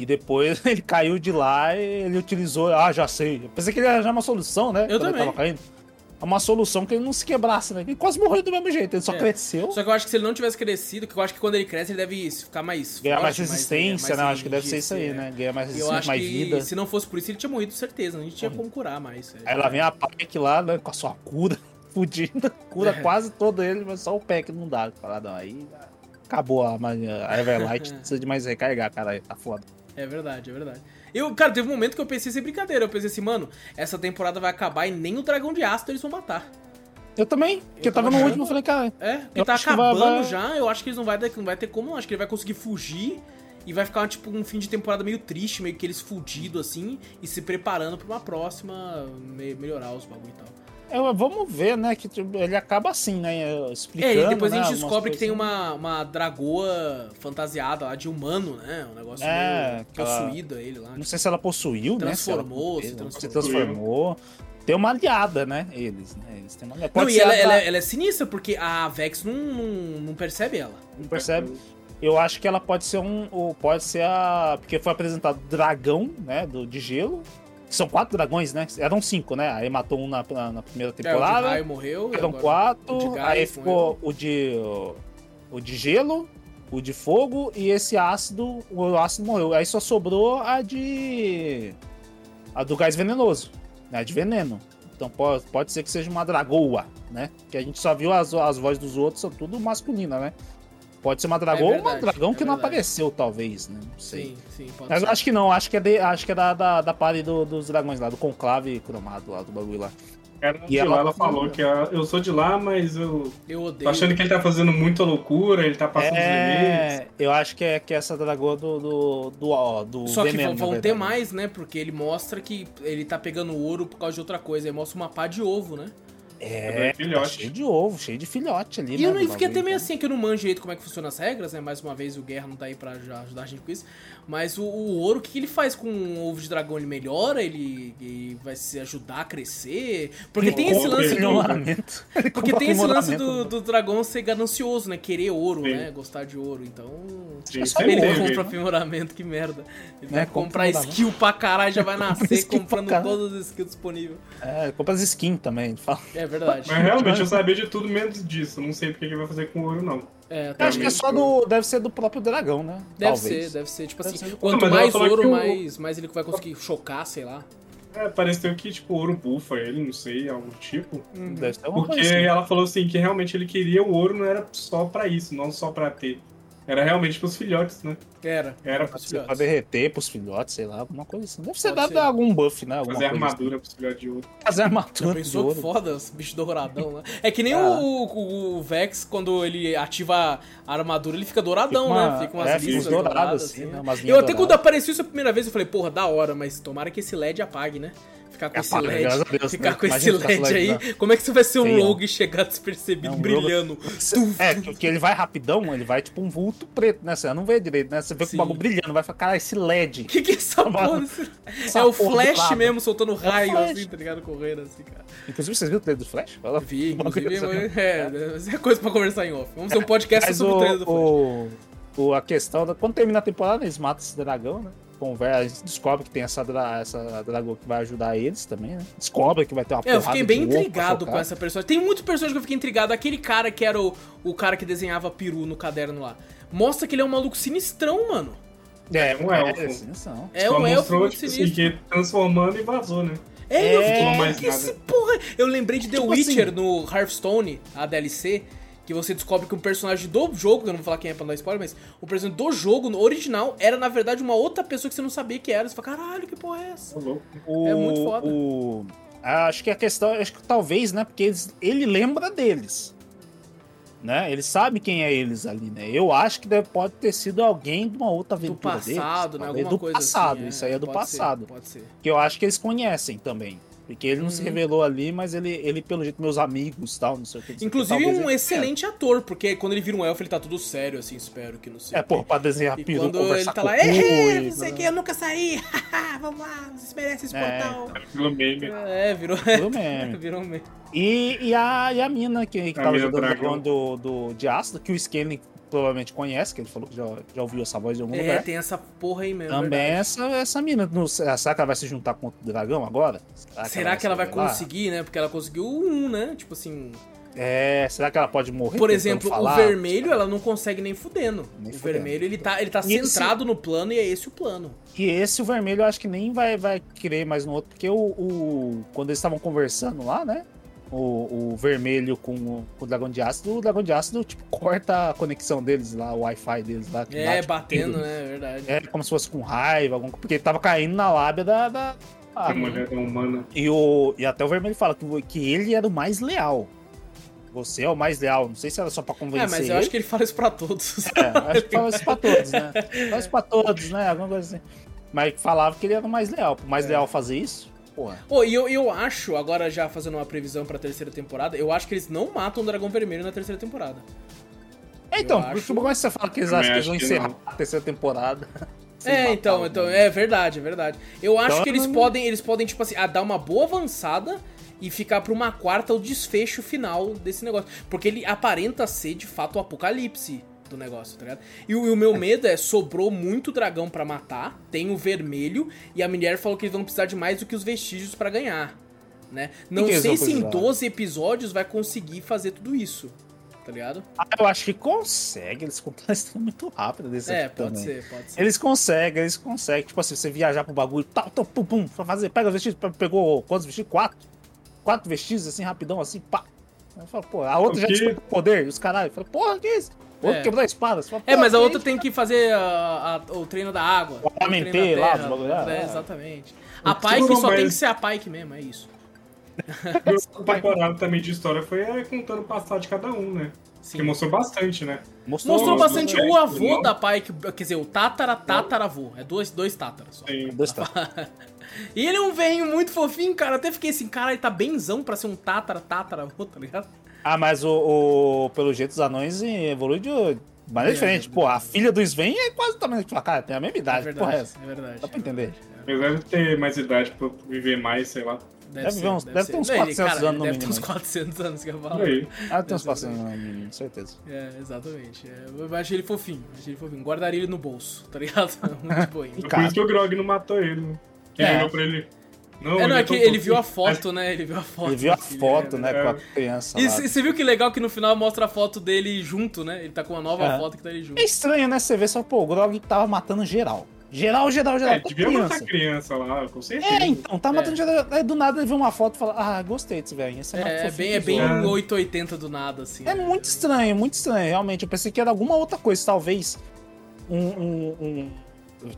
E depois ele caiu de lá e ele utilizou. Ah, já sei. Eu pensei que ele ia arranjar uma solução, né? Eu quando também. Ele tava caindo. É uma solução que ele não se quebrasse, né? Ele quase morreu do mesmo jeito, ele só é. cresceu. Só que eu acho que se ele não tivesse crescido, que eu acho que quando ele cresce ele deve ficar mais Ganhar mais resistência, mais, né? Mais acho que deve ser isso aí, é. né? Ganhar mais resistência, mais vida. Se não fosse por isso, ele tinha morrido, certeza. A gente tinha como curar mais. É. Aí lá vem a Pike lá, né? Com a sua cura fudida. Cura é. quase todo ele, mas só o que não dá. Falar, não, aí acabou a, a Everlight, precisa de mais recarregar, cara. Tá foda. É verdade, é verdade. Eu, cara, teve um momento que eu pensei sem brincadeira. Eu pensei assim, mano, essa temporada vai acabar e nem o dragão de ácido eles vão matar. Eu também, porque eu tava no último, eu falei, cara. É, porque tá acabando vai, já, eu acho que eles não vai, não vai ter como, acho que ele vai conseguir fugir e vai ficar tipo um fim de temporada meio triste, meio que eles fudidos assim e se preparando para uma próxima me melhorar os bagulho e tal. É, vamos ver, né? Que tipo, ele acaba assim, né? Explicando. É, e depois né, a gente descobre que tem uma, uma dragoa fantasiada lá de humano, né? Um negócio é, meio possuído ele lá. Não tipo, sei se ela possuiu, transformou, né? Se, ela... se transformou. Se transformou. Tem uma aliada, né? Eles, né? Eles têm uma aliada. Pode não, e ela, ela, ela, é sinistra, porque a Vex não, não, não percebe ela. Não percebe. Eu acho que ela pode ser um. Ou pode ser a. Porque foi apresentado dragão, né? Do, de gelo. São quatro dragões, né? Eram cinco, né? Aí matou um na, na primeira temporada. É, o de morreu. Eram quatro. aí ficou o de. O de gelo, o de fogo e esse ácido. O ácido morreu. Aí só sobrou a de. A do gás venenoso. Né? De veneno. Então pode, pode ser que seja uma dragoa, né? Que a gente só viu as, as vozes dos outros, são tudo masculina, né? Pode ser uma dragão é ou uma dragão é que não apareceu, talvez, né? Não sei. Sim, sim, Mas ser. eu acho que não, acho que é, de, acho que é da, da, da party do, dos dragões lá, do conclave cromado lá, do bagulho lá. Era e ela, ela falou que eu sou de lá, mas eu. Eu odeio. Tô achando que ele tá fazendo muita loucura, ele tá passando é... os limites. Eu acho que é que essa dragoa do. do, do, do Só que veneno, vão ter mais, né? Porque ele mostra que ele tá pegando ouro por causa de outra coisa. Ele mostra uma pá de ovo, né? É, tá cheio de ovo, cheio de filhote ali. E né, eu não fiquei até meio assim, que eu não manjo direito como é que funciona as regras, né? Mais uma vez o Guerra não tá aí pra ajudar a gente com isso. Mas o, o ouro, o que, que, ele faz com o ovo de dragão? Ele melhora? Ele, ele vai se ajudar a crescer? Porque ele tem esse lance do. Porque tem esse lance do, do, dragão ser ganancioso, né? Querer ouro, Sim. né? Gostar de ouro. Então. Sim, ele é compra aprimoramento, que merda. Ele vai comprar skill pra caralho, já vai nascer comprando todas as skills disponíveis. É, compra as skins também. Fala. É verdade. Mas realmente eu sabia de tudo menos disso. Não sei porque ele vai fazer com ouro, não. É, acho que é só do. Deve ser do próprio dragão, né? Deve Talvez. ser, deve ser. Tipo deve assim, ser quanto não, mais ouro, mais, mais ele vai conseguir chocar, sei lá. É, pareceu que, tipo, ouro bufa ele, não sei, algo do tipo. Hum, deve ser uma Porque assim. ela falou assim que realmente ele queria o ouro, não era só pra isso, não só pra ter. Era realmente pros filhotes, né? Era. Era pros filhotes. Pra derreter pros filhotes, sei lá, alguma coisa assim. Deve ser dado algum buff, né? Alguma Fazer armadura assim. pros filhotes de ouro. Fazer armadura. pensou de ouro. foda, os bichos douradão, né? É que nem ah. o, o, Vex, quando ele ativa a armadura, ele fica douradão, fica uma, né? Fica umas é, listas douradas, assim, né? né? Eu até quando apareceu isso a primeira vez, eu falei, porra, da hora, mas tomara que esse LED apague, né? Ficar com é, esse LED. Deus, ficar né? com esse LED aí. Né? Como é que você vai ser um Rogue e chegar despercebido, é um brilhando? É, porque ele vai rapidão, ele vai tipo um vulto preto, né? Você não vê direito, né? Você vê com o bagulho brilhando, vai falar, cara, esse LED. Que que é essa porra? é o Flash mesmo soltando é raio assim, tá ligado? Correndo assim, cara. Inclusive, vocês viram o trailer do Flash? Fala, Vi, inclusive, é, é, é coisa pra conversar em off. Vamos ter um podcast sobre o trailer do Flash. O, a questão da. Quando termina a temporada, eles matam esse dragão, né? Conversa, a gente descobre que tem essa, essa dragão que vai ajudar eles também, né? Descobre que vai ter uma é, Eu fiquei bem intrigado com essa personagem. Tem muitos personagens que eu fiquei intrigado. Aquele cara que era o, o cara que desenhava peru no caderno lá. Mostra que ele é um maluco sinistrão, mano. É, um elfo. É, é um elfo muito tipo, assim, que transformando e vazou, né? É, eu fiquei, que esse porra... Eu lembrei de The tipo Witcher assim, no Hearthstone, a DLC, que você descobre que um personagem do jogo, eu não vou falar quem é pra não dar spoiler, mas o personagem do jogo, no original, era na verdade uma outra pessoa que você não sabia que era. Você fala, caralho, que porra é essa? O, é muito foda. O, acho que a questão, acho que talvez, né, porque eles, ele lembra deles. Né? Ele sabe quem é eles ali, né? Eu acho que deve, pode ter sido alguém de uma outra aventura do passado, deles, né? Alguma do coisa passado, assim, isso aí é do passado. Ser, pode ser. Que eu acho que eles conhecem também. Porque ele não uhum. se revelou ali, mas ele, ele, pelo jeito, meus amigos tal, não sei o que. Inclusive, um excelente ator, porque quando ele vira um elfo, ele tá tudo sério, assim, espero que não seja. É, pô, pra desenhar e peru, quando ele tá lá, é, não sei o que, eu nunca saí, vamos lá, vocês merecem esse é. portal. Virou meme. É, virou, virou meme. virou meme. E, e, a, e a mina que, que a tava jogando do, do, de ácido, que o Scaling provavelmente conhece, que ele falou que já, já ouviu essa voz de algum é, lugar. É, tem essa porra aí mesmo. Também essa, essa mina. No, será que ela vai se juntar com o dragão agora? Será, será que ela vai, que ela vai conseguir, né? Porque ela conseguiu um, né? Tipo assim. É, será que ela pode morrer? Por exemplo, falar? o vermelho ela não consegue nem fudendo. Nem o fudendo. vermelho ele tá, ele tá centrado esse... no plano e é esse o plano. E esse o vermelho eu acho que nem vai, vai querer mais no outro, porque o, o quando eles estavam conversando lá, né? O, o vermelho com o, com o dragão de ácido, o dragão de ácido, tipo, corta a conexão deles lá, o Wi-Fi deles lá. É, bate, batendo, né? É verdade. É, como se fosse com raiva, algum, porque ele tava caindo na lábia da. da a mulher é humana. E, o, e até o vermelho fala que, que ele era o mais leal. Você é o mais leal. Não sei se era só pra convencer. É, mas eu ele. acho que ele fala isso pra todos. É, acho que fala isso pra todos, né? Fala isso pra todos, né? Alguma coisa assim. Mas falava que ele era o mais leal. O mais é. leal fazer isso, porra. Pô, e eu, eu acho, agora já fazendo uma previsão pra terceira temporada, eu acho que eles não matam o Dragão Vermelho na terceira temporada. É, então, por que você fala que eles acham que eles vão encerrar a terceira temporada? é, então, então, é verdade, é verdade. Eu acho então, que eles podem, eles podem, tipo assim, ah, dar uma boa avançada e ficar pra uma quarta o desfecho final desse negócio. Porque ele aparenta ser, de fato, o apocalipse do negócio, tá ligado? E o, e o meu medo é, sobrou muito dragão para matar, tem o vermelho, e a mulher falou que eles vão precisar de mais do que os vestígios para ganhar, né? Não sei se em 12 episódios vai conseguir fazer tudo isso, tá ligado? Ah, eu acho que consegue, eles completam muito rápido desse É, pode também. ser, pode ser. Eles conseguem, eles conseguem, tipo assim, você viajar pro bagulho, tal, tal, pum, pum, pra fazer, pega os vestidos, pegou quantos vestidos? Quatro? Quatro vestidos, assim, rapidão, assim, pá. Eu falo, pô, a outra já tinha poder, os caralho. Eu pô, que isso? Outro é. quebrou a espada. Fala, é, mas a outra tem que fazer a, a, o treino da água. O MT lá, do bagulho. É, exatamente. A Pike só tem que ser a Pike mesmo, é isso. a temporada também de história foi é, contando o passado de cada um, né? Sim. Que mostrou bastante, né? Mostrou, mostrou bastante o avô da pai, que, quer dizer, o tatara tataravô. É dois, dois tátaras só. Sim. Dois tátaras. e ele é um velhinho muito fofinho, cara. Até fiquei assim, cara, ele tá benzão pra ser um tatara tataravô, tá ligado? Ah, mas o, o pelo jeito os anões evoluem de maneira é, diferente. É, Pô, a filha do Sven é quase o tamanho da cara, tem a mesma idade. É verdade, porra, é, essa. é verdade. Dá pra entender. Apesar de ter mais idade pra viver mais, sei lá. Deve, deve, ser, uns, deve, deve ter uns 400 ele, cara, anos no deve mínimo. Deve ter uns 400 anos que eu falo. Ah, tem uns 400 anos no mínimo, certeza. É, exatamente. É, eu achei ele fofinho, achei ele fofinho. Guardaria ele no bolso, tá ligado? Muito boinho. É por isso que o Grog não matou ele, né? Quem é. olhou pra ele... Não, é, não, é que ele viu a foto, né? Ele viu a foto. Ele viu a foto, né? É. Com a criança. E você viu que legal que no final mostra a foto dele junto, né? Ele tá com uma nova é. foto que tá ele junto. É estranho, né? Você vê só, pô, o Grog tava matando geral. Geral, geral, geral. É, devia criança. matar criança lá, com certeza. É, então, tá matando é. geral. Aí do nada ele vê uma foto e fala, ah, gostei desse velho. Esse é, é bem, é bem 880 do nada, assim. É né? muito estranho, muito estranho, realmente. Eu pensei que era alguma outra coisa, talvez. Um. um, um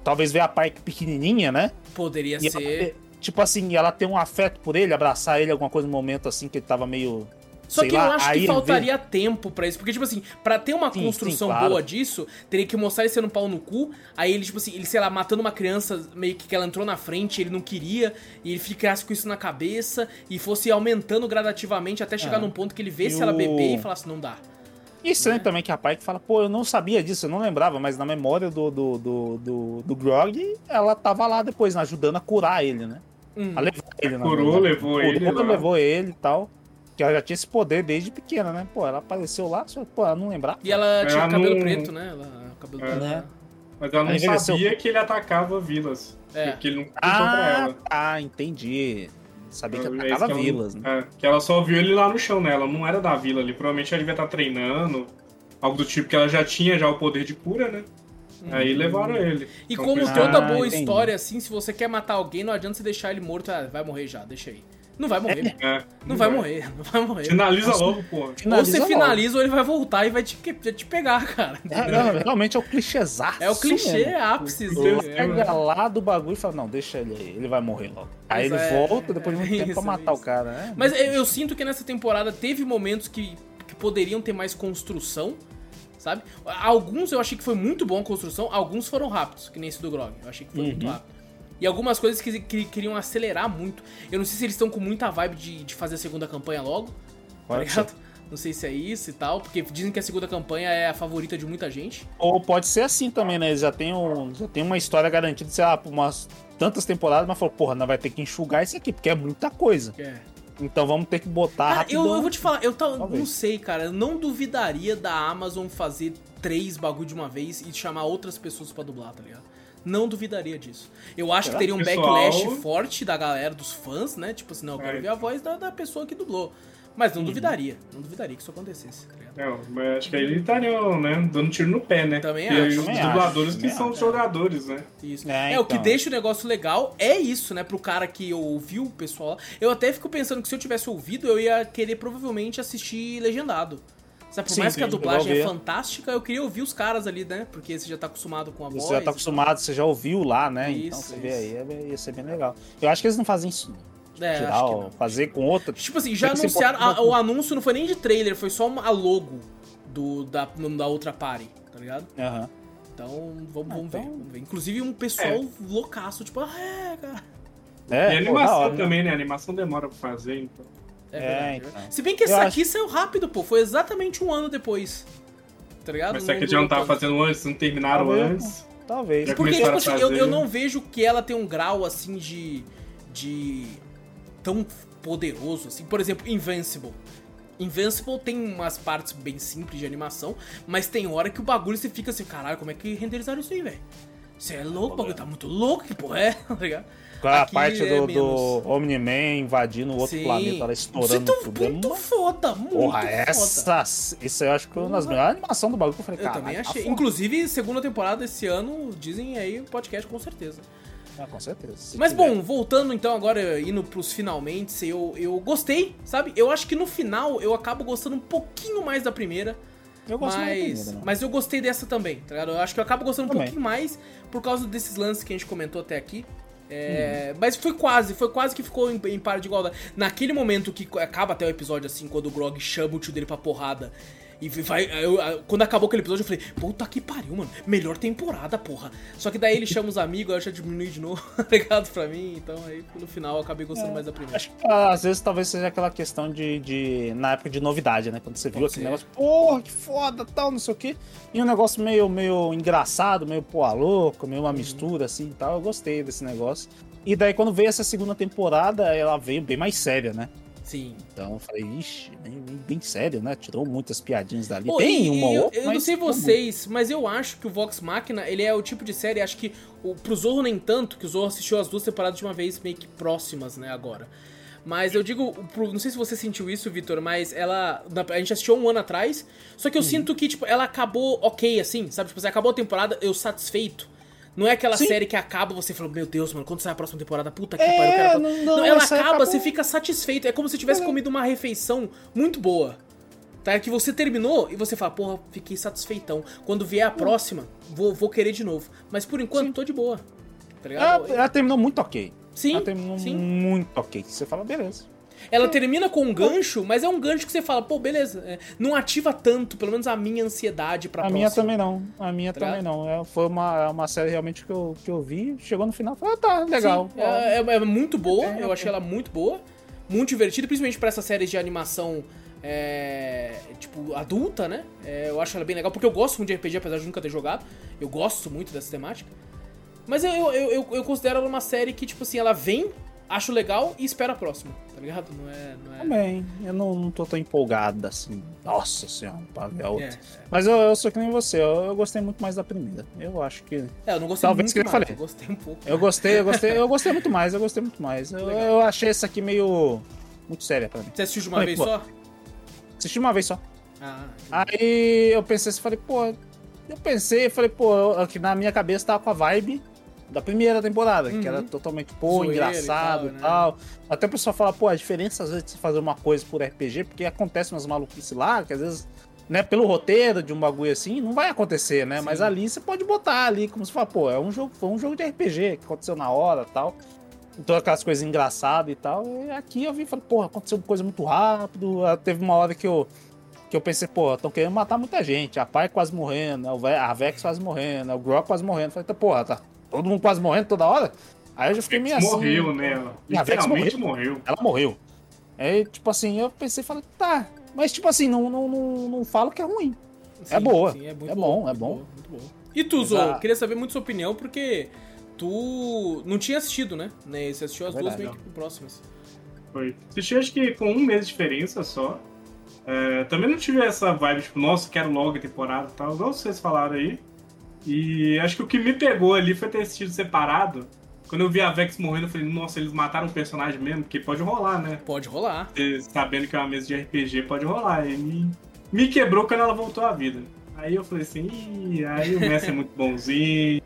talvez ver a Pike pequenininha, né? Poderia e ser. Tipo assim, ela tem um afeto por ele, abraçar ele alguma coisa no momento assim que ele tava meio só que lá, eu acho que faltaria vê... tempo para isso. Porque, tipo assim, pra ter uma sim, construção sim, claro. boa disso, teria que mostrar ele sendo um pau no cu. Aí ele, tipo assim, ele, sei lá, matando uma criança meio que, que ela entrou na frente, ele não queria, e ele ficasse com isso na cabeça, e fosse aumentando gradativamente até chegar é. num ponto que ele vê se ela beber e falasse, não dá. E estranho né? também que a pai que fala, pô, eu não sabia disso, eu não lembrava, mas na memória do, do, do, do, do Grog, ela tava lá depois, ajudando a curar ele, né? Hum. A levar ele, Curou, levou ele. Curou, levou ele e tal. Que ela já tinha esse poder desde pequena, né? Pô, ela apareceu lá, só, pô, ela não lembrava. E ela tinha cabelo não... preto, né? Ela, cabelo é. preto. Né? Mas ela não sabia que ele atacava vilas. É. Que ele não contou ah, pra ela. Ah, entendi. Sabia que atacava que vilas, né? É, que ela só viu ele lá no chão, né? Ela não era da vila ali. Provavelmente ela devia estar treinando. Algo do tipo que ela já tinha já o poder de cura, né? Aí levaram ele. E então, como toda ah, boa entendi. história, assim, se você quer matar alguém, não adianta você deixar ele morto. Ah, vai morrer já, deixa aí. Não vai morrer. É, não, não vai, vai, morrer, não vai morrer. Finaliza logo, pô. Finaliza ou você finaliza ou ele vai voltar e vai te, te pegar, cara. É, não, realmente é o clichêzaço. É o clichê mesmo. ápice. Você pega lá do bagulho e fala, não, deixa ele aí, ele vai morrer logo. Aí ele é, volta depois de muito tempo pra matar isso. o cara, né? Mas eu, eu, sinto que nessa temporada teve momentos que, que poderiam ter mais construção, sabe? Alguns eu achei que foi muito bom a construção, alguns foram rápidos, que nem esse do Grog. Eu achei que foi uhum. muito rápido. E algumas coisas que, que queriam acelerar muito. Eu não sei se eles estão com muita vibe de, de fazer a segunda campanha logo. Tá pode tá ligado? Não sei se é isso e tal, porque dizem que a segunda campanha é a favorita de muita gente. Ou pode ser assim também, né? Eles já tem, um, já tem uma história garantida, sei lá, por umas tantas temporadas, mas falou, porra, não vai ter que enxugar isso aqui, porque é muita coisa. É. Então vamos ter que botar cara, eu, eu, vou te falar, eu não sei, cara, eu não duvidaria da Amazon fazer três bagulho de uma vez e chamar outras pessoas para dublar, tá ligado? Não duvidaria disso. Eu acho Será? que teria um Pessoal... backlash forte da galera, dos fãs, né? Tipo assim, não, eu quero é. ver a voz da, da pessoa que dublou. Mas não uhum. duvidaria, não duvidaria que isso acontecesse. Tá não, mas acho que aí ele estaria, né, dando tiro no pé, né? Também e acho. os dubladores que são os jogadores, né? Isso. É, é então. o que então. deixa o negócio legal é isso, né? Pro cara que ouviu o pessoal. Eu até fico pensando que se eu tivesse ouvido, eu ia querer provavelmente assistir legendado. Sabe, por sim, mais sim, que a dublagem é fantástica, eu queria ouvir os caras ali, né? Porque você já tá acostumado com a você voz. Você já tá acostumado, você já ouviu lá, né? Isso, então você isso. vê aí, é, ia ser bem legal. Eu acho que eles não fazem isso. É, tirar, fazer com outra. Tipo assim, já anunciaram. A, o anúncio não foi nem de trailer, foi só uma, a logo do, da, da outra party, tá ligado? Aham. Uhum. Então, vamos, ah, vamos, então... Ver, vamos ver. Inclusive um pessoal é. loucaço, tipo, ah, é, cara. É, e a animação também, né? A animação demora pra fazer, então. É, é então. Se bem que esse aqui acho... saiu rápido, pô. Foi exatamente um ano depois. Tá ligado? Mas será que já não tava fazendo antes? Não terminaram Talvez, antes? Talvez. Porque, tipo assim, eu, eu não vejo que ela tem um grau, assim, de... De... Tão poderoso, assim. Por exemplo, Invincible. Invincible tem umas partes bem simples de animação, mas tem hora que o bagulho você fica assim, caralho, como é que renderizaram isso aí, velho? Você é louco, o bagulho tá muito louco, que porra é, tá ligado? a parte é do, do Omni-Man invadindo o outro Sim. planeta, ela estourando Isso tudo. É muito foda, muito Porra, foda. essa. Isso eu acho que foi uma das melhores animações do bagulho que eu falei, cara. Eu também tá achei. Tá Inclusive, segunda temporada esse ano, dizem aí o podcast com certeza. Ah, com certeza. Se Mas tiver. bom, voltando então agora, indo pros finalmente, eu, eu gostei, sabe? Eu acho que no final eu acabo gostando um pouquinho mais da primeira. Eu gosto mas, primeira, mas eu gostei dessa também, tá ligado? Eu acho que eu acabo gostando também. um pouquinho mais por causa desses lances que a gente comentou até aqui. É, hum. Mas foi quase, foi quase que ficou em, em par de igualdade. Naquele momento que acaba até o episódio assim, quando o Grog chama o tio dele pra porrada e vai. Eu, quando acabou aquele episódio, eu falei, puta que pariu, mano. Melhor temporada, porra. Só que daí ele chama os amigos, eu já diminui de novo, legado pra mim. Então aí no final eu acabei gostando é, mais da primeira. Acho que às vezes talvez seja aquela questão de. de na época de novidade, né? Quando você viu aquele negócio, porra, que foda, tal, não sei o quê. E um negócio meio, meio engraçado, meio pô, louco, meio uma uhum. mistura assim e tal. Eu gostei desse negócio. E daí quando veio essa segunda temporada, ela veio bem mais séria, né? Sim. Então eu falei, ixi, bem, bem, sério, né? Tirou muitas piadinhas dali. Pô, Tem uma eu, outra. Eu não sei vocês, mas eu acho que o Vox Machina, ele é o tipo de série, acho que o, pro Zorro nem tanto, que o Zorro assistiu as duas temporadas de uma vez meio que próximas, né, agora. Mas eu digo, não sei se você sentiu isso, Vitor, mas ela. A gente assistiu um ano atrás. Só que eu uhum. sinto que, tipo, ela acabou ok, assim, sabe? Tipo, você acabou a temporada, eu satisfeito. Não é aquela Sim. série que acaba você falando, meu Deus, mano, quando sai a próxima temporada? Puta que é, pariu, quero. Não, não, não ela acaba, acabou... você fica satisfeito. É como se tivesse é. comido uma refeição muito boa. Tá? Que você terminou e você fala, porra, fiquei satisfeitão. Quando vier a hum. próxima, vou, vou querer de novo. Mas por enquanto, Sim. tô de boa. Tá ela, ela, terminou muito ok. Sim. Ela terminou Sim. muito ok. Você fala, beleza. Ela termina com um gancho, mas é um gancho que você fala, pô, beleza. É, não ativa tanto, pelo menos a minha ansiedade pra A próxima. minha também não. A minha tá também não. É, foi uma, é uma série realmente que eu, que eu vi, chegou no final, falei, ah, tá, legal. Sim, é, é, é, muito boa, é, eu achei ela muito boa. Muito divertida, principalmente pra essas séries de animação. É, tipo, adulta, né? É, eu acho ela bem legal, porque eu gosto muito de RPG, apesar de nunca ter jogado. Eu gosto muito dessa temática. Mas eu, eu, eu, eu considero ela uma série que, tipo assim, ela vem acho legal e espero a próxima, tá ligado? Não é. Não é... Também, eu não, não tô tão empolgado assim. Nossa senhora, pra ver a outra. É, é. Mas eu, eu, sou que nem você, eu, eu, gostei muito mais da primeira. Eu acho que. É, eu não gostei Talvez muito que eu mais, falei. eu gostei um pouco. Eu gostei, eu gostei, eu gostei muito mais, eu gostei muito mais. Eu, eu achei essa aqui meio. muito séria pra mim. Você assistiu de uma falei, vez pô, só? Assisti uma vez só. Ah, Aí eu pensei assim, falei, pô. Eu pensei, falei, pô, aqui na minha cabeça tava com a vibe da primeira temporada, uhum. que era uhum. totalmente, pô, Zoeira engraçado e tal, e tal. Né? Até o pessoal fala, pô, a diferença às vezes de fazer uma coisa por RPG, porque acontece umas maluquices lá, que às vezes, né, pelo roteiro de um bagulho assim, não vai acontecer, né? Sim. Mas ali você pode botar ali, como se fala, pô, é um jogo, foi um jogo de RPG que aconteceu na hora tal. Todas aquelas coisas engraçadas e tal. E aqui eu vi e falei, porra, aconteceu coisa muito rápido. Ah, teve uma hora que eu que eu pensei, pô, estão querendo matar muita gente. A Pai quase morrendo, a Vex quase morrendo, o Grok quase morrendo. Falei, tá, porra, tá todo mundo quase morrendo toda hora. Aí eu já fiquei meio assim. Morreu, né? Ela literalmente morreu. Ela morreu. Aí, tipo assim, eu pensei, falei, tá. Mas, tipo assim, não, não, não, não falo que é ruim. Sim, é boa. Sim, é, é bom, é bom. Muito bom. E tu, Zô, queria saber muito sua opinião, porque tu não tinha assistido, né? Você assistiu as é duas meio que próximas. Foi. Assisti acho que com um mês de diferença só. É, também não tive essa vibe, tipo, nossa, quero logo a temporada e tal. Igual vocês falaram aí. E acho que o que me pegou ali foi ter assistido separado. Quando eu vi a Vex morrendo, eu falei, nossa, eles mataram o personagem mesmo, porque pode rolar, né? Pode rolar. sabendo que é uma mesa de RPG, pode rolar. E me, me quebrou quando ela voltou à vida. Aí eu falei assim, Ih, aí o Messi é muito bonzinho.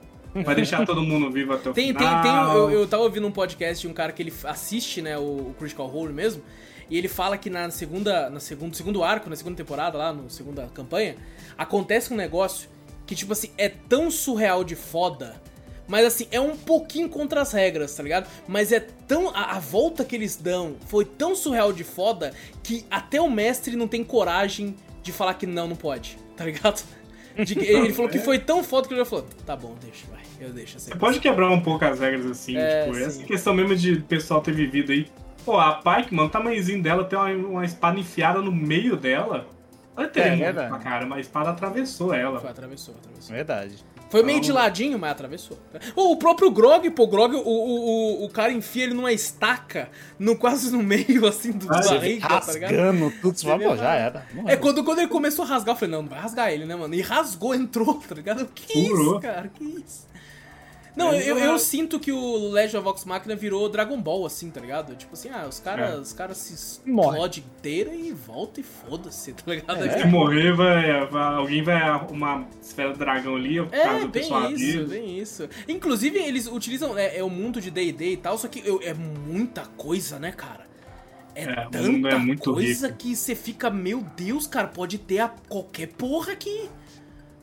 Vai deixar todo mundo vivo até o tem, final. Tem, tem, eu, eu tava ouvindo um podcast de um cara que ele assiste, né, o, o Critical Role mesmo, e ele fala que na segunda, na segundo, segundo arco, na segunda temporada, lá, na segunda campanha, acontece um negócio que, tipo assim, é tão surreal de foda. Mas assim, é um pouquinho contra as regras, tá ligado? Mas é tão. A, a, volta que eles dão foi tão surreal de foda que até o mestre não tem coragem de falar que não, não pode, tá ligado? De, ele falou que foi tão foda que ele já falou: tá bom, deixa, vai, eu deixo assim. Você pode quebrar um pouco as regras assim, é, tipo, sim. essa questão mesmo de pessoal ter vivido aí. Pô, a Pike, mano, o tamanhozinho dela tem uma, uma espada enfiada no meio dela. Ela teve é, pra cara, mas a espada atravessou ela. Foi, atravessou, atravessou. Verdade. Foi meio de então- ladinho, mas atravessou. O próprio Grog, pô, o Grog, o, o, o, cara enfia ele numa estaca, no, quase no meio, assim, do ah, barriga, tá ligado? Rasgando tudo, você pô, já era. é, quando, quando ele começou a rasgar, eu falei, não, não vai rasgar ele, né, mano? E rasgou, entrou, tá ligado? Que Purou. isso, cara, que isso? Não, eu, eu, sinto que o Legend of Vox Machina virou Dragon Ball, assim, tá ligado? Tipo assim, ah, os caras é. os cara se explodem inteira e volta e foda-se, tá ligado? É. Se morrer, vai, vai, alguém vai uma esfera do dragão ali, é, caso bem isso, vida. bem isso. Inclusive, eles utilizam, é, é o mundo de D&D e tal, só que eu, é muita coisa, né, cara? É, é tanta é coisa rico. que você fica, meu Deus, cara, pode ter a qualquer porra aqui.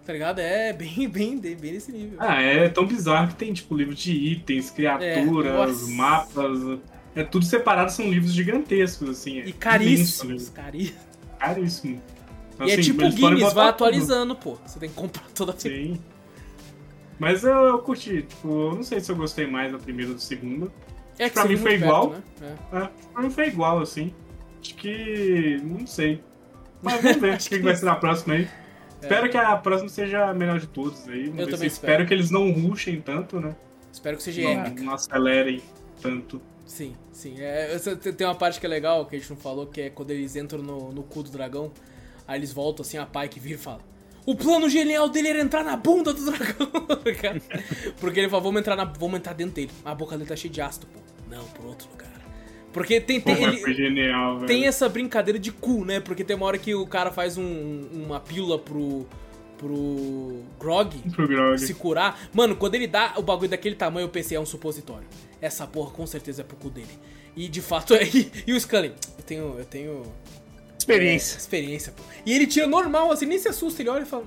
Tá ligado? É bem, bem, bem nesse nível. Ah, é tão bizarro que tem, tipo, livro de itens, criaturas, é, mapas. É tudo separado, são livros gigantescos, assim. É e caríssimos, caríssimos. Caríssimo. Então, e é assim, é tipo Guinness, vai atualizando, tudo. pô. Você tem que comprar toda a Sim. Mas eu, eu curti, tipo, eu não sei se eu gostei mais da primeira ou da segunda. É que pra mim foi igual. Perto, né? é. É, pra mim foi igual, assim. Acho que. não sei. Mas vamos ver o que, que vai ser na próxima aí. Espero que a próxima seja a melhor de todos aí. Eu também espero. espero que eles não rushem tanto, né? Espero que seja não, épica. Não acelerem tanto. Sim, sim. É, tem uma parte que é legal, que a gente não falou, que é quando eles entram no, no cu do dragão. Aí eles voltam assim, a pai que vira e fala: O plano genial dele era entrar na bunda do dragão. Porque ele falou: vamos entrar, na, vamos entrar dentro dele. A boca dele tá cheia de ácido, pô. Não, por outro lugar. Porque tem, tem, Porra, ele, genial, tem essa brincadeira de cu, né? Porque tem uma hora que o cara faz um, uma pílula pro, pro Grog, pro Grog se curar. Mano, quando ele dá o bagulho daquele tamanho, eu pensei, é um supositório. Essa porra com certeza é pro cu dele. E de fato é. E o Scully, eu tenho. Eu tenho. Experiência. É, experiência, pô. E ele tira normal, assim, nem se assusta, ele olha e fala.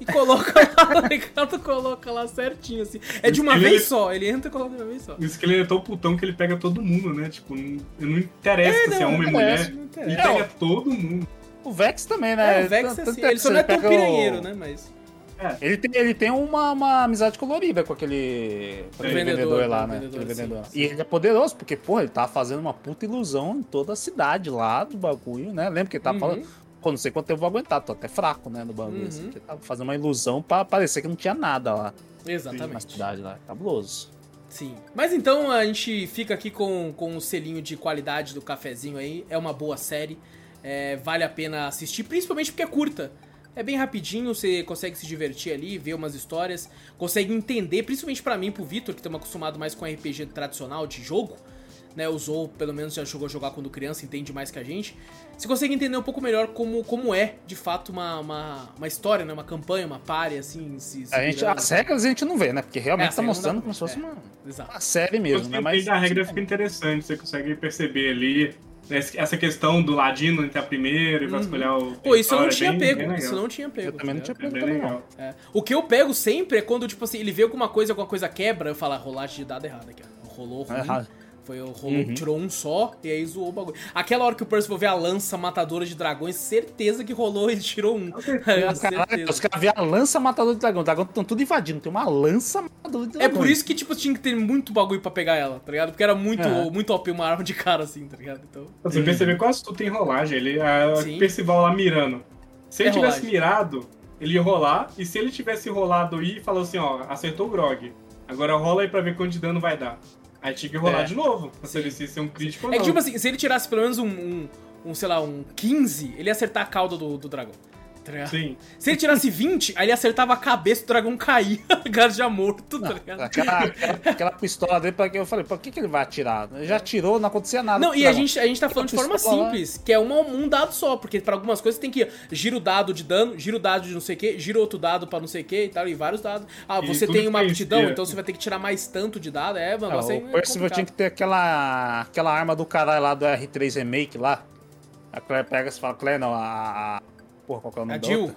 E coloca lá, Ricardo coloca lá certinho, assim. É de uma vez só, ele entra e coloca de uma vez só. Isso que ele é tão putão que ele pega todo mundo, né? Tipo, não, não interessa é, não, se é homem ou mulher. Ele pega todo mundo. O Vex também, né? É, o Vex é assim, ele só não é tão piranheiro, o... né? Mas. É. Ele tem, ele tem uma, uma amizade colorida com aquele, com aquele vendedor, vendedor, lá, né? Vendedor, vendedor. Sim, sim. E ele é poderoso, porque, pô, ele tá fazendo uma puta ilusão em toda a cidade lá do bagulho, né? Lembra que ele tava uhum. falando. Pô, não sei quanto tempo eu vou aguentar, tô até fraco, né, no bagulho. Uhum. Assim, tava fazendo uma ilusão pra parecer que não tinha nada lá. Exatamente. Na cidade lá. Cabuloso. Sim. Mas então a gente fica aqui com, com o selinho de qualidade do cafezinho aí. É uma boa série. É, vale a pena assistir, principalmente porque é curta. É bem rapidinho, você consegue se divertir ali, ver umas histórias, consegue entender, principalmente para mim, pro Vitor, que estamos acostumado mais com RPG tradicional de jogo, né? Usou, pelo menos já jogou a jogar quando criança, entende mais que a gente. Você consegue entender um pouco melhor como, como é, de fato, uma, uma, uma história, né? Uma campanha, uma pare, assim. Se, se a gente, as regras a gente não vê, né? Porque realmente é, tá mostrando como se fosse é, uma, uma, série mesmo, né? Mas a regra fica interessante, você consegue perceber ali essa questão do ladino entre a primeira e vai escolher o. Pô, isso eu não tinha bem, pego. Bem isso não tinha pego. Eu também não tinha pego. É também, não. É. O que eu pego sempre é quando, tipo assim, ele vê alguma coisa, alguma coisa quebra, eu falo, ah, rolagem de dado errado aqui, ó. Rolou ruim. Errado. Foi, rolou, uhum. tirou um só e aí zoou o bagulho. Aquela hora que o Percival vê a lança matadora de dragões, certeza que rolou e tirou um. Caralho, os caras vê a lança matadora de dragão. Os dragões estão tudo invadindo. Tem uma lança matadora de dragão. É por isso que, tipo, tinha que ter muito bagulho pra pegar ela, tá ligado? Porque era muito, é. muito OP uma arma de cara, assim, tá ligado? Então... Você percebeu quase tudo tem rolagem. Ele, a Sim. Percival lá mirando. Se ele é tivesse rolagem. mirado, ele ia rolar. E se ele tivesse rolado aí e falou assim, ó, acertou o Grog. Agora rola aí pra ver quanto de dano vai dar. Aí tinha que rolar é. de novo, pra saber se ser um crítico ou não. É que, tipo assim, se ele tirasse pelo menos um, um, um sei lá, um 15, ele ia acertar a cauda do, do dragão. Tá Sim. Se ele tirasse 20, aí ele acertava a cabeça, o dragão caía, o cara já morto, tá ligado? Aquela, aquela, aquela, pistola dele, pra que eu falei, por que, que ele vai atirar? Ele já atirou, não acontecia nada. Não, e a gente, a gente tá falando de forma simples, lá. que é uma, um dado só, porque pra algumas coisas tem que gira o dado de dano, gira o dado de não sei o que, gira outro dado pra não sei o que e tal, e vários dados. Ah, você tem uma aptidão, então você vai ter que tirar mais tanto de dado, é, mano, é, O Percival tinha que ter aquela, aquela arma do caralho lá do R3 Remake lá. A Claire pega e fala, Claire não, a... Porra, qual que é o nome a Jill.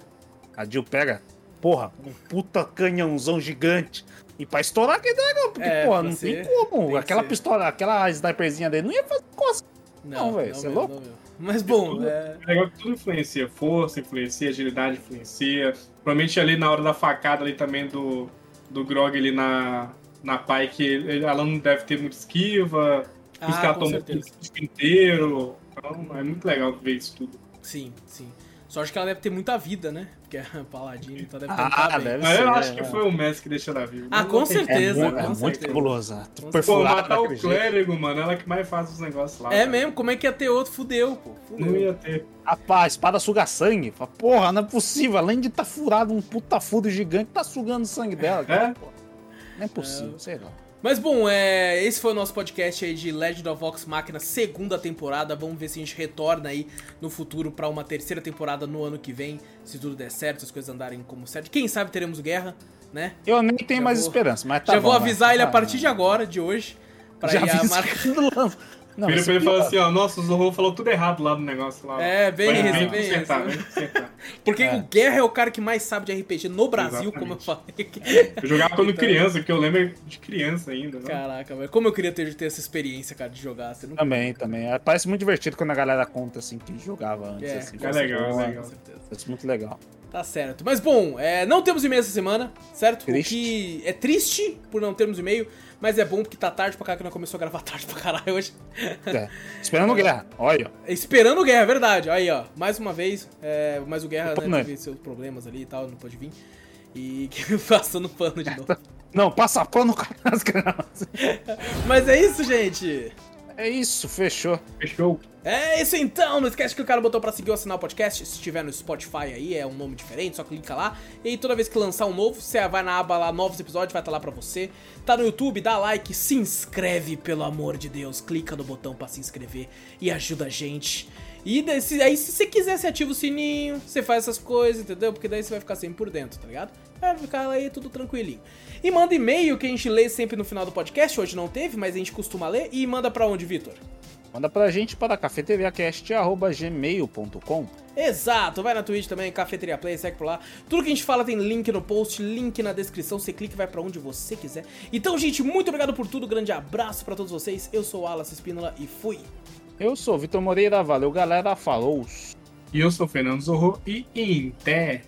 A Jill pega, porra, um puta canhãozão gigante. E pra estourar aquele dragão, porque, é, porra, não ser, tem como. Tem aquela pistola, aquela sniperzinha dele não ia fazer coisa. Não, velho, você é louco? Mas bom, tudo, é... é legal que tudo influencia. Força influencia, agilidade influencia. Provavelmente ali na hora da facada ali também do, do Grog ali na, na Pike, ela não deve ter muita esquiva. Ah, os caras tomam o inteiro. Então é muito legal ver isso tudo. Sim, sim. Só acho que ela deve ter muita vida, né? Porque é paladino, então deve ter ah, deve ser, Eu acho que foi o Messi que deixou ela viva. Ah, com certeza. É, com é muito cabulosa. Pô, matar o clérigo, mano, ela que mais faz os negócios lá. É cara. mesmo, como é que ia ter outro? Fudeu, pô. Fudeu. Não ia ter. Rapaz, espada suga sangue. Porra, não é possível. Além de estar tá furado um puta fudo gigante, tá sugando sangue dela. Cara. É? Não é possível, é. sei lá. Mas bom, é, esse foi o nosso podcast aí de Legend of Vox Machina, segunda temporada. Vamos ver se a gente retorna aí no futuro para uma terceira temporada no ano que vem, se tudo der certo, se as coisas andarem como certo. Quem sabe teremos guerra, né? Eu nem tenho já mais vou, esperança, mas tá Já bom, vou avisar ele a partir de agora, de hoje, para ir a marca. Não, Vira pra ele e fala assim, ó, nossa, o Zorro falou tudo errado lá no negócio lá. É, bem Vai, isso, bem consertar, isso. Consertar. Porque é. o Guerra é o cara que mais sabe de RPG no Brasil, Exatamente. como eu falei. Eu jogava quando então... criança, porque eu lembro de criança ainda, né? Caraca, velho, como eu queria ter, ter essa experiência, cara, de jogar. Você não... Também, também. É, parece muito divertido quando a galera conta, assim, que jogava antes, é, assim. É legal, é legal. Parece muito legal. Tá certo. Mas bom, é, não temos e-mail essa semana, certo? Triste. O que é triste por não termos e-mail, mas é bom porque tá tarde pra caralho que não começou a gravar tarde pra caralho hoje. É. Esperando guerra, olha. Esperando guerra, é verdade. Aí, ó. Mais uma vez, é, mas o guerra né, teve seus problemas ali e tal, não pode vir. E passando pano de novo. Não, passa pano as Mas é isso, gente. É isso, fechou. Fechou. É isso então, não esquece que o cara botou pra seguir ou assinar o podcast, se estiver no Spotify aí, é um nome diferente, só clica lá. E toda vez que lançar um novo, você vai na aba lá, novos episódios, vai estar tá lá pra você. Tá no YouTube, dá like, se inscreve, pelo amor de Deus. Clica no botão pra se inscrever e ajuda a gente. E desse, aí, se você quiser, você ativa o sininho, você faz essas coisas, entendeu? Porque daí você vai ficar sempre por dentro, tá ligado? Vai ficar aí tudo tranquilinho. E manda e-mail que a gente lê sempre no final do podcast. Hoje não teve, mas a gente costuma ler. E manda pra onde, Vitor? Manda pra gente para cafeteriacast.gmail.com Exato, vai na Twitch também, Cafeteria Play, segue por lá. Tudo que a gente fala tem link no post, link na descrição, você clica e vai para onde você quiser. Então, gente, muito obrigado por tudo, grande abraço para todos vocês. Eu sou o Alas Espínola e fui. Eu sou o Vitor Moreira, valeu galera, falou. E eu sou o Fernando Zorro e em pé.